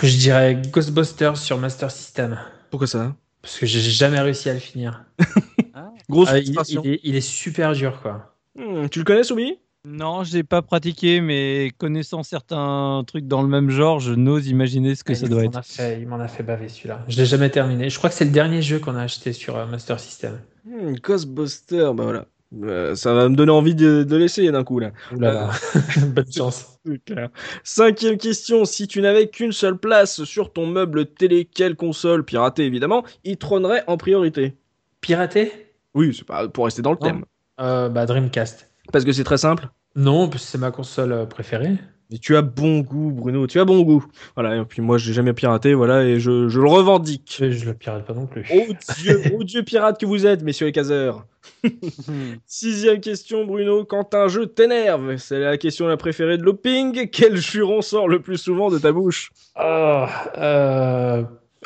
Je dirais Ghostbusters sur Master System. Pourquoi ça? Parce que j'ai jamais réussi à le finir. (laughs) Grosse Ah, il, frustration. il est, il est super dur, quoi. Hmm, tu le connais, Soubi? Non, j'ai pas pratiqué, mais connaissant certains trucs dans le même genre, je n'ose imaginer ce que Ah, ça doit être. fait- il m'en a fait baver celui-là. Je l'ai jamais terminé. Je crois que c'est le dernier jeu qu'on a acheté sur euh, Master System. Hmm, Ghostbuster, bah voilà. Euh, ça va me donner envie de, de l'essayer d'un coup là. Là là. (laughs) (laughs) Bonne chance. Clair. Cinquième question, si tu n'avais qu'une seule place sur ton meuble télé, quelle console, piratée évidemment, y trônerait en priorité? Piraté? Oui, c'est pas pour rester dans le Non. thème. Euh, Bah Dreamcast. Parce que c'est très simple. Non, c'est ma console euh, préférée. Mais tu as bon goût, Bruno, tu as bon goût. Voilà, et puis moi, j'ai jamais piraté, voilà, et je, je le revendique. Je, je le pirate pas non plus. Oh Dieu, (laughs) oh Dieu pirate que vous êtes, messieurs les caseurs. (laughs) Sixième question, Bruno. Quand un jeu t'énerve, c'est la question la préférée de Looping. Quel juron sort le plus souvent de ta bouche? Oh, euh,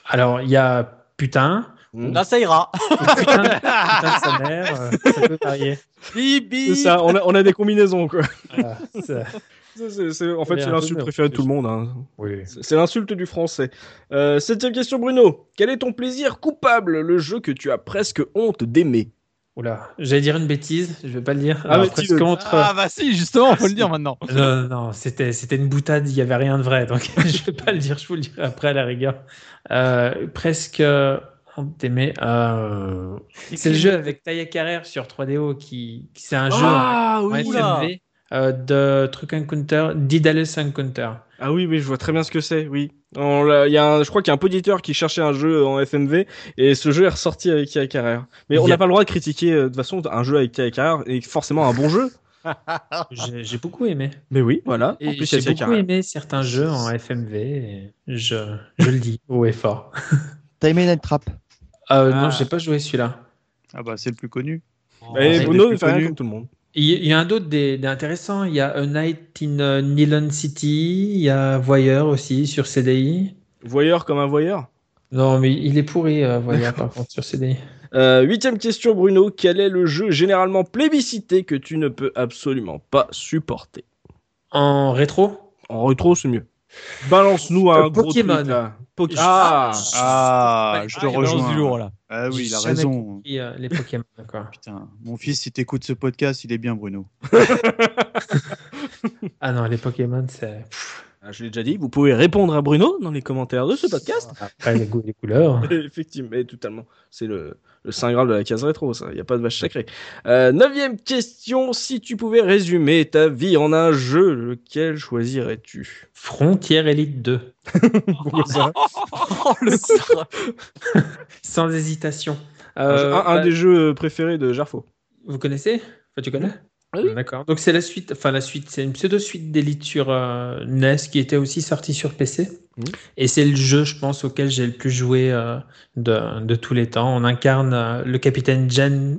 alors, il y a putain. Hmm. Là, ça ira. (laughs) Putain, putain de sa mère. euh, ça peut varier. C'est ça, on a, on a des combinaisons, quoi. Ça- C'est- c'est- c'est- en fait, c'est l'insulte préférée de tout le monde. hein. Oui. C'est c'est l'insulte du français. Euh, septième question, Bruno. Quel est ton plaisir coupable, le jeu que tu as presque honte d'aimer? Oula, j'allais dire une bêtise, je vais pas le dire. Ah, Alors, presque contre. Ah bah si, justement, faut le dire maintenant. Non, non, non, c'était, c'était une boutade, il y avait rien de vrai, donc (laughs) je vais pas le dire, je vous le dirai après à la rigueur. Euh, presque euh, honte d'aimer. euh, c'est le jeu avec Taya Carrère sur 3DO qui, qui- c'est un jeu Ah en oui, euh, de Truc Encounter, Daedalus Encounter. Ah oui, oui, je vois très bien ce que c'est, oui. On y a un- je crois qu'il y a un poditeur qui cherchait un jeu en FMV et ce jeu est ressorti avec Kia Carrère. Mais on a- n'a pas le droit de critiquer euh, de toute façon un jeu avec Kia Carrère et forcément un bon jeu. (laughs) J'ai, j'ai beaucoup aimé. Mais oui, voilà. Et en plus, j'ai beaucoup Carrère. aimé certains jeux en FMV, et je, je le dis haut et fort. (laughs) T'as aimé Night Trap? Euh, Ah. Non, j'ai pas joué celui-là. Ah bah c'est le plus connu. Et c'est Bruno les ne plus fait rien comme tout le monde. Il y, a un d'autre intéressants. Il y a A Night in euh, Nylon City. Il y a Voyeur aussi sur CDI. Voyeur comme un voyeur? Non, mais il est pourri, euh, Voyeur, par contre, sur CDI. Euh, huitième question, Bruno. Quel est le jeu généralement plébiscité que tu ne peux absolument pas supporter? En rétro? En rétro, c'est mieux. Balance-nous un Euh, gros Pokémon. Poké- Ah Ah, je ah, te rejoins. du lourd là. Ah oui, il a raison. compris, euh, les Pokémon, quoi. (laughs) Putain, mon fils, si t'écoutes ce podcast, il est bien, Bruno. Ah non, les Pokémon, c'est. Ah, Je l'ai déjà dit, vous pouvez répondre à Bruno dans les commentaires de ce podcast. Après, les goûts, les couleurs. (laughs) Effectivement, mais totalement. C'est le, le saint graal de la case rétro, ça. Il n'y a pas de vache sacrée. Euh, neuvième question. Si tu pouvais résumer ta vie en un jeu, lequel choisirais-tu? Frontière Elite 2. (laughs) Pourquoi ça Oh, le. (laughs) Sans hésitation. un, Euh, un bah, des jeux préférés de Jarfo. Vous connaissez? Enfin, tu connais? Ah D'accord. Donc c'est la suite, enfin la suite, c'est une pseudo suite d'Elite sur euh, NES qui était aussi sortie sur PC. Mmh. Et c'est le jeu, je pense, auquel j'ai le plus joué euh, de, de, tous les temps. On incarne euh, le capitaine James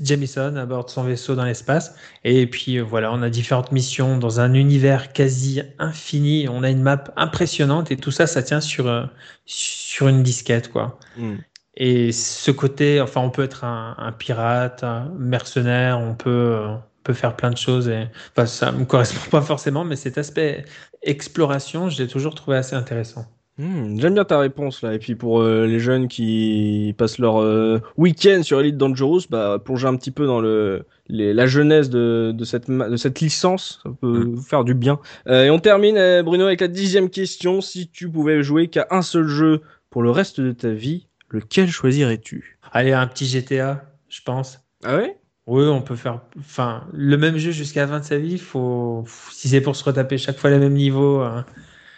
Jamison à bord de son vaisseau dans l'espace. Et puis voilà, on a différentes missions dans un univers quasi infini. On a une map impressionnante et tout ça, ça tient sur sur une disquette, quoi. Mmh. Et ce côté, enfin, on peut être un, un pirate, un mercenaire, on peut peut faire plein de choses. Et, enfin, ça me correspond pas forcément, mais cet aspect exploration, je l'ai toujours trouvé assez intéressant. Hmm, j'aime bien ta réponse là. Et puis pour euh, les jeunes qui passent leur euh, week-end sur Elite Dangerous, bah, plonger un petit peu dans le, la jeunesse de, de, cette, de cette licence, ça peut vous faire du bien. Euh, et on termine, Bruno, avec la dixième question. Si tu pouvais jouer qu'à un seul jeu pour le reste de ta vie, lequel choisirais-tu? Allez, un petit GTA, je pense. Ah ouais? Oui, on peut faire enfin, le même jeu jusqu'à la fin de sa vie. Faut, si c'est pour se retaper chaque fois le même niveau. Hein.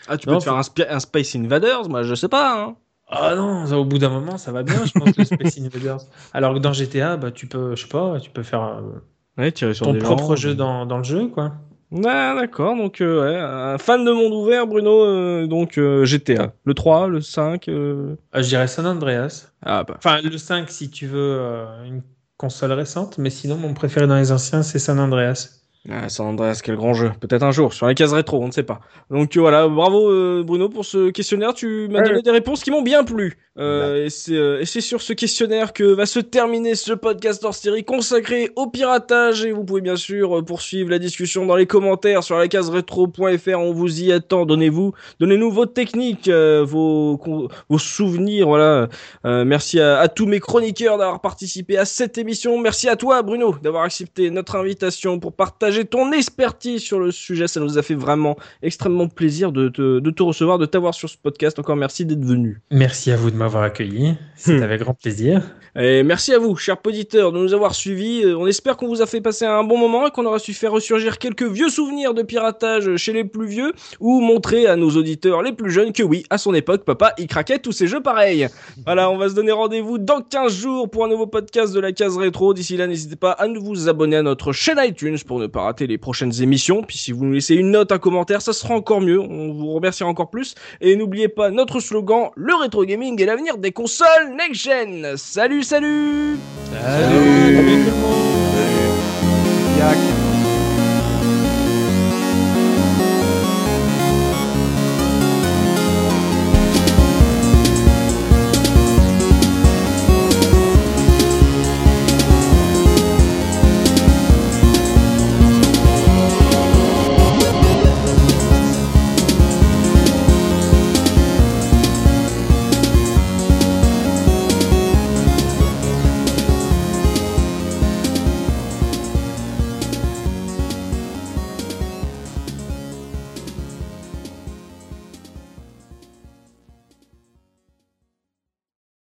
Ah, tu peux te faire un, Space Invaders Moi, je sais pas. Hein. Ah non, au bout d'un moment, ça va bien, je pense, le Space Invaders. Alors que dans GTA, bah, tu peux, je sais pas, tu peux faire euh, tirer sur ton propre jeu dans, dans, le jeu, quoi. Ouais, d'accord. Donc, euh, ouais, un fan de monde ouvert, Bruno. Euh, donc, GTA. Le 3, le 5. Ah, je dirais San Andreas. Ah, bah. Enfin, le 5, si tu veux une console récente, mais sinon, mon préféré dans les anciens, c'est San Andreas. Ah, San Andreas, quel grand jeu. Peut-être un jour, sur les cases rétro, on ne sait pas. Donc voilà, bravo euh, Bruno pour ce questionnaire. Tu m'as donné des réponses qui m'ont bien plu. Euh, euh, et c'est sur ce questionnaire que va se terminer ce podcast hors série consacré au piratage. Et vous pouvez bien sûr poursuivre la discussion dans les commentaires sur la case rétro.fr. On vous y attend. Donnez-vous, donnez-nous vos techniques, vos, vos souvenirs. Voilà. merci à, à tous mes chroniqueurs d'avoir participé à cette émission. Merci à toi Bruno d'avoir accepté notre invitation pour partager ton expertise sur le sujet. Ça nous a fait vraiment extrêmement plaisir de te, de te recevoir, de t'avoir sur ce podcast. Encore merci d'être venu. Merci à vous de m'avoir accueilli. C'est hmm. avec grand plaisir. Et merci à vous, chers auditeurs, de nous avoir suivis. Euh, on espère qu'on vous a fait passer un bon moment et qu'on aura su faire ressurgir quelques vieux souvenirs de piratage chez les plus vieux ou montrer à nos auditeurs les plus jeunes que oui, à son époque, papa, il craquait tous ces jeux pareils. (laughs) Voilà, on va se donner rendez-vous dans 15 jours pour un nouveau podcast de la case rétro. D'ici là, n'hésitez pas à vous abonner à notre chaîne iTunes pour ne pas rater les prochaines émissions. Puis si vous nous laissez une note, un commentaire, ça sera encore mieux. On vous remerciera encore plus. Et n'oubliez pas notre slogan, le rétro gaming est l'avenir des consoles next-gen. Salut, salut Salut, salut.